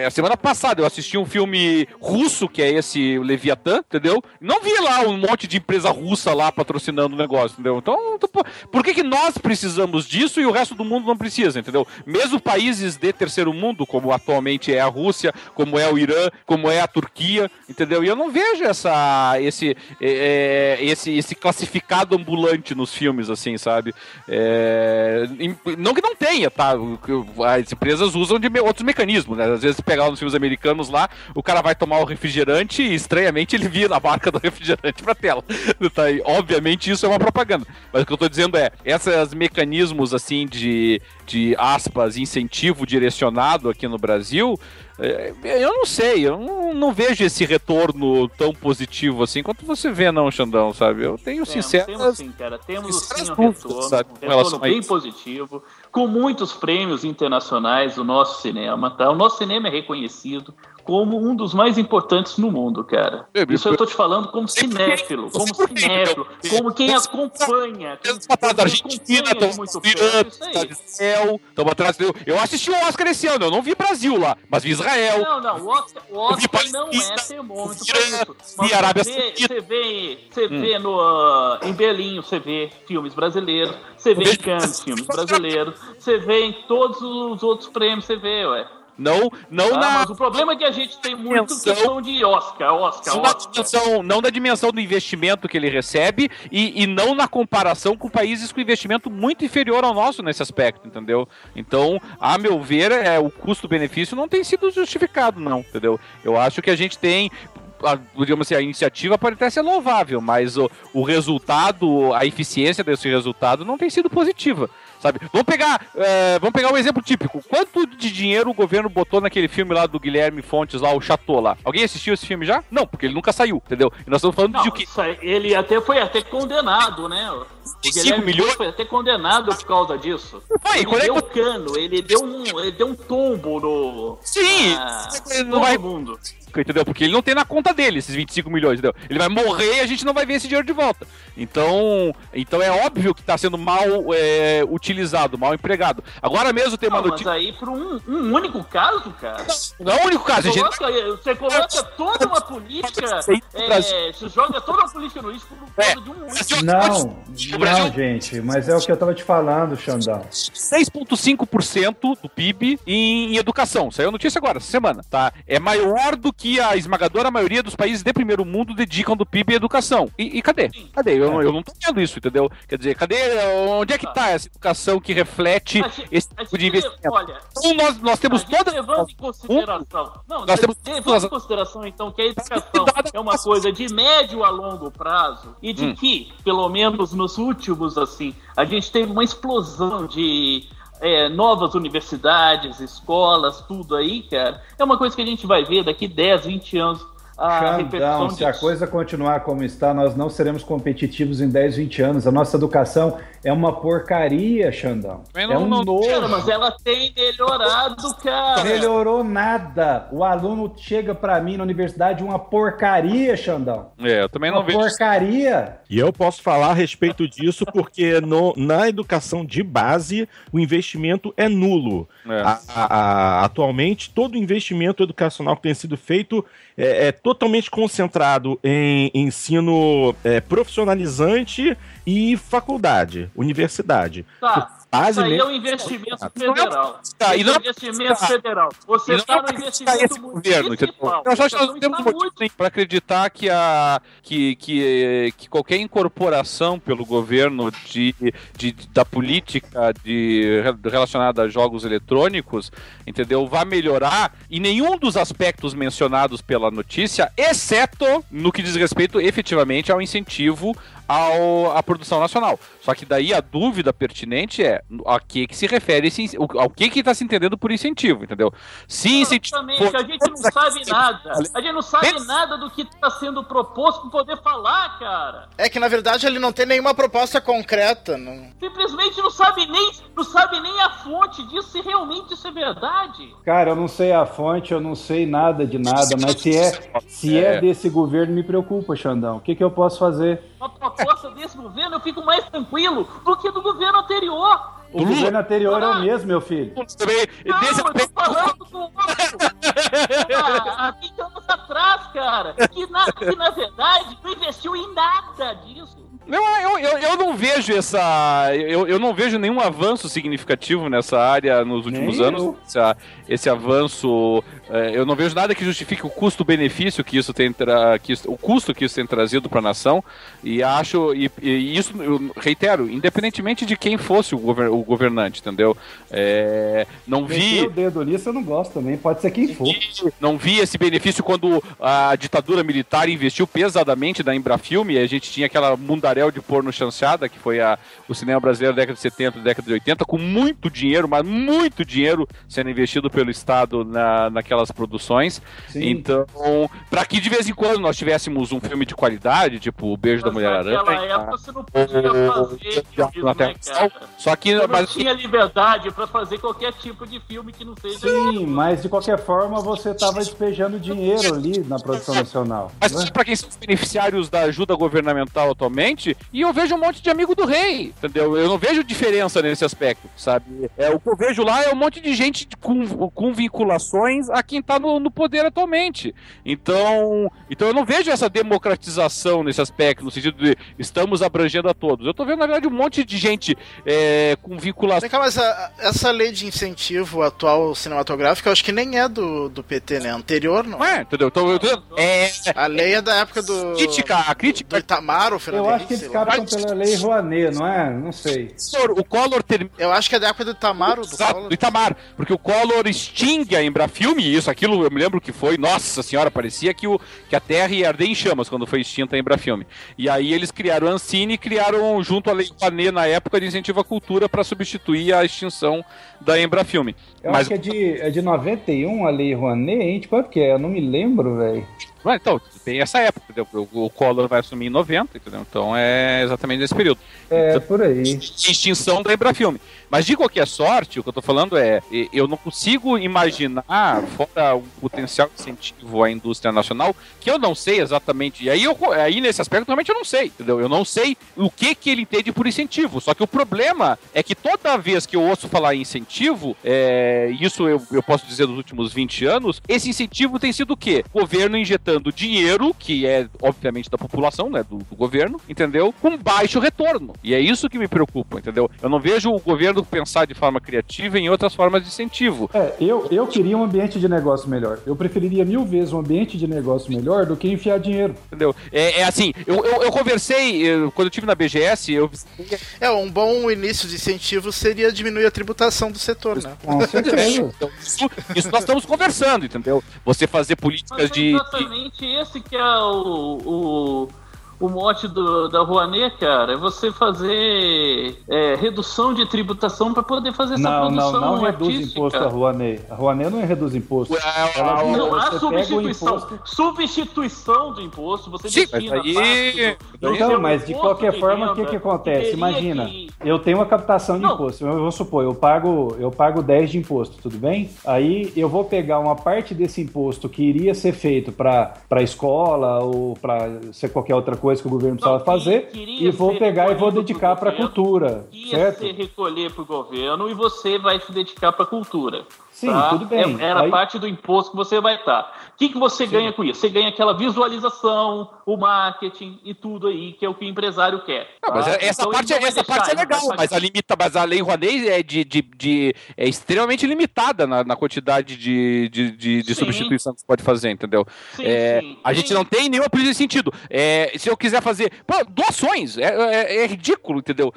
[SPEAKER 4] a semana semana passada eu assisti um filme russo, que é esse Leviatã, entendeu? Não vi lá um monte de empresa russa lá patrocinando o negócio, entendeu? Então, por que, que nós precisamos disso e o resto do mundo não precisa, entendeu? Mesmo países de terceiro mundo, como atualmente é a Rússia, como é o Irã, como é a Turquia, entendeu? E eu não vejo essa, esse, é, é esse, esse classificado ambulante nos filmes, assim, sabe? É, não que não tenha, tá? As empresas usam de outros mecanismos, né? Às vezes pegar nos filmes americanos lá, o cara vai tomar o refrigerante e estranhamente ele vira a marca do refrigerante pra tela. Tá. Obviamente isso é uma propaganda. Mas o que eu tô dizendo é, esses mecanismos assim de, de aspas, incentivo direcionado aqui no Brasil, é, eu não sei, eu não, não, vejo esse retorno tão positivo assim quanto você vê, não, Xandão, sabe? Eu tenho sincero.
[SPEAKER 3] Temos sim, cara, temos sim um retorno, um retorno bem positivo com muitos prêmios internacionais do nosso cinema, tá? O nosso cinema é reconhecido como um dos mais importantes no mundo, cara. Isso eu tô te falando como cinéfilo, como cinéfilo, como quem acompanha.
[SPEAKER 4] Estamos da Argentina, estamos atrás. Eu assisti o Oscar esse ano, eu não vi Brasil lá, mas vi Israel.
[SPEAKER 3] Não, não, o Oscar, o Oscar não é termômetro pra isso. Mas
[SPEAKER 4] Arábia
[SPEAKER 3] você, você vê, você vê no, uh, em Berlim, você vê filmes brasileiros, você vê em Cannes filmes brasileiros, você vê em todos os outros prêmios, você vê, ué.
[SPEAKER 4] Não, não
[SPEAKER 3] Ah,
[SPEAKER 4] na.
[SPEAKER 3] mas o problema é que a gente tem muito
[SPEAKER 4] Dimensão.
[SPEAKER 3] questão de Oscar, Oscar,
[SPEAKER 4] Não, na
[SPEAKER 3] Oscar.
[SPEAKER 4] dimensão, não da dimensão do investimento que ele recebe e, e não na comparação com países com investimento muito inferior ao nosso nesse aspecto, entendeu? Então, a meu ver, é, o custo-benefício não tem sido justificado, não, entendeu? Eu acho que a gente tem. a- digamos assim, a iniciativa pode até ser louvável, mas o, o resultado, a eficiência desse resultado não tem sido positiva. Sabe? Vamos pegar, é, vamos pegar um exemplo típico. Quanto de dinheiro o governo botou naquele filme lá do Guilherme Fontes, lá, o Chateau lá? Alguém assistiu esse filme já? Não, porque ele nunca saiu, entendeu? E nós estamos falando
[SPEAKER 3] Não,
[SPEAKER 4] de o que?
[SPEAKER 3] ele até foi até condenado, né? O
[SPEAKER 4] 5
[SPEAKER 3] Guilherme
[SPEAKER 4] milhões?
[SPEAKER 3] foi até condenado por causa disso.
[SPEAKER 4] Foi,
[SPEAKER 3] ele
[SPEAKER 4] é
[SPEAKER 3] deu
[SPEAKER 4] que-
[SPEAKER 3] cano, ele deu um, ele deu um tombo no.
[SPEAKER 4] Sim!
[SPEAKER 3] Ah,
[SPEAKER 4] Ele não
[SPEAKER 3] todo
[SPEAKER 4] vai-
[SPEAKER 3] mundo.
[SPEAKER 4] Entendeu? Porque ele não tem na conta dele esses 25 milhões, entendeu? Ele vai morrer e a gente não vai ver esse dinheiro de volta. Então, então é óbvio que está sendo mal é, utilizado, mal empregado. Agora mesmo tem uma
[SPEAKER 3] Não, mas
[SPEAKER 4] notícia.
[SPEAKER 3] aí por um, um único caso, cara.
[SPEAKER 4] Não é o único caso, a
[SPEAKER 3] Você
[SPEAKER 4] gente.
[SPEAKER 3] coloca, você coloca toda uma política, é, você joga toda uma política no risco por causa de um único.
[SPEAKER 5] Não,
[SPEAKER 4] O Brasil-
[SPEAKER 5] não, gente, mas é o que eu tava te falando, Xandão.
[SPEAKER 4] 6,5% do PIB em, em educação. Saiu a notícia agora, essa semana, tá? É maior do que a esmagadora maioria dos países de primeiro mundo dedicam do PIB à educação. E, e cadê? Cadê? Eu, não- eu não tô vendo isso, entendeu? Quer dizer, cadê? Onde é que tá essa educação que reflete
[SPEAKER 3] gente-
[SPEAKER 4] esse tipo de investimento?
[SPEAKER 3] Olha,
[SPEAKER 4] Então nós, nós temos todas
[SPEAKER 3] levando em consideração. Não,
[SPEAKER 4] Nós temos-
[SPEAKER 3] levando em consideração, então, que a educação é uma coisa de médio a longo prazo e de
[SPEAKER 4] Hum.
[SPEAKER 3] que, pelo menos nos últimos, assim, a gente teve uma explosão de. é, novas universidades, escolas, tudo aí, cara. É uma coisa que a gente vai ver daqui 10, 20 anos. A
[SPEAKER 5] Xandão, se a
[SPEAKER 3] disso.
[SPEAKER 5] coisa continuar como está, nós não seremos competitivos em 10, 20 anos. A nossa educação é uma porcaria, Xandão.
[SPEAKER 4] Mas
[SPEAKER 5] É
[SPEAKER 4] não-
[SPEAKER 5] um
[SPEAKER 4] não-
[SPEAKER 5] nojo.
[SPEAKER 3] Cara, mas ela tem melhorado, cara.
[SPEAKER 5] Melhorou nada. O aluno chega pra mim na universidade uma porcaria, Xandão.
[SPEAKER 4] É, eu também não
[SPEAKER 5] Uma
[SPEAKER 4] vejo.
[SPEAKER 5] porcaria.
[SPEAKER 1] E eu posso falar a respeito disso porque no- na educação de base o investimento é nulo.
[SPEAKER 4] É.
[SPEAKER 1] A- a- a- atualmente, todo investimento educacional que tem sido feito é, é totalmente concentrado em ensino é, profissionalizante e faculdade, universidade.
[SPEAKER 3] Tá.
[SPEAKER 1] Base
[SPEAKER 3] Isso aí é
[SPEAKER 1] mesmo-
[SPEAKER 3] um investimento federal.
[SPEAKER 4] Tá, e
[SPEAKER 3] Esse é
[SPEAKER 4] não-
[SPEAKER 3] um investimento
[SPEAKER 4] tá.
[SPEAKER 3] federal. Você
[SPEAKER 4] E não
[SPEAKER 3] está
[SPEAKER 4] é
[SPEAKER 3] no investimento
[SPEAKER 4] governo,
[SPEAKER 3] municipal.
[SPEAKER 4] Acho que nós
[SPEAKER 3] Então,
[SPEAKER 4] temos
[SPEAKER 3] está
[SPEAKER 4] motivo para acreditar que, a, que, que, que qualquer incorporação pelo governo de, de- da política de, relacionada a jogos eletrônicos, entendeu, vai melhorar em nenhum dos aspectos mencionados pela notícia, exceto no que diz respeito efetivamente ao incentivo ao, à produção nacional. Só que daí a dúvida pertinente é a que, que se refere esse, ao que que está se entendendo por incentivo, entendeu? Se incentivo
[SPEAKER 3] Exatamente, a gente não sabe nada. A gente não sabe nada do que está sendo proposto para poder falar, cara.
[SPEAKER 2] É que na verdade ele não tem nenhuma proposta concreta. Não...
[SPEAKER 3] Simplesmente não sabe nem, não sabe nem a fonte disso, se realmente isso é verdade.
[SPEAKER 5] Cara, eu não sei a fonte, eu não sei nada de nada, mas se é, se é, desse governo, me preocupa, Xandão. O que, que eu posso fazer?
[SPEAKER 3] Proposta desse governo, eu fico mais tranquilo do que do governo anterior.
[SPEAKER 5] O governo anterior é o mesmo, meu filho.
[SPEAKER 4] também,
[SPEAKER 3] Não,
[SPEAKER 4] desse
[SPEAKER 3] eu tô falando do outro. Há há 20 anos atrás, cara. Que na, que na verdade não investiu em nada disso.
[SPEAKER 4] Não, eu, eu, eu não vejo essa. Eu, eu não vejo nenhum avanço significativo nessa área nos últimos
[SPEAKER 5] Nem
[SPEAKER 4] anos.
[SPEAKER 5] eu.
[SPEAKER 4] Esse, avanço. eh, eu não vejo nada que justifique o custo-benefício que isso tem tra... que isso- o custo que isso tem trazido para a nação. E acho. E, e isso, eu reitero, independentemente de quem fosse o, gover- o governante, entendeu? Eh, não vi.
[SPEAKER 5] O dedo nisso eu não gosto também, pode ser quem for.
[SPEAKER 4] Não vi esse benefício quando a ditadura militar investiu pesadamente na Embrafilme e a gente tinha aquela mundaréu bacharel de porno chanceada, que foi a, o cinema brasileiro da década de 70 e década de 80, com muito dinheiro, mas muito dinheiro sendo investido pelo Estado na, naquelas produções. Sim. Então, para que de vez em quando nós tivéssemos um filme de qualidade, tipo O Beijo mas da Mulher Aranha. Naquela época você não podia fazer filmes, né, Só que
[SPEAKER 3] você mas... não tinha liberdade para fazer qualquer tipo de filme que não seja.
[SPEAKER 5] Sim, mas de qualquer forma você estava despejando dinheiro ali na produção nacional.
[SPEAKER 4] Mas né? para quem são os beneficiários da ajuda governamental atualmente, e eu vejo um monte de amigo do rei, entendeu? Eu não vejo diferença nesse aspecto, sabe? É, o que eu vejo lá é um monte de gente com, com vinculações a quem está no, no, poder atualmente. Então, então eu não vejo essa democratização nesse aspecto, no sentido de estamos abrangendo a todos. Eu estou vendo, na verdade, um monte de gente é, com vinculação.
[SPEAKER 2] Mas a, essa lei de incentivo atual cinematográfico, eu acho que nem é do, do PT, né? Anterior, não.
[SPEAKER 4] É, entendeu? Então, eu é,
[SPEAKER 2] a lei é da época do.
[SPEAKER 4] Crítica, a crítica.
[SPEAKER 2] Do Itamar, o
[SPEAKER 5] Fernando Eu acho que eles captam pela lei Rouanet, não é? Não sei.
[SPEAKER 4] Senhor, o Collor termina.
[SPEAKER 2] Eu acho que é da época do Itamar, do
[SPEAKER 4] Exato, Collor. do Itamar. Porque o Collor extingue a Embrafilme, isso, aquilo, eu me lembro que foi, nossa senhora, parecia que, o, que a Terra ia arder em chamas quando foi extinta a Embrafilme. E aí eles criaram a Ancine e criaram, junto à lei Rouanet, na época, de incentivo à cultura para substituir a extinção da Embrafilme.
[SPEAKER 5] Eu Mas... acho que é de, é de 91 a lei Rouanet, hein? Quanto que é? Eu não me lembro, velho.
[SPEAKER 4] Então, tem essa época, entendeu? O Collor vai assumir em 90, entendeu? Então é exatamente nesse período.
[SPEAKER 5] É,
[SPEAKER 4] então,
[SPEAKER 5] por aí.
[SPEAKER 4] Extinção da Embrafilme. Mas de qualquer sorte, o que eu tô falando é, eu não consigo imaginar, fora o potencial incentivo à indústria nacional, que eu não sei exatamente. E aí, eu, aí nesse aspecto, realmente eu não sei, entendeu? Eu não sei o que que ele entende por incentivo. Só que o problema é que toda vez que eu ouço falar em incentivo, é, isso eu, eu posso dizer dos últimos 20 anos, esse incentivo tem sido o quê? O governo injetando dinheiro, que é obviamente da população, né, do, do governo, entendeu? Com baixo retorno. E é isso que me preocupa, entendeu? Eu não vejo o governo pensar de forma criativa em outras formas de incentivo.
[SPEAKER 5] É, eu, eu queria um ambiente de negócio melhor. Eu preferiria mil vezes um ambiente de negócio melhor do que enfiar dinheiro.
[SPEAKER 4] Entendeu? É, é assim, eu, eu, eu conversei, eu, quando eu tive na BGS, eu.
[SPEAKER 2] É, um bom início de incentivo seria diminuir a tributação do setor, né?
[SPEAKER 5] Com certeza.
[SPEAKER 4] então, isso, isso, nós estamos conversando, entendeu? Você fazer políticas Mas é de.
[SPEAKER 3] Exatamente de... esse que é o, o o mote do, da Rouanet, cara, é você fazer é, redução de tributação para poder fazer essa
[SPEAKER 5] não,
[SPEAKER 3] produção
[SPEAKER 5] Não, não
[SPEAKER 3] reduz
[SPEAKER 5] imposto a Rouanet. A Rouanet não reduz imposto.
[SPEAKER 3] Ela, não, a substituição. Imposto... Substituição do imposto, você
[SPEAKER 4] Sim, destina aí...
[SPEAKER 5] Do, então, mas de qualquer de forma, o que, que acontece? Imagina, que... eu tenho uma captação de não. imposto. Eu vou supor, eu pago, eu pago 10 de imposto, tudo bem? Aí eu vou pegar uma parte desse imposto que iria ser feito para a escola ou para ser qualquer outra coisa coisa que o governo precisava fazer e vou pegar e vou dedicar para a cultura. Certo?
[SPEAKER 3] Ia recolher para o governo e você vai se dedicar para a cultura.
[SPEAKER 5] Sim, tá? tudo bem.
[SPEAKER 3] É, era Aí... parte do imposto que você vai estar. O que, que você Sim. ganha com isso? Você ganha aquela visualização, o marketing e tudo aí, que é o que o empresário quer.
[SPEAKER 4] Tá? mas essa então, parte, é, essa parte é legal, mas a, limita, mas a lei Rouanet é, de, de, de, é extremamente limitada na, na quantidade de, de, de, de substituição que você pode fazer, entendeu? Sim, é, sim. A gente não tem nenhuma política de sentido. É, se eu quiser fazer. Pô, doações, é, é, é, ridículo, entendeu?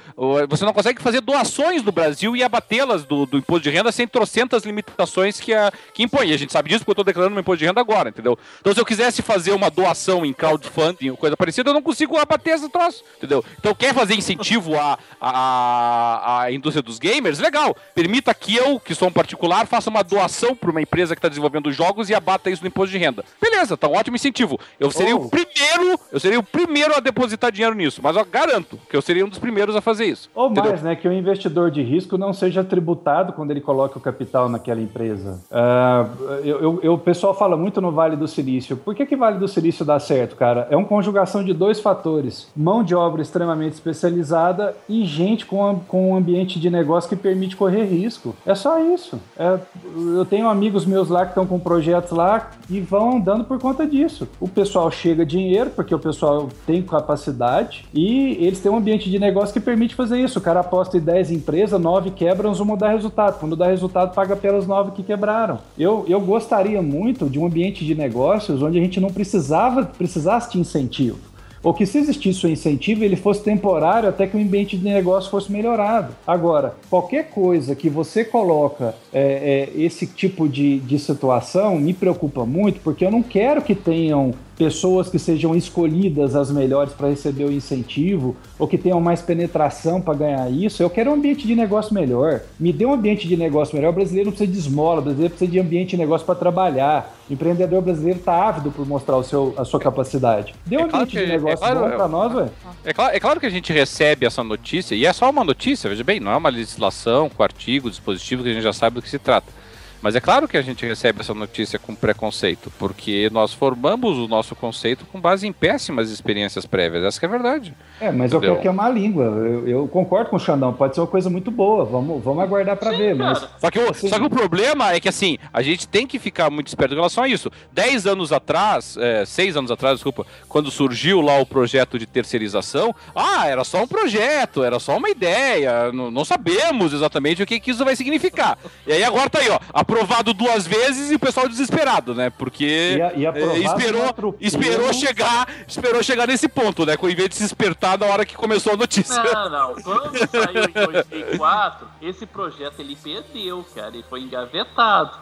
[SPEAKER 4] Você não consegue fazer doações no Brasil e abatê-las do, do imposto de renda sem trocentas limitações limitações que, a, que impõe. E a gente sabe disso porque eu estou declarando meu imposto de renda agora, entendeu? Então, se eu quisesse fazer uma doação em crowdfunding ou coisa parecida, eu não consigo abater esse troço, entendeu? Então, quer fazer incentivo à, à, à indústria dos gamers? Legal. Permita que eu, que sou um particular, faça uma doação para uma empresa que está desenvolvendo jogos e abata isso no imposto de renda. Beleza, tá um ótimo incentivo. Eu seria oh. o primeiro, eu seria o primeiro a depositar dinheiro nisso, mas eu garanto que eu seria um dos primeiros a fazer isso.
[SPEAKER 5] Ou entendeu? mais, né, que o investidor de risco não seja tributado quando ele coloca o capital naquela empresa. Uh, eu, eu, eu, o pessoal fala muito no Vale do Silício. Por que, que Vale do Silício dá certo, cara? É uma conjugação de dois fatores: mão de obra extremamente especializada e gente com, com um ambiente de negócio que permite correr risco. É só isso. É, eu tenho amigos meus lá que estão com projetos lá e vão andando por conta disso. O pessoal chega dinheiro, porque o pessoal tem capacidade e eles têm um ambiente de negócio que permite fazer isso. O cara aposta em 10 empresas, 9 quebram, vão dar resultado. Quando dá resultado, paga pelas novas que quebraram. Eu, eu gostaria muito de um ambiente de negócios onde a gente não precisava precisasse de incentivo. Ou que se existisse um incentivo, ele fosse temporário até que o ambiente de negócio fosse melhorado. Agora, qualquer coisa que você coloca é, é, esse tipo de, de situação me preocupa muito, porque eu não quero que tenham pessoas que sejam escolhidas as melhores para receber o incentivo, ou que tenham mais penetração para ganhar isso. Eu quero um ambiente de negócio melhor. Me dê um ambiente de negócio melhor. O brasileiro não precisa de esmola, o brasileiro precisa de ambiente de negócio para trabalhar. O empreendedor brasileiro está ávido por mostrar o seu, a sua capacidade. Dê um
[SPEAKER 4] É claro
[SPEAKER 5] ambiente
[SPEAKER 4] que-
[SPEAKER 5] de negócio
[SPEAKER 4] é claro,
[SPEAKER 5] bom
[SPEAKER 4] é-
[SPEAKER 5] para nós, ué.
[SPEAKER 4] É claro, é claro que a gente recebe essa notícia, e é só uma notícia, veja bem, não é uma legislação com artigo, dispositivo que a gente já sabe do que se trata. Mas é claro que a gente recebe essa notícia com preconceito, porque nós formamos o nosso conceito com base em péssimas experiências prévias, essa que é a verdade.
[SPEAKER 5] É, mas eu
[SPEAKER 4] Entendeu?
[SPEAKER 5] quero queimar a língua. Eu, eu concordo com o Xandão, pode ser uma coisa muito boa. Vamos, vamos aguardar para ver, mas.
[SPEAKER 4] Só que, o,
[SPEAKER 5] Assim-
[SPEAKER 4] só que o problema é que assim, a gente tem que ficar muito esperto em relação a isso. Dez anos atrás, é, seis anos atrás, desculpa, quando surgiu lá o projeto de terceirização, ah, era só um projeto, era só uma ideia, não, não sabemos exatamente o que, que isso vai significar. E aí agora tá aí, ó, aprovado duas vezes e o pessoal desesperado, né? Porque
[SPEAKER 5] E e
[SPEAKER 4] é, esperou, esperou chegar, esperou chegar nesse ponto, né? Em vez de se despertar na hora que começou a notícia.
[SPEAKER 3] Não, não. Quando saiu em 2004, esse projeto ele perdeu, cara. Ele foi engavetado.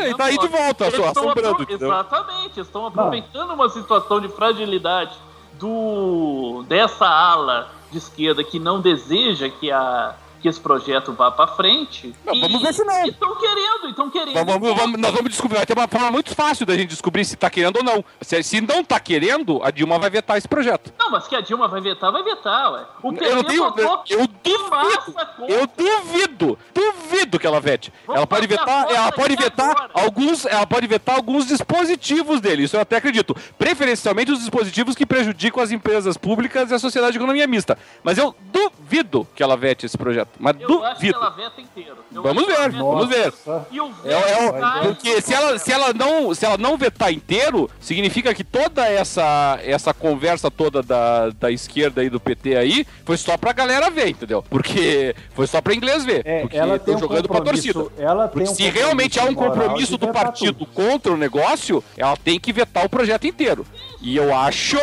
[SPEAKER 4] É, e tá aí de volta, só
[SPEAKER 3] estão
[SPEAKER 4] assombrando,
[SPEAKER 3] apro-? Exatamente. Estão aproveitando uma situação de fragilidade do dessa ala de esquerda que não deseja que a que esse projeto vá pra frente.
[SPEAKER 4] Não,
[SPEAKER 3] e-
[SPEAKER 4] vamos ver se não.
[SPEAKER 3] Estão querendo, estão querendo.
[SPEAKER 4] Vamos, vamos- vamos- nós vamos descobrir. Vai ter uma forma muito fácil da gente descobrir se tá querendo ou não. Se, se não tá querendo, a Dilma vai vetar esse projeto.
[SPEAKER 3] Não, mas que a Dilma vai vetar, vai vetar, ué. O PT
[SPEAKER 4] Eu tenho. Eu, eu duvido. Eu duvido. Duvido que ela vete.
[SPEAKER 3] Vamos
[SPEAKER 4] Ela pode vetar. Ela pode vetar
[SPEAKER 3] agora.
[SPEAKER 4] alguns. Ela pode vetar alguns dispositivos dele. Isso eu até acredito. Preferencialmente os dispositivos que prejudicam as empresas públicas e a sociedade de economia mista. Mas eu duvido que ela vete esse projeto. Mas
[SPEAKER 3] Eu acho que
[SPEAKER 4] duvido.
[SPEAKER 3] ela veta inteiro. Eu
[SPEAKER 4] Vamos ver, vamos ver.
[SPEAKER 3] E o
[SPEAKER 4] É, é
[SPEAKER 3] veto cai
[SPEAKER 4] porque se ela, se, ela não, se ela não vetar inteiro, significa que toda essa, essa conversa toda da, da esquerda aí, do PT aí, foi só pra galera ver, entendeu? Porque foi só pra inglês ver.
[SPEAKER 5] É,
[SPEAKER 4] porque
[SPEAKER 5] ela tem
[SPEAKER 4] tão
[SPEAKER 5] um
[SPEAKER 4] jogando pra torcida.
[SPEAKER 5] ela tem
[SPEAKER 4] Porque
[SPEAKER 5] um
[SPEAKER 4] se realmente há um
[SPEAKER 5] compromisso
[SPEAKER 4] do partido contra o negócio, ela tem que vetar o projeto inteiro. E eu acho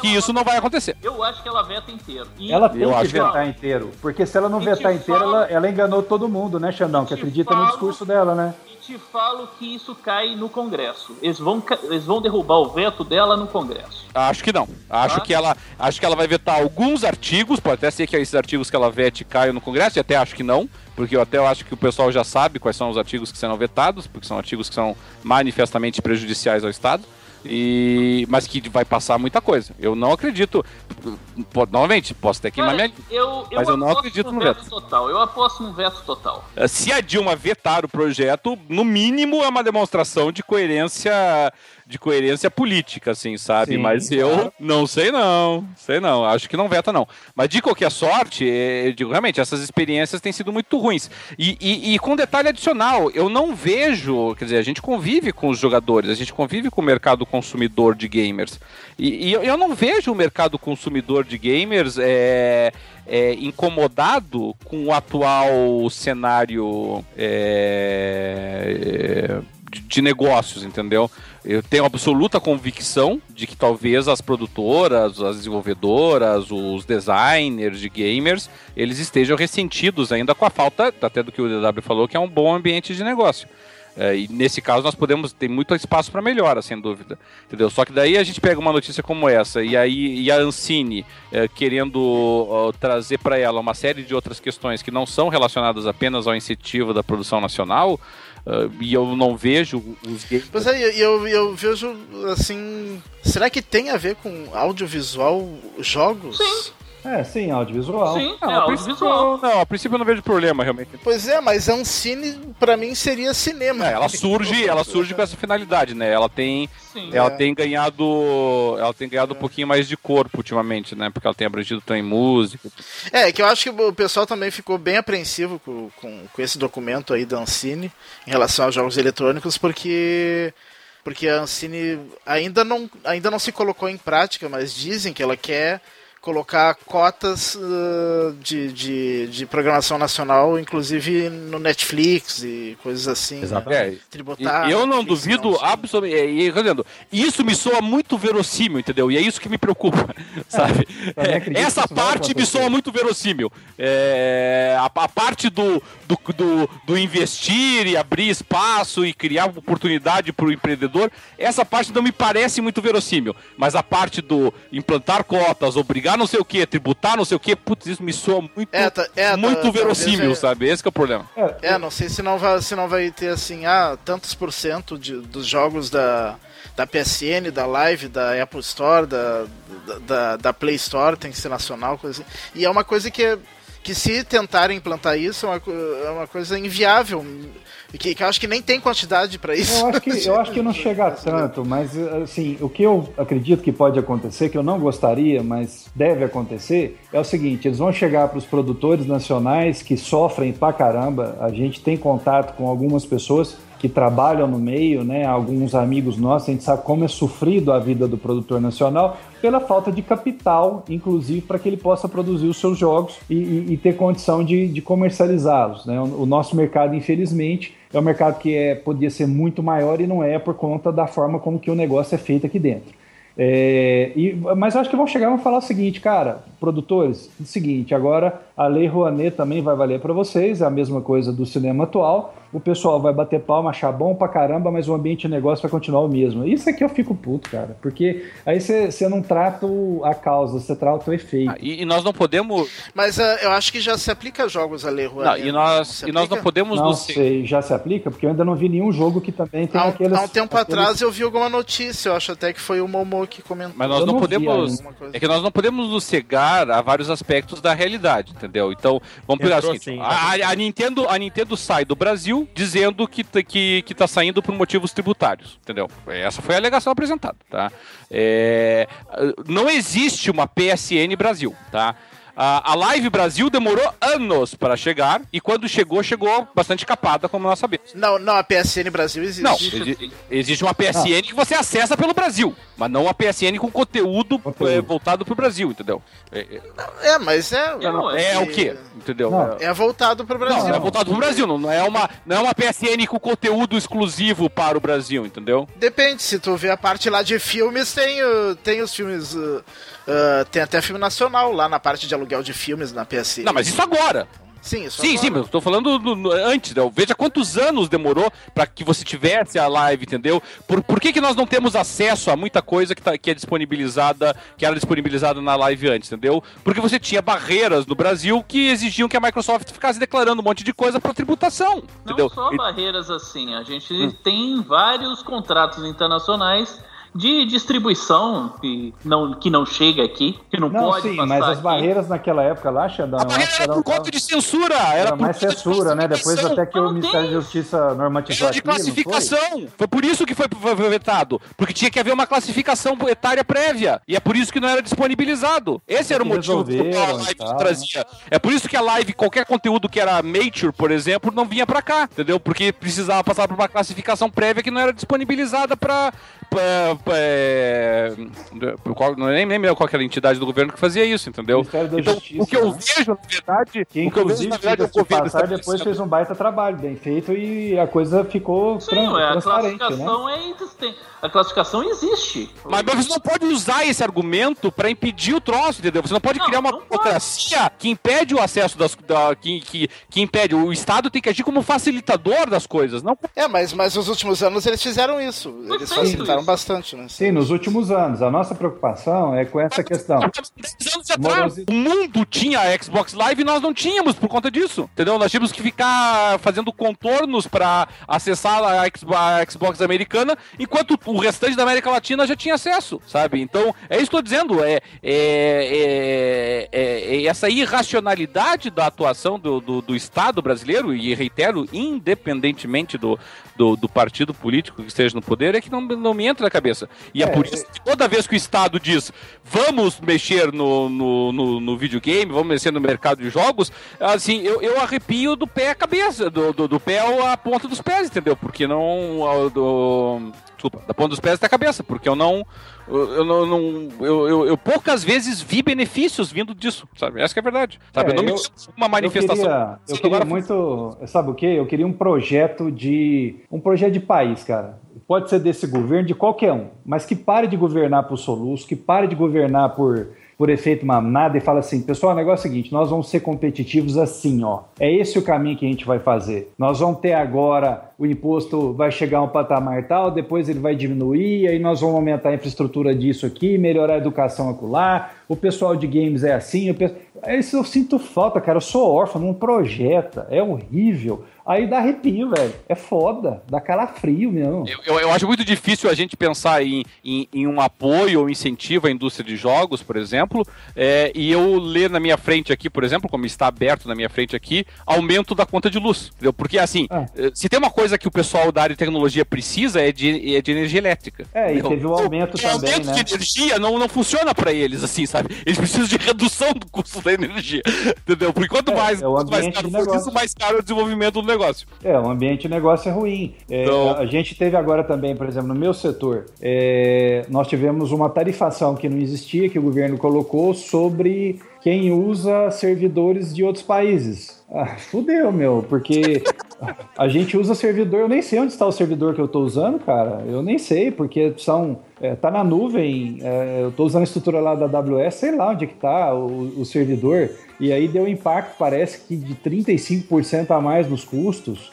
[SPEAKER 4] que isso não vai acontecer.
[SPEAKER 3] Eu acho que ela veta inteiro. E
[SPEAKER 5] Ela tem
[SPEAKER 4] Eu
[SPEAKER 5] que
[SPEAKER 4] acho que
[SPEAKER 5] vetar inteiro. Porque se ela não
[SPEAKER 3] E
[SPEAKER 5] vetar
[SPEAKER 3] te
[SPEAKER 5] inteiro,
[SPEAKER 3] falo-
[SPEAKER 5] ela, ela enganou todo mundo, né, Xandão? Que acredita no
[SPEAKER 3] falo-
[SPEAKER 5] discurso dela, né?
[SPEAKER 3] E te falo que isso cai no Congresso. Eles vão, eles vão derrubar o veto dela no Congresso.
[SPEAKER 4] Acho que não. Acho
[SPEAKER 3] Tá.
[SPEAKER 4] que ela, acho que ela vai vetar alguns artigos, pode até ser que esses artigos que ela vete caiam no Congresso, e até acho que não, porque eu até acho que o pessoal já sabe quais são os artigos que serão vetados, porque são artigos que são manifestamente prejudiciais ao Estado. E, mas que vai passar muita coisa. Eu não acredito. po- Novamente, posso até queimar
[SPEAKER 3] Cara,
[SPEAKER 4] minha.
[SPEAKER 3] eu, eu
[SPEAKER 4] Mas eu não acredito
[SPEAKER 3] no veto
[SPEAKER 4] veto.
[SPEAKER 3] total. Eu aposto no veto total.
[SPEAKER 4] Se a Dilma vetar o projeto, no mínimo é uma demonstração de coerência de coerência política, assim, sabe?
[SPEAKER 5] Sim,
[SPEAKER 4] Mas eu
[SPEAKER 5] claro.
[SPEAKER 4] não sei não, sei não, acho que não veta não. Mas de qualquer sorte, eh, eu digo, realmente, essas experiências têm sido muito ruins. E, e, e com detalhe adicional, eu não vejo, quer dizer, a gente convive com os jogadores, a gente convive com o mercado consumidor de gamers. E, e eu- eu não vejo o mercado consumidor de gamers é, é, incomodado com o atual cenário é, de, de negócios, entendeu? Eu tenho absoluta convicção de que talvez as produtoras, as desenvolvedoras, os designers de gamers, eles estejam ressentidos ainda com a falta, até do que o DW falou, que é um bom ambiente de negócio. É, e nesse caso nós podemos ter muito espaço para melhora, sem dúvida. Entendeu? Só que daí a gente pega uma notícia como essa e aí e a Ancine é, querendo ó, trazer para ela uma série de outras questões que não são relacionadas apenas ao incentivo da produção nacional, ah, e eu não vejo os games.
[SPEAKER 2] Pois é, e eu, eu vejo assim. Será que tem a ver com audiovisual jogos?
[SPEAKER 3] Sim.
[SPEAKER 5] É, sim, audiovisual.
[SPEAKER 3] Sim,
[SPEAKER 4] Não,
[SPEAKER 3] é
[SPEAKER 4] a princípio,
[SPEAKER 3] audiovisual.
[SPEAKER 4] não, a princípio eu não vejo problema realmente.
[SPEAKER 2] Pois é, mas a Ancine pra mim seria cinema.
[SPEAKER 4] É, ela surge, ela surge com essa finalidade, né? Ela tem,
[SPEAKER 3] Sim.
[SPEAKER 4] ela
[SPEAKER 2] É.
[SPEAKER 4] tem ganhado, ela tem ganhado um pouquinho mais de corpo ultimamente, né? Porque ela tem abrangido também música.
[SPEAKER 2] É, que eu acho que o pessoal também ficou bem apreensivo com, com, com esse documento aí da Ancine em relação aos jogos eletrônicos, porque porque a Ancine ainda não, ainda não se colocou em prática, mas dizem que ela quer colocar cotas uh, de, de, de, programação nacional, inclusive no Netflix e coisas assim.
[SPEAKER 4] Exatamente. Né? Tributar. eu não Netflix, duvido absolutamente. E, isso me soa muito verossímil, entendeu? E é isso que me preocupa, sabe? É, essa parte me soa muito verossímil. É, a, a, parte do, do, do, do, investir e abrir espaço e criar oportunidade para o empreendedor, essa parte não me parece muito verossímil. Mas a parte do implantar cotas, obrigar não sei o que, tributar não sei o que, putz, isso me soa muito, é, tá, é, muito tá, verossímil, é, sabe? Esse é o problema.
[SPEAKER 2] É, é, não sei se não vai, se não vai ter assim, ah, tantos por cento de, dos jogos da, da PSN, da Live, da Apple Store, da, da, da Play Store, tem que ser nacional, coisa assim. E é uma coisa que que se tentarem implantar isso é uma, é uma coisa inviável. Que, que eu acho que nem tem quantidade para isso.
[SPEAKER 5] Eu acho que, eu acho que não chega tanto, mas assim, o que eu acredito que pode acontecer, que eu não gostaria, mas deve acontecer, é o seguinte: eles vão chegar para os produtores nacionais que sofrem pra caramba. A gente tem contato com algumas pessoas que trabalham no meio, né, alguns amigos nossos, a gente sabe como é sofrido a vida do produtor nacional pela falta de capital, inclusive para que ele possa produzir os seus jogos e, e, e ter condição de, de comercializá-los. Né? O, o, nosso mercado, infelizmente, é um mercado que é, podia ser muito maior e não é por conta da forma como que o negócio é feito aqui dentro. É, e, mas eu acho que vão chegar e vão falar o seguinte, cara, produtores, o seguinte, agora a Lei Rouanet também vai valer para vocês, é a mesma coisa do cinema atual, o pessoal vai bater palma, achar bom pra caramba, mas o ambiente de negócio vai continuar o mesmo. Isso aqui eu fico puto, cara, porque aí você não trata a causa, você trata o efeito. Ah,
[SPEAKER 4] e, e, nós não podemos...
[SPEAKER 2] Mas uh, eu acho que já se aplica a jogos a Lei Rouanet.
[SPEAKER 4] Não, e nós, não, e nós não podemos...
[SPEAKER 5] Não sei, já se aplica, porque eu ainda não vi nenhum jogo que também tem
[SPEAKER 2] há,
[SPEAKER 5] aqueles...
[SPEAKER 2] Há um tempo aqueles... atrás eu vi alguma notícia, eu acho até que foi o Que comentou.
[SPEAKER 4] Mas nós eu não, podemos... É que nós não podemos nos cegar a vários aspectos da realidade, entendeu? Então, vamos pegar assim, assim a, a, Nintendo, a Nintendo sai do Brasil dizendo que, que, que tá saindo por motivos tributários, entendeu? Essa foi a alegação apresentada, tá? É, não existe uma PSN Brasil, tá? A, Live Brasil demorou anos para chegar e quando chegou, chegou bastante capada, como nós sabemos.
[SPEAKER 2] Não, não, a PSN Brasil existe.
[SPEAKER 4] Não, exi existe uma PSN ah. que você acessa pelo Brasil, mas não a PSN com conteúdo. É, voltado pro Brasil, entendeu?
[SPEAKER 2] É, é, é mas é.
[SPEAKER 4] é, é o quê? Entendeu?
[SPEAKER 2] Não. É voltado pro Brasil.
[SPEAKER 4] Não, é voltado pro Brasil, não, não, é uma, não é uma PSN com conteúdo exclusivo para o Brasil, entendeu?
[SPEAKER 2] Depende, se tu vê a parte lá de filmes, tem, tem os filmes. Uh Uh, tem até filme nacional lá na parte de aluguel de filmes na PSN.
[SPEAKER 4] Não, mas isso agora.
[SPEAKER 2] Sim, isso
[SPEAKER 4] sim,
[SPEAKER 2] agora.
[SPEAKER 4] sim, mas eu tô falando do, no, antes, né? veja quantos anos demorou para que você tivesse a live, entendeu? Por, por que, que nós não temos acesso a muita coisa que, tá, que é disponibilizada, que era disponibilizada na live antes, entendeu? Porque você tinha barreiras no Brasil que exigiam que a Microsoft ficasse declarando um monte de coisa para tributação, entendeu? Não
[SPEAKER 3] só
[SPEAKER 4] e...
[SPEAKER 3] barreiras assim, a gente hum. tem vários contratos internacionais de distribuição que não, que não chega aqui, que não, não pode sim,
[SPEAKER 5] mas
[SPEAKER 3] as
[SPEAKER 5] aqui. barreiras naquela época lá, Xandão...
[SPEAKER 4] A barreira era por conta de censura! Era,
[SPEAKER 5] era mais censura, né? Depois até que o Ministério da Justiça normatizou
[SPEAKER 4] Era de classificação! Foi por isso que foi, foi vetado. Porque tinha que haver uma classificação etária prévia. E é por isso que não era disponibilizado. Esse era o motivo que a live trazia. É por isso que a live, qualquer conteúdo que era mature, por exemplo, não vinha pra cá, entendeu? Porque precisava passar por uma classificação prévia que não era disponibilizada pra é, não nem lembro qual era a entidade do governo que fazia isso, entendeu? Então, Justiça, o que eu né? vejo, na verdade,
[SPEAKER 5] que, o que eu vejo, na verdade, é o governo passar, depois fez um baita trabalho, bem feito, e a coisa ficou Sim, tran
[SPEAKER 3] é, a classificação né? é existente. A classificação existe.
[SPEAKER 4] Mas, mas, você não pode usar esse argumento para impedir o troço, entendeu? Você não pode não, criar uma burocracia que impede o acesso das. Da, que, que, que impede. O Estado tem que agir como facilitador das coisas, não?
[SPEAKER 2] É, mas, mas nos últimos anos eles fizeram isso. Eles facilitaram isso. Bastante, né?
[SPEAKER 5] Sim, nos últimos anos. A nossa preocupação é com essa questão.
[SPEAKER 4] O mundo tinha a Xbox Live e nós não tínhamos por conta disso. Entendeu? Nós tínhamos que ficar fazendo contornos para acessar a Xbox americana, enquanto o restante da América Latina já tinha acesso, sabe? Então, é isso que eu tô dizendo. É, é, é, é, essa irracionalidade da atuação do, do, do, Estado brasileiro, e reitero, independentemente do, do, do, partido político que esteja no poder, é que não, não me entra na cabeça. E é, por isso que toda vez que o Estado diz vamos mexer no, no, no, no videogame, vamos mexer no mercado de jogos, assim, eu, eu arrepio do pé à cabeça, do, do, do pé à ponta dos pés, entendeu? Porque não. Do, desculpa, da ponta dos pés até a cabeça, porque eu não Eu, eu não, eu, eu- eu poucas vezes vi benefícios vindo disso, sabe? Essa que é a verdade. Sabe?
[SPEAKER 5] É,
[SPEAKER 4] eu não me
[SPEAKER 5] eu-
[SPEAKER 4] uma manifestação.
[SPEAKER 5] Eu queria, eu queria muito. Sabe o quê? Eu queria um projeto de. Um projeto de país, cara. Pode ser desse governo, de qualquer um. Mas que pare de governar por soluço, que pare de governar por, por efeito manada e fala assim: pessoal, o negócio é o seguinte, nós vamos ser competitivos assim, ó. É esse o caminho que a gente vai fazer. Nós vamos ter agora. O imposto vai chegar a um patamar tal, depois ele vai diminuir, aí nós vamos aumentar a infraestrutura disso aqui, melhorar a educação acolá, o pessoal de games é assim, o pe- isso eu sinto falta, cara. Eu sou órfão, não projeta, é horrível. Aí dá arrepio, velho. É foda, dá calafrio mesmo.
[SPEAKER 4] Eu, eu, eu acho muito difícil a gente pensar em, em, em um apoio ou incentivo à indústria de jogos, por exemplo, é, e eu ler na minha frente aqui, por exemplo, como está aberto na minha frente aqui, aumento da conta de luz. Entendeu? Porque, assim,
[SPEAKER 5] Ah.
[SPEAKER 4] eh, se tem uma coisa que o pessoal da área de tecnologia precisa é de, é de energia elétrica.
[SPEAKER 5] É, e
[SPEAKER 4] Entendeu?
[SPEAKER 5] teve o aumento
[SPEAKER 4] O
[SPEAKER 5] também,
[SPEAKER 4] aumento
[SPEAKER 5] né?
[SPEAKER 4] de energia não, não funciona para eles, assim, sabe? Eles precisam de redução do custo da energia. Entendeu? Porque quanto
[SPEAKER 5] É,
[SPEAKER 4] mais,
[SPEAKER 5] é o
[SPEAKER 4] quanto mais
[SPEAKER 5] ambiente
[SPEAKER 4] caro for isso,
[SPEAKER 5] negócio.
[SPEAKER 4] mais caro é o desenvolvimento do negócio.
[SPEAKER 5] É, o ambiente de negócio é ruim. É,
[SPEAKER 4] Então-
[SPEAKER 5] A gente teve agora também, por exemplo, no meu setor, é, nós tivemos uma tarifação que não existia, que o governo colocou sobre quem usa servidores de outros países. Ah, fudeu, meu, porque a gente usa servidor, eu nem sei onde está o servidor que eu estou usando, cara. Eu nem sei, porque são. É, tá na nuvem, é, eu estou usando a estrutura lá da AWS, sei lá onde é que tá o, o servidor. E aí deu impacto, parece que de 35% a mais nos custos.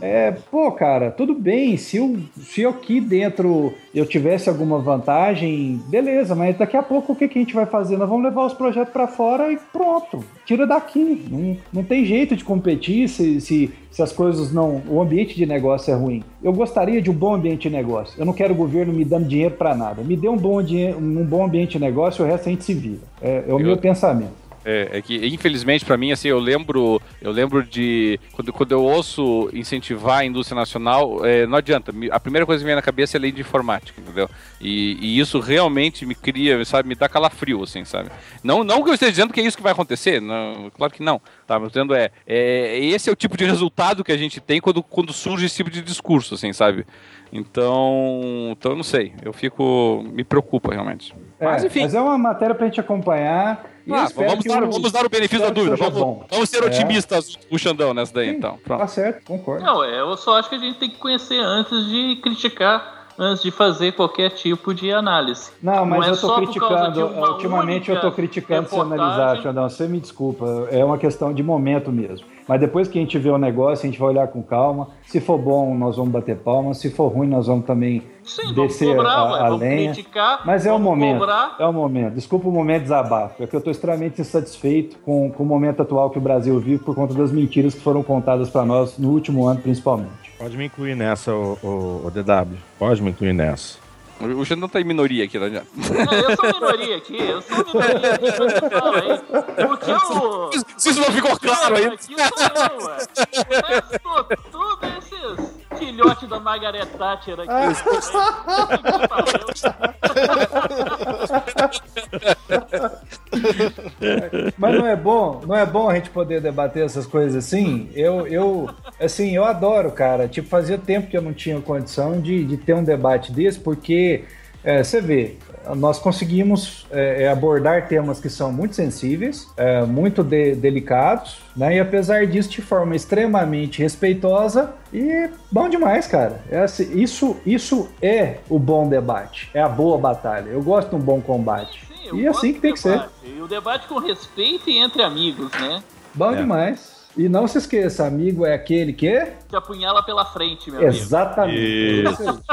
[SPEAKER 5] É, pô, cara, tudo bem. Se eu, se eu aqui dentro eu tivesse alguma vantagem, beleza, mas daqui a pouco o que, que a gente vai fazer? Nós vamos levar os projetos para fora e pronto. Tira daqui. Não, não tem jeito de competir se, se, se as coisas não. O ambiente de negócio é ruim. Eu gostaria de um bom ambiente de negócio. Eu não quero o governo me dando dinheiro para nada. Me dê um bom, dinheiro, um bom ambiente de negócio, o resto a gente se vira. É, é o
[SPEAKER 4] Eu-
[SPEAKER 5] meu pensamento.
[SPEAKER 4] É, é que, infelizmente, para mim, assim, eu lembro, eu lembro de quando, quando eu ouço incentivar a indústria nacional, é, não adianta. A primeira coisa que me vem na cabeça é a lei de informática, entendeu? E, e isso realmente me cria, sabe, me dá calafrio, assim, sabe? Não, não que eu esteja dizendo que é isso que vai acontecer, não, claro que não. Tá, mas dizendo é, é, esse é o tipo de resultado que a gente tem quando, quando surge esse tipo de discurso, assim, sabe? Então, então eu não sei, eu fico, me preocupa realmente. Mas
[SPEAKER 5] É,
[SPEAKER 4] enfim.
[SPEAKER 5] mas é uma matéria pra gente acompanhar.
[SPEAKER 4] Ah, vamos, dar,
[SPEAKER 5] o-
[SPEAKER 4] vamos dar o benefício da dúvida. Vamos, vamos ser
[SPEAKER 5] É.
[SPEAKER 4] otimistas, o Xandão, nessa daí,
[SPEAKER 5] Sim,
[SPEAKER 4] então. Pronto.
[SPEAKER 5] Tá certo, concordo.
[SPEAKER 3] Não, é, eu só acho que a gente tem que conhecer antes de criticar, antes de fazer qualquer tipo de análise.
[SPEAKER 5] Não, mas
[SPEAKER 3] é
[SPEAKER 5] eu
[SPEAKER 3] de
[SPEAKER 5] criticando.
[SPEAKER 3] uma
[SPEAKER 5] Ultimamente eu tô criticando
[SPEAKER 3] reportagem.
[SPEAKER 5] analisar, Xandão. Você me desculpa. É uma questão de momento mesmo. Mas depois que a gente vê o negócio, a gente vai olhar com calma. Se for bom, nós vamos bater palmas. Se for ruim, nós vamos também
[SPEAKER 3] Sim,
[SPEAKER 5] descer
[SPEAKER 3] cobrar,
[SPEAKER 5] a, a lenha.
[SPEAKER 3] criticar,
[SPEAKER 5] Mas é o momento.
[SPEAKER 3] cobrar.
[SPEAKER 5] É o momento. Desculpa o momento de desabafo. É que eu estou extremamente insatisfeito com, com o momento atual que o Brasil vive por conta das mentiras que foram contadas para nós no último ano, principalmente.
[SPEAKER 1] Pode me incluir nessa, o, o, o DW. Pode me incluir nessa.
[SPEAKER 4] O Xandão tá em minoria aqui, não adianta.
[SPEAKER 3] É, eu sou minoria aqui, eu sou minoria aqui, eu falo aí. Porque o.
[SPEAKER 4] Se isso não ficou claro aí.
[SPEAKER 3] Aqui sou eu, ué. O resto, tudo esses filhotes da Margaret Thatcher aqui.
[SPEAKER 5] Mas não é bom, não é bom a gente poder debater essas coisas assim? Eu, eu assim, eu adoro, cara. Tipo, fazia tempo que eu não tinha condição de, de ter um debate desse, porque é, você vê, nós conseguimos é, é, abordar temas que são muito sensíveis, é, muito de- delicados, né? E apesar disso, de forma extremamente respeitosa e bom demais, cara. É assim, isso, isso é o bom debate, é a boa batalha. Eu gosto de um bom combate.
[SPEAKER 3] Sim,
[SPEAKER 5] E assim
[SPEAKER 3] gosto
[SPEAKER 5] que tem
[SPEAKER 3] do
[SPEAKER 5] que ser.
[SPEAKER 3] debate. E o debate com respeito e entre amigos, né?
[SPEAKER 5] Bom
[SPEAKER 1] É.
[SPEAKER 5] demais. E não se esqueça, amigo é aquele que.
[SPEAKER 3] Que apunhala pela frente, meu amigo.
[SPEAKER 5] Exatamente.
[SPEAKER 1] Isso.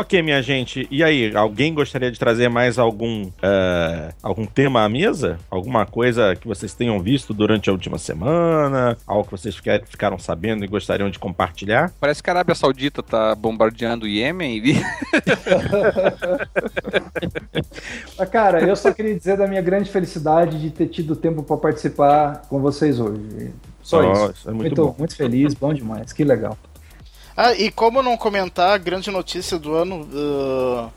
[SPEAKER 1] Ok, minha gente. E aí, alguém gostaria de trazer mais algum, eh, algum tema à mesa? Alguma coisa que vocês tenham visto durante a última semana? Algo que vocês fica- ficaram sabendo e gostariam de compartilhar?
[SPEAKER 4] Parece que a Arábia Saudita tá bombardeando o Iêmen
[SPEAKER 5] Cara, eu só queria dizer da minha grande felicidade de ter tido tempo para participar com vocês hoje. Só
[SPEAKER 1] Oh,
[SPEAKER 5] isso.
[SPEAKER 1] isso é muito bom.
[SPEAKER 5] muito feliz, bom demais. Que legal.
[SPEAKER 2] Ah, e como não comentar a grande notícia do ano? ah,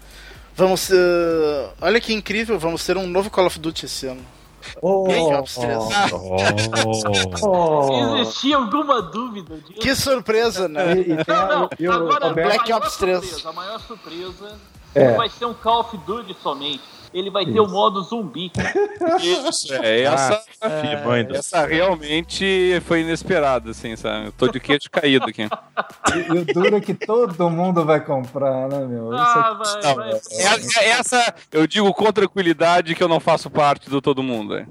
[SPEAKER 2] vamos. ah, olha que incrível, vamos ter um novo Call of Duty esse ano.
[SPEAKER 5] Oh,
[SPEAKER 2] Black Ops 3.
[SPEAKER 5] oh.
[SPEAKER 3] Existia alguma dúvida disso?
[SPEAKER 2] Que surpresa, né?
[SPEAKER 5] E, e
[SPEAKER 3] Não, não,
[SPEAKER 5] e
[SPEAKER 3] agora
[SPEAKER 2] Black
[SPEAKER 3] a maior
[SPEAKER 2] Ops 3.
[SPEAKER 3] surpresa, a maior surpresa
[SPEAKER 5] É.
[SPEAKER 3] não vai ser um Call of Duty somente. Ele vai ter o modo zumbi.
[SPEAKER 4] Isso, é, essa,
[SPEAKER 1] Ah, mãe do-
[SPEAKER 4] essa realmente foi inesperada, assim, sabe? Eu tô de queixo caído aqui.
[SPEAKER 5] E, e o duro é que todo mundo vai comprar, né, meu? Isso
[SPEAKER 3] Ah, vai,
[SPEAKER 4] Não,
[SPEAKER 3] vai.
[SPEAKER 4] essa, essa eu digo com tranquilidade que eu não faço parte do todo mundo. é.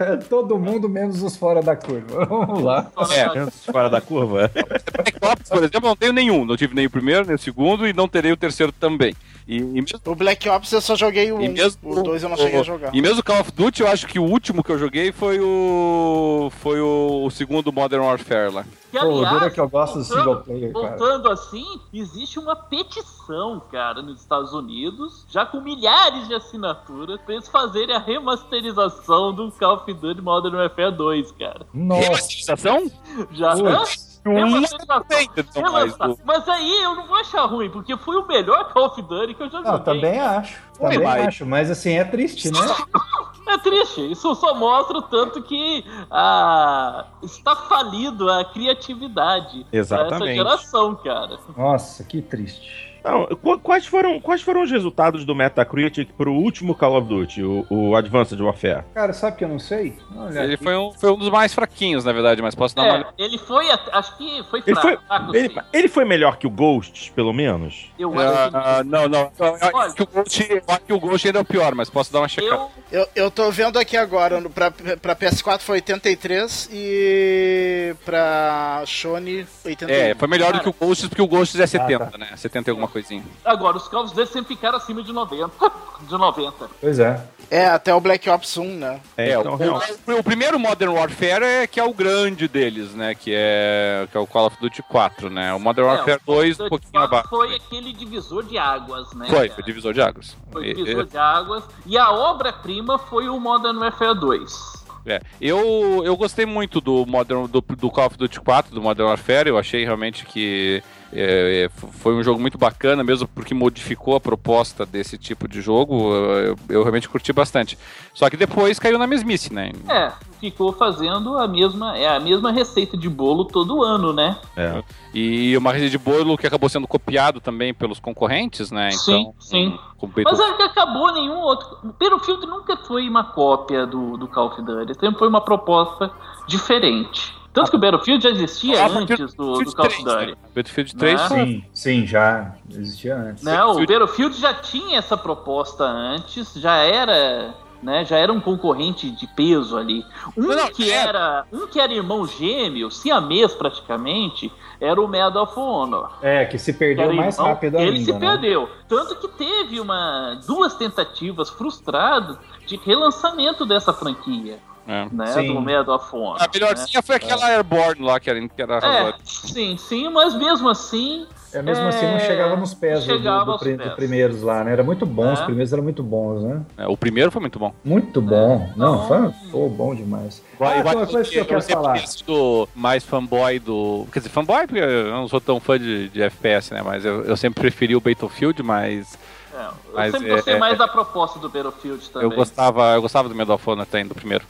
[SPEAKER 5] é todo mundo menos os fora da curva. Vamos lá.
[SPEAKER 4] É.
[SPEAKER 1] Fora da curva.
[SPEAKER 4] Black Ops, por exemplo, eu não tenho nenhum. Não tive nem o primeiro, nem o segundo e não terei o terceiro também. E, e mesmo,
[SPEAKER 2] O Black Ops eu só joguei o
[SPEAKER 4] e
[SPEAKER 2] 1.
[SPEAKER 4] mesmo
[SPEAKER 2] O 2 eu não cheguei a jogar.
[SPEAKER 4] E mesmo o Call of Duty, eu acho que o último que eu joguei foi o foi o, o segundo Modern Warfare lá.
[SPEAKER 3] Que,
[SPEAKER 5] Pô, é
[SPEAKER 3] aliás,
[SPEAKER 5] que eu gosto do single
[SPEAKER 3] voltando-
[SPEAKER 5] player, cara.
[SPEAKER 3] Voltando assim, existe uma petição, cara, nos Estados Unidos, já com milhares de assinaturas, pra eles fazerem a remasterização do Call of Duty Modern Warfare 2, cara.
[SPEAKER 5] Nossa.
[SPEAKER 4] Remasterização?
[SPEAKER 3] Já.
[SPEAKER 5] Putz.
[SPEAKER 3] Hã? Remasterização.
[SPEAKER 4] Então, mas
[SPEAKER 3] Mas aí eu não vou achar ruim, porque foi o melhor Call of Duty que eu já joguei.
[SPEAKER 5] Não, também acho. Também
[SPEAKER 4] mas-
[SPEAKER 5] acho, mas assim, é triste, né?
[SPEAKER 3] É triste, isso só mostra o tanto que ah, está falido a criatividade
[SPEAKER 1] Exatamente.
[SPEAKER 3] dessa geração, cara.
[SPEAKER 5] Nossa, que triste.
[SPEAKER 1] Não, qu- quais, foram, quais foram os resultados do Metacritic pro último Call of Duty, o, o Advanced Warfare?
[SPEAKER 5] Cara, sabe que eu não sei? Olha,
[SPEAKER 4] Ele foi um, foi um dos mais fraquinhos, na verdade, mas posso dar uma
[SPEAKER 3] É,
[SPEAKER 4] olhada.
[SPEAKER 3] ele foi, at- acho que foi
[SPEAKER 1] Ele
[SPEAKER 3] fraco,
[SPEAKER 1] foi,
[SPEAKER 3] fraco,
[SPEAKER 1] ele,
[SPEAKER 3] sim.
[SPEAKER 1] ele foi melhor que o Ghost, pelo menos?
[SPEAKER 3] Eu acho que
[SPEAKER 4] Ah, não, não. Eu acho
[SPEAKER 3] Olha.
[SPEAKER 4] que o Ghost, eu acho que o Ghost ainda é o pior, mas posso dar uma checada.
[SPEAKER 3] eu,
[SPEAKER 2] Eu, eu tô vendo aqui agora, no- pra, pra PS4 foi 83 e pra Sony 81.
[SPEAKER 4] É, foi melhor do
[SPEAKER 3] Cara.
[SPEAKER 4] que o Ghost, porque o Ghost é 70,
[SPEAKER 5] tá.
[SPEAKER 4] né? 70 e alguma coisinha.
[SPEAKER 3] agora, os Call of Duty sempre ficaram acima de 90. De 90.
[SPEAKER 5] Pois é.
[SPEAKER 2] É, até o Black Ops 1, né?
[SPEAKER 1] É,
[SPEAKER 4] É,
[SPEAKER 1] então,
[SPEAKER 4] o, o- o primeiro Modern Warfare é que é o grande deles, né? Que é, que é o Call of Duty 4, né? O Modern
[SPEAKER 3] É,
[SPEAKER 4] Warfare
[SPEAKER 3] o Call of
[SPEAKER 4] 2, um
[SPEAKER 3] Duty
[SPEAKER 4] pouquinho
[SPEAKER 3] 4
[SPEAKER 4] abaixo.
[SPEAKER 3] Foi aquele divisor de águas, né?
[SPEAKER 4] Foi,
[SPEAKER 3] cara?
[SPEAKER 4] foi divisor de águas.
[SPEAKER 3] Foi
[SPEAKER 4] E-
[SPEAKER 3] divisor de águas. E a obra-prima foi o Modern Warfare 2.
[SPEAKER 4] É, eu, eu gostei muito do, Modern, do, do Call of Duty 4, do Modern Warfare. Eu achei realmente que é, é, foi um jogo muito bacana, mesmo porque modificou a proposta desse tipo de jogo. Eu, eu realmente curti bastante. Só que depois caiu na mesmice, né?
[SPEAKER 3] É, ficou fazendo a mesma, é a mesma receita de bolo todo ano, né?
[SPEAKER 1] é.
[SPEAKER 4] E uma rede de bolo que acabou sendo copiado também pelos concorrentes, né?
[SPEAKER 3] Sim,
[SPEAKER 4] Então,
[SPEAKER 3] sim.
[SPEAKER 4] com o
[SPEAKER 3] Mas é que acabou nenhum outro. O Battlefield nunca foi uma cópia do, do Call of Duty, sempre foi uma proposta diferente. Tanto que o Battlefield já existia
[SPEAKER 4] Ah,
[SPEAKER 3] antes do, do Call of
[SPEAKER 4] 3, né?
[SPEAKER 3] Duty.
[SPEAKER 4] Battlefield 3,
[SPEAKER 3] Né?
[SPEAKER 5] Sim, sim, já existia antes.
[SPEAKER 3] Né? O Battlefield já tinha essa proposta antes, já era, né, já era um concorrente de peso ali. Um
[SPEAKER 4] Não, não,
[SPEAKER 3] que
[SPEAKER 4] é.
[SPEAKER 3] era, um que era irmão gêmeo, siamês praticamente, era o Medal of Honor.
[SPEAKER 5] É, que se perdeu mais
[SPEAKER 3] irmão,
[SPEAKER 5] rápido
[SPEAKER 3] ele
[SPEAKER 5] ainda,
[SPEAKER 3] se
[SPEAKER 5] né?
[SPEAKER 3] perdeu. Tanto que teve uma, duas tentativas frustradas de relançamento dessa franquia,
[SPEAKER 4] É.
[SPEAKER 3] né?
[SPEAKER 5] Sim.
[SPEAKER 3] Do Medal of Honor.
[SPEAKER 4] A melhorzinha foi aquela Airborne lá, que era, que era
[SPEAKER 3] né? É, sim, sim, mas mesmo assim,
[SPEAKER 5] É, mesmo assim não chegava nos pés
[SPEAKER 3] chegava
[SPEAKER 5] do, do
[SPEAKER 3] pés.
[SPEAKER 5] primeiros lá, né? Era muito bom, os
[SPEAKER 3] É.
[SPEAKER 5] primeiros eram muito bons, né?
[SPEAKER 4] É, o primeiro foi muito bom.
[SPEAKER 5] Muito bom. Não,
[SPEAKER 3] Não.
[SPEAKER 5] foi pô, bom demais. Ah, tem uma coisa que eu quero
[SPEAKER 4] sempre
[SPEAKER 5] falar.
[SPEAKER 4] sido mais fanboy do. Quer dizer, fanboy porque eu não sou tão fã de, de FPS, né? Mas eu, eu sempre preferi o Battlefield, mas
[SPEAKER 3] é, eu
[SPEAKER 4] Mas
[SPEAKER 3] sempre
[SPEAKER 4] é-
[SPEAKER 3] gostei
[SPEAKER 4] é-
[SPEAKER 3] mais da proposta do Battlefield também.
[SPEAKER 4] eu gostava, eu gostava do Medal of Honor também, do primeiro.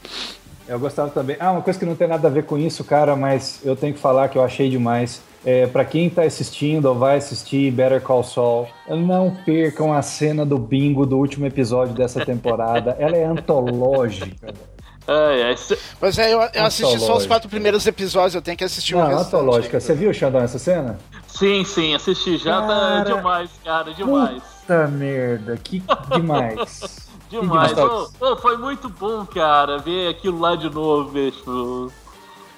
[SPEAKER 5] Eu gostava também. Ah, uma coisa que não tem nada a ver com isso, cara, mas eu tenho que falar que eu achei demais. É, para quem tá assistindo ou vai assistir Better Call Saul, não percam a cena do bingo do último episódio dessa temporada. Ela é antológica.
[SPEAKER 3] Ai, ai, cê-
[SPEAKER 2] Pois é, eu, eu assisti só os quatro primeiros episódios, eu tenho que assistir o
[SPEAKER 5] Não,
[SPEAKER 2] restante.
[SPEAKER 5] antológica. Você viu, Xandão, essa cena?
[SPEAKER 3] Sim, sim, assisti já, tá
[SPEAKER 5] Cara,
[SPEAKER 3] demais, cara, demais.
[SPEAKER 5] Puta merda, que demais.
[SPEAKER 3] Demais.
[SPEAKER 4] demais.
[SPEAKER 3] Ô, ô, foi muito bom, cara, ver aquilo lá de novo, bicho.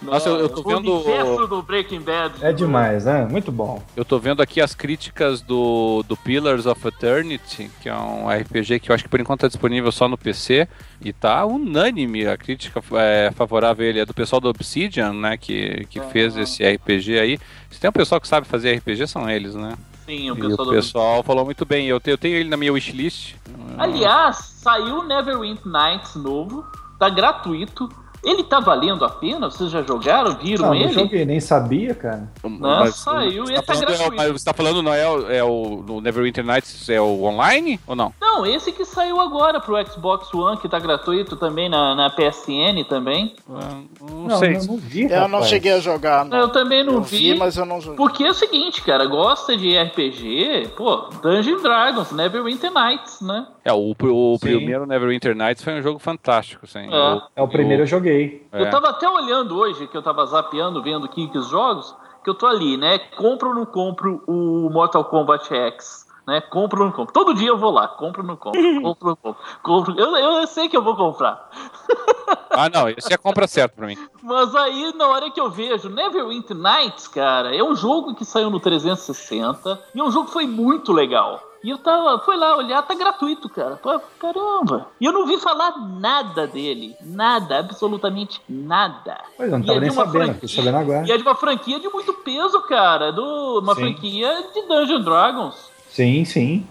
[SPEAKER 4] Nossa, eu- eu tô
[SPEAKER 3] o
[SPEAKER 4] vendo-
[SPEAKER 3] universo do Breaking Bad.
[SPEAKER 5] É demais, né? Muito bom.
[SPEAKER 4] Eu tô vendo aqui as críticas do, do Pillars of Eternity, que é um RPG que eu acho que por enquanto tá disponível só no PC, e tá unânime a crítica é, favorável a ele. É do pessoal do Obsidian, né, que, que fez esse RPG aí. Se tem um pessoal que sabe fazer RPG, são eles, né?
[SPEAKER 3] Sim, o pessoal
[SPEAKER 4] o
[SPEAKER 3] do...
[SPEAKER 4] pessoal falou muito bem. Eu tenho, eu tenho ele na minha wishlist.
[SPEAKER 3] Aliás, saiu o Neverwinter Nights novo, tá gratuito. Ele tá valendo a pena? Vocês já jogaram? Viram
[SPEAKER 5] Não, não
[SPEAKER 3] ele?
[SPEAKER 5] joguei, nem sabia, cara.
[SPEAKER 3] Não, saiu e tá
[SPEAKER 4] tá falando, é, o-
[SPEAKER 3] gratuito.
[SPEAKER 4] mas você tá falando não é, o- é o no Neverwinter Nights é o online ou não?
[SPEAKER 3] Não, esse que saiu agora pro Xbox One, que tá gratuito também na, na PSN também.
[SPEAKER 4] Não,
[SPEAKER 5] Não,
[SPEAKER 4] sei.
[SPEAKER 5] não, não vi,
[SPEAKER 2] Eu não cheguei a jogar, não.
[SPEAKER 3] Eu também não
[SPEAKER 2] Eu
[SPEAKER 3] vi.
[SPEAKER 2] vi, mas eu não joguei.
[SPEAKER 3] Porque é o seguinte, cara, gosta de RPG, pô, Dungeon Dragons, Neverwinter Nights, né?
[SPEAKER 4] É, o, o
[SPEAKER 5] Sim.
[SPEAKER 4] primeiro Neverwinter Nights foi um jogo fantástico, assim.
[SPEAKER 3] É.
[SPEAKER 4] Eu-
[SPEAKER 5] É o primeiro eu joguei.
[SPEAKER 4] É.
[SPEAKER 3] Eu tava até olhando hoje, que eu tava zapeando, vendo aqui que os jogos, que eu tô ali, né? Compro ou não compro o Mortal Kombat X? Né? Compro ou não compro? Todo dia eu vou lá, compro ou não compro, compro ou não compro. compro. Eu, eu sei que eu vou comprar.
[SPEAKER 4] Ah, não, esse é a compra certa pra mim.
[SPEAKER 3] Mas aí, na hora que eu vejo Neverwinter Nights, cara, é um jogo que saiu no 360 e é um jogo que foi muito legal. E eu tava, fui lá olhar, tá gratuito, cara. Pô, caramba. E eu não vi falar nada dele. Nada, absolutamente nada.
[SPEAKER 5] Pois eu não
[SPEAKER 3] E
[SPEAKER 5] tava
[SPEAKER 3] é de
[SPEAKER 5] nem
[SPEAKER 3] uma
[SPEAKER 5] sabendo,
[SPEAKER 3] franquia-
[SPEAKER 5] sabendo agora.
[SPEAKER 3] E é de uma franquia de muito peso, cara. Do, uma
[SPEAKER 5] Sim.
[SPEAKER 3] franquia de Dungeon Dragons.
[SPEAKER 5] Sim, sim.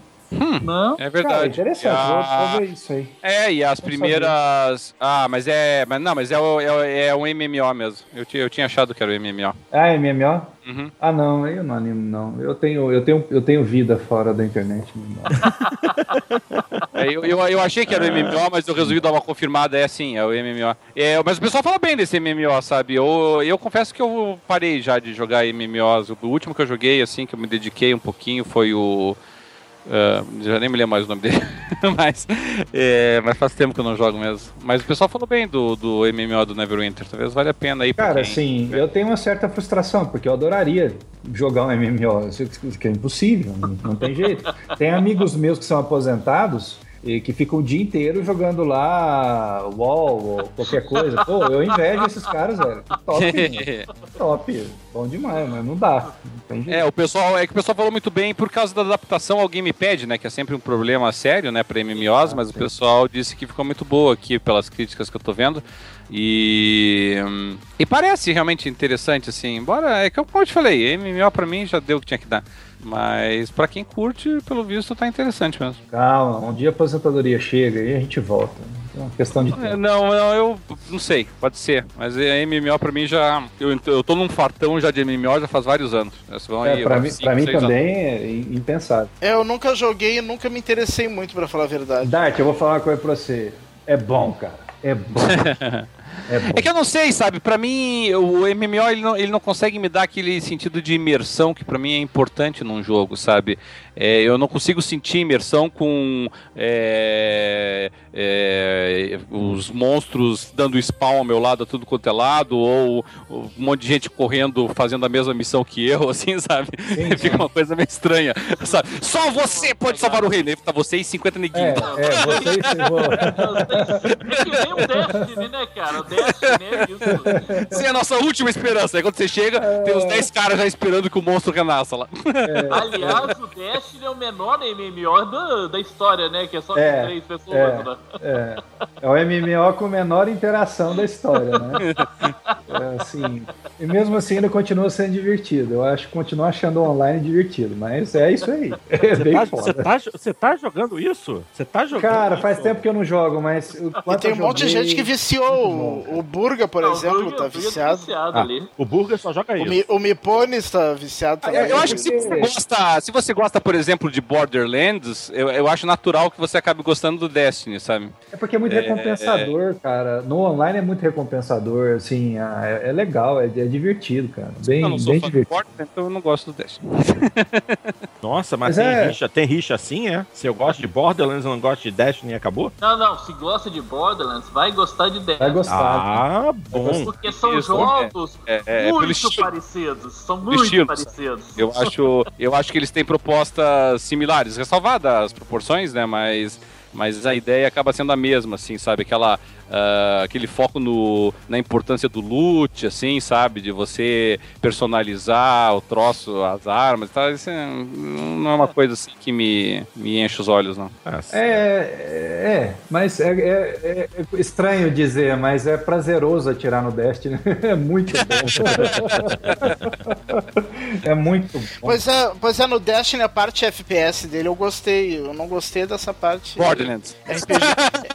[SPEAKER 3] Não?
[SPEAKER 4] É
[SPEAKER 5] Cara,
[SPEAKER 4] verdade.
[SPEAKER 5] interessante,
[SPEAKER 4] a-
[SPEAKER 5] vou, ver isso aí.
[SPEAKER 4] É, e as primeiras. Ah, mas é. Mas não, mas é, o, é, é um MMO mesmo. Eu, eu tinha achado que era o MMO.
[SPEAKER 5] Ah, MMO?
[SPEAKER 4] Uhum.
[SPEAKER 5] Ah, não, eu não animo, não. Eu tenho, eu tenho, eu tenho vida fora da internet.
[SPEAKER 4] É, eu, eu, eu achei que era o MMO, mas eu resolvi dar uma confirmada. É sim, é o MMO. É, mas o pessoal fala bem desse MMO, sabe? Eu, eu confesso que eu parei já de jogar MMOs. O último que eu joguei, assim, que eu me dediquei um pouquinho, foi o. ah, já nem me lembro mais o nome dele. mas, é, mas faz tempo que eu não jogo mesmo. Mas o pessoal falou bem do, do MMO do Neverwinter. Talvez valha a pena aí
[SPEAKER 5] Cara,
[SPEAKER 4] quem-
[SPEAKER 5] assim, eu tenho uma certa frustração, porque eu adoraria jogar um MMO, isso que é impossível, não, não tem jeito. Tem amigos meus que são aposentados e que ficam o dia inteiro jogando lá WoW ou qualquer coisa. Pô, eu invejo esses caras, velho. Top, top. Bom demais, mas não dá. Não.
[SPEAKER 4] É, o pessoal, é que o pessoal falou muito bem por causa da adaptação ao gamepad, né? Que é sempre um problema sério, né, para MMOs, mas o pessoal disse que ficou muito boa aqui pelas críticas que eu tô vendo. E hum, e parece realmente interessante assim. Embora é que eu- como eu te falei, MMO pra mim já deu o que tinha que dar. Mas pra quem curte, pelo visto tá interessante mesmo.
[SPEAKER 5] Calma, um dia a aposentadoria chega e a gente volta. É uma questão de
[SPEAKER 4] É,
[SPEAKER 5] tempo.
[SPEAKER 4] Não, não, eu não sei, pode ser. Mas é, MMO pra mim já. Eu, eu tô num fartão já de MMO já faz vários anos.
[SPEAKER 5] É,
[SPEAKER 4] aí,
[SPEAKER 5] pra mim,
[SPEAKER 4] cinco,
[SPEAKER 5] pra mim
[SPEAKER 4] seis anos.
[SPEAKER 5] também é impensável.
[SPEAKER 2] É, eu nunca joguei e nunca me interessei muito, pra falar a verdade.
[SPEAKER 5] Dart, eu vou falar uma coisa pra você. É bom, cara. É bom. É.
[SPEAKER 4] É que eu não sei, sabe? Pra mim, o MMO ele não, ele não consegue me dar aquele sentido de imersão que pra mim é importante num jogo, sabe? É, eu não consigo sentir imersão com é, é, os monstros dando spawn ao meu lado a tudo quanto é lado, ou, ou um monte de gente correndo fazendo a mesma missão que eu, assim, sabe?
[SPEAKER 5] Sim,
[SPEAKER 4] Fica uma coisa meio estranha, sabe? Só você pode salvar o reino. Aí tá você e 50
[SPEAKER 5] É,
[SPEAKER 4] neguinhos.
[SPEAKER 5] é, vocês vão.
[SPEAKER 3] É que nem o Destiny, né, cara? O Destiny é isso.
[SPEAKER 4] Você é a nossa última esperança. Aí quando você chega, tem uns 10 caras já esperando que o monstro renasça lá.
[SPEAKER 3] Aliás, o Destiny é o menor MMO da, da história, né? Que é só
[SPEAKER 5] É,
[SPEAKER 3] três pessoas,
[SPEAKER 5] é.
[SPEAKER 3] né?
[SPEAKER 5] É, é o MMO com menor interação da história, né? É, assim, e mesmo assim ainda continua sendo divertido. Eu acho continuo achando o online divertido, mas é isso aí. É
[SPEAKER 1] Você tá, você tá- você tá jogando isso? Você tá jogando
[SPEAKER 5] Cara, faz
[SPEAKER 1] isso?
[SPEAKER 5] tempo que eu não jogo, mas. o
[SPEAKER 2] E tem um monte de gente que viciou. O, o Burga, por
[SPEAKER 3] Não, o
[SPEAKER 2] exemplo,
[SPEAKER 3] Burger-
[SPEAKER 2] tá
[SPEAKER 3] o Burger
[SPEAKER 2] viciado.
[SPEAKER 3] viciado
[SPEAKER 1] Ah,
[SPEAKER 3] ali.
[SPEAKER 1] o Burger só joga
[SPEAKER 2] O,
[SPEAKER 1] isso.
[SPEAKER 2] Mi, o Mipones tá viciado também.
[SPEAKER 4] Eu, eu acho que se você gosta, se você gosta, por exemplo, de Borderlands, eu, eu acho natural que você acabe gostando do Destiny, sabe?
[SPEAKER 5] É porque é muito recompensador, cara. No online é muito recompensador, assim, é, é legal, é, é divertido, cara. Bem,
[SPEAKER 4] eu não sou
[SPEAKER 5] bem
[SPEAKER 4] fã de
[SPEAKER 5] divertido.
[SPEAKER 4] Borderlands, então eu não gosto do Destiny.
[SPEAKER 1] Nossa, mas,
[SPEAKER 5] Mas
[SPEAKER 1] tem,
[SPEAKER 5] é-
[SPEAKER 1] rixa, tem rixa assim, é? Se eu gosto de Borderlands e não gosto de Destiny, acabou?
[SPEAKER 3] Não, não, se gosta de Borderlands, vai gostar de Destiny.
[SPEAKER 5] Vai gostar.
[SPEAKER 1] Ah, bom.
[SPEAKER 3] Porque são
[SPEAKER 4] Isso,
[SPEAKER 3] jogos
[SPEAKER 4] é, é, é
[SPEAKER 3] muito
[SPEAKER 4] estilo.
[SPEAKER 3] parecidos. São muito
[SPEAKER 4] estilo,
[SPEAKER 3] parecidos.
[SPEAKER 4] Eu acho, eu acho que eles têm propostas similares, ressalvadas as proporções, né? Mas, mas a ideia acaba sendo a mesma, assim, sabe? Aquela, ah, aquele foco no, na importância do loot, assim, sabe? De você personalizar o troço, as armas e tal. Isso é- não é uma coisa assim que me, me enche os olhos, não.
[SPEAKER 1] Ah,
[SPEAKER 5] É, é, é, mas é, é- é- é estranho dizer, mas é prazeroso atirar no Destiny. É muito bom. é muito bom.
[SPEAKER 2] Pois é, pois é, no Destiny a parte FPS dele eu gostei. Eu não gostei dessa parte.
[SPEAKER 4] Borderlands.
[SPEAKER 2] RPG,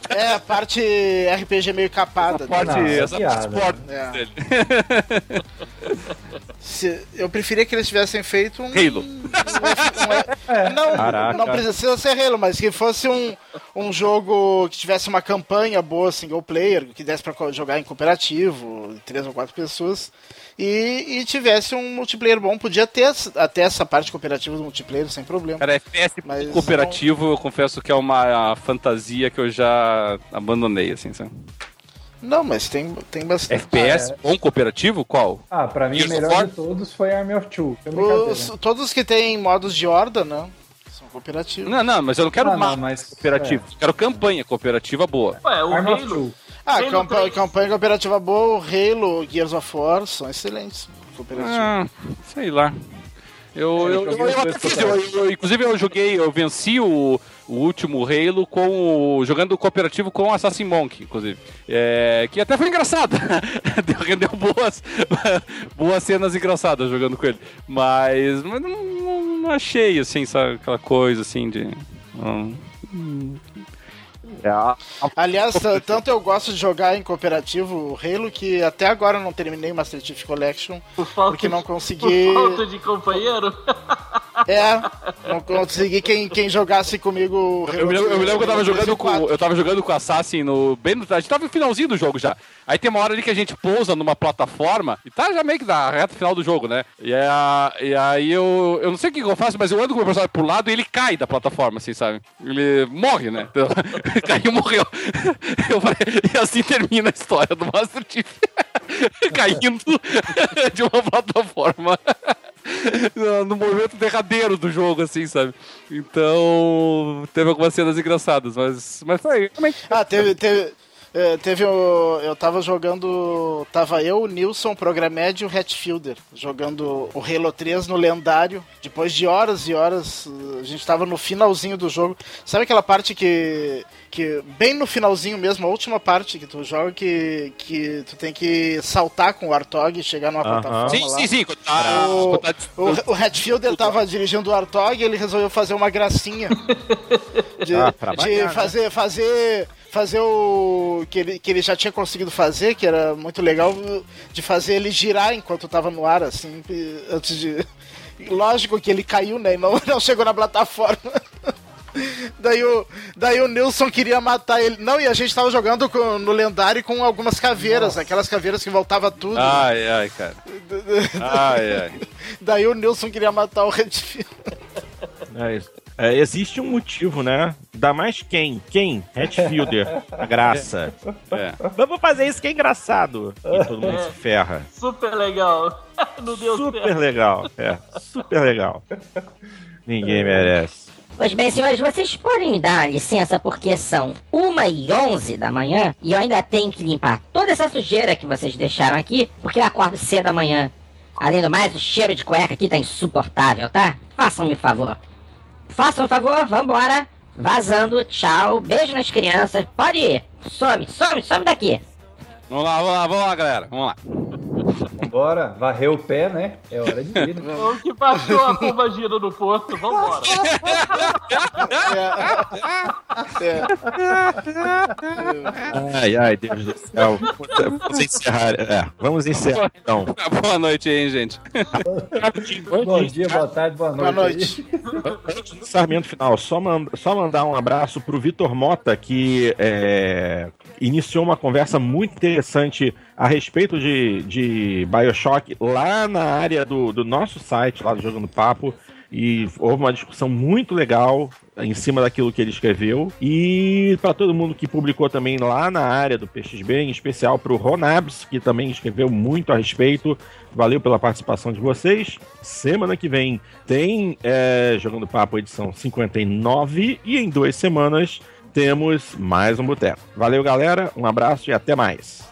[SPEAKER 2] É, a parte RPG meio capada.
[SPEAKER 4] Pode,
[SPEAKER 5] Não, é
[SPEAKER 4] essa parte
[SPEAKER 2] É.
[SPEAKER 4] dele.
[SPEAKER 2] Se- eu preferia que eles tivessem feito um.
[SPEAKER 4] Halo.
[SPEAKER 2] um- um- não,
[SPEAKER 1] Caraca.
[SPEAKER 2] não precisa ser Halo, mas que fosse um, um jogo que tivesse uma campanha boa, single player, que desse pra jogar em cooperativo, três ou quatro pessoas, e, e tivesse um multiplayer bom. Podia ter até essa parte cooperativa do multiplayer sem problema.
[SPEAKER 4] Cara, FPS
[SPEAKER 2] Mas
[SPEAKER 4] cooperativo, eu confesso que é uma fantasia que eu já abandonei, assim, sabe?
[SPEAKER 2] Não, mas tem, tem bastante.
[SPEAKER 4] FPS bom cooperativo? Qual?
[SPEAKER 5] Ah, pra mim o
[SPEAKER 4] of
[SPEAKER 5] melhor de todos foi Army of Two. É.
[SPEAKER 2] Os- todos que têm modos de horda, né? São cooperativos.
[SPEAKER 4] Não, não, mas eu não quero
[SPEAKER 5] Ah, não, mas-
[SPEAKER 4] cooperativo. Eu quero campanha cooperativa boa.
[SPEAKER 3] Ué, o
[SPEAKER 5] Army of
[SPEAKER 3] Halo.
[SPEAKER 2] Ah,
[SPEAKER 3] 3.
[SPEAKER 2] campanha cooperativa boa, o Halo, Gears of War são excelentes.
[SPEAKER 4] Ah, sei lá. Eu,
[SPEAKER 5] É,
[SPEAKER 4] eu,
[SPEAKER 5] eu
[SPEAKER 4] eu, até fiz, eu- eu- inclusive eu joguei, eu venci o, o último Halo com o- jogando cooperativo com o Assassin Monk, inclusive. É, que até foi engraçado. Deu- Rendeu boas, boas cenas engraçadas jogando com ele. Mas, mas não, não- não achei, assim, sabe, aquela coisa assim de. Hum,
[SPEAKER 2] Aliás, t- tanto eu gosto de jogar em cooperativo o Halo que até agora eu não terminei Master Chief Collection
[SPEAKER 3] Por falta,
[SPEAKER 2] porque não
[SPEAKER 3] por
[SPEAKER 2] consegui.
[SPEAKER 3] falta de companheiro.
[SPEAKER 2] É, não consegui quem, quem jogasse comigo. o Halo
[SPEAKER 4] Eu me, lembro, eu me lembro que eu tava jogando com.
[SPEAKER 2] 4.
[SPEAKER 4] Eu tava jogando com o Assassin no. Bem no. A gente tava no finalzinho do jogo já. Aí tem uma hora ali que a gente pousa numa plataforma e tá já meio que na reta final do jogo, né? E, é a- e aí eu. Eu não sei o que que eu faço, mas eu ando com o meu personagem pro lado e ele cai da plataforma, assim, sabe? Ele morre, né? Caiu, morreu. Eu falei, e assim termina a história do Master Chief. Caindo de uma plataforma. no momento derradeiro do jogo, assim, sabe? Então, teve algumas cenas engraçadas, mas, mas foi.
[SPEAKER 2] Ah, teve. teve... é, teve o, eu tava jogando. Tava eu, o Nilson, o Programed e o Hatfielder. Jogando o Halo 3 no lendário. Depois de horas e horas, a gente tava no finalzinho do jogo. Sabe aquela parte que. que bem no finalzinho mesmo, a última parte que tu joga, que, que tu tem que saltar com o Artog e chegar numa
[SPEAKER 1] Aham.
[SPEAKER 2] plataforma
[SPEAKER 4] Sim,
[SPEAKER 2] lá.
[SPEAKER 4] sim, sim. Quando tá,
[SPEAKER 2] O,
[SPEAKER 4] tá-
[SPEAKER 2] o, o Hatfielder tava dirigindo o Artog e ele resolveu fazer uma gracinha. De,
[SPEAKER 1] Ah,
[SPEAKER 2] de
[SPEAKER 1] né?
[SPEAKER 2] fazer, fazer, fazer o que ele, que ele já tinha conseguido fazer, que era muito legal, de fazer ele girar enquanto tava no ar, assim, antes de. Lógico que ele caiu, né? Não, não chegou na plataforma. Daí o, daí o Nilson queria matar ele. Não, e a gente tava jogando com- no lendário com algumas caveiras, aquelas caveiras que voltava tudo.
[SPEAKER 4] Ai, ai, cara. Ai, ai.
[SPEAKER 2] Daí o Nilson queria matar o Redfield.
[SPEAKER 1] É isso. É, existe um motivo, né? Dá mais quem? Quem? Hatfielder. A graça.
[SPEAKER 4] É.
[SPEAKER 1] Vamos fazer isso que é engraçado. E todo mundo se ferra.
[SPEAKER 3] Super legal. Não deu
[SPEAKER 1] Super
[SPEAKER 3] certo.
[SPEAKER 1] legal. É, super legal. Ninguém merece.
[SPEAKER 6] Pois bem, senhores, vocês podem me dar licença porque são 1 e 11 da manhã e eu ainda tenho que limpar toda essa sujeira que vocês deixaram aqui porque eu acordo cedo da manhã. Além do mais, o cheiro de cueca aqui tá insuportável, tá? Façam-me favor. Façam um favor, vambora. Vazando, tchau, beijo nas crianças. Pode ir. Some, some, some daqui.
[SPEAKER 4] Vamos lá, vamos lá, vamos lá, galera. Vamos lá.
[SPEAKER 5] Vambora, varrer o pé, né? É hora de ir. né?
[SPEAKER 3] O que baixou a pomba gira no porto. Vambora.
[SPEAKER 2] É,
[SPEAKER 1] Ai, ai, Deus do céu. Vamos encerrar. É, vamos encerrar então.
[SPEAKER 4] Boa noite aí, hein, gente.
[SPEAKER 5] Bom dia, boa tarde, boa noite.
[SPEAKER 2] boa noite.
[SPEAKER 1] Sarmento final, só, man- só mandar um abraço pro Vitor Mota, que é, iniciou uma conversa muito interessante a respeito de, de Bioshock lá na área do, do nosso site, lá do Jogando Papo. E houve uma discussão muito legal em cima daquilo que ele escreveu. E para todo mundo que publicou também lá na área do PXB, em especial para o Ronabs, que também escreveu muito a respeito. Valeu pela participação de vocês. Semana que vem tem é, Jogando Papo edição 59 e em duas semanas temos mais um boteco. Valeu, galera. Um abraço e até mais.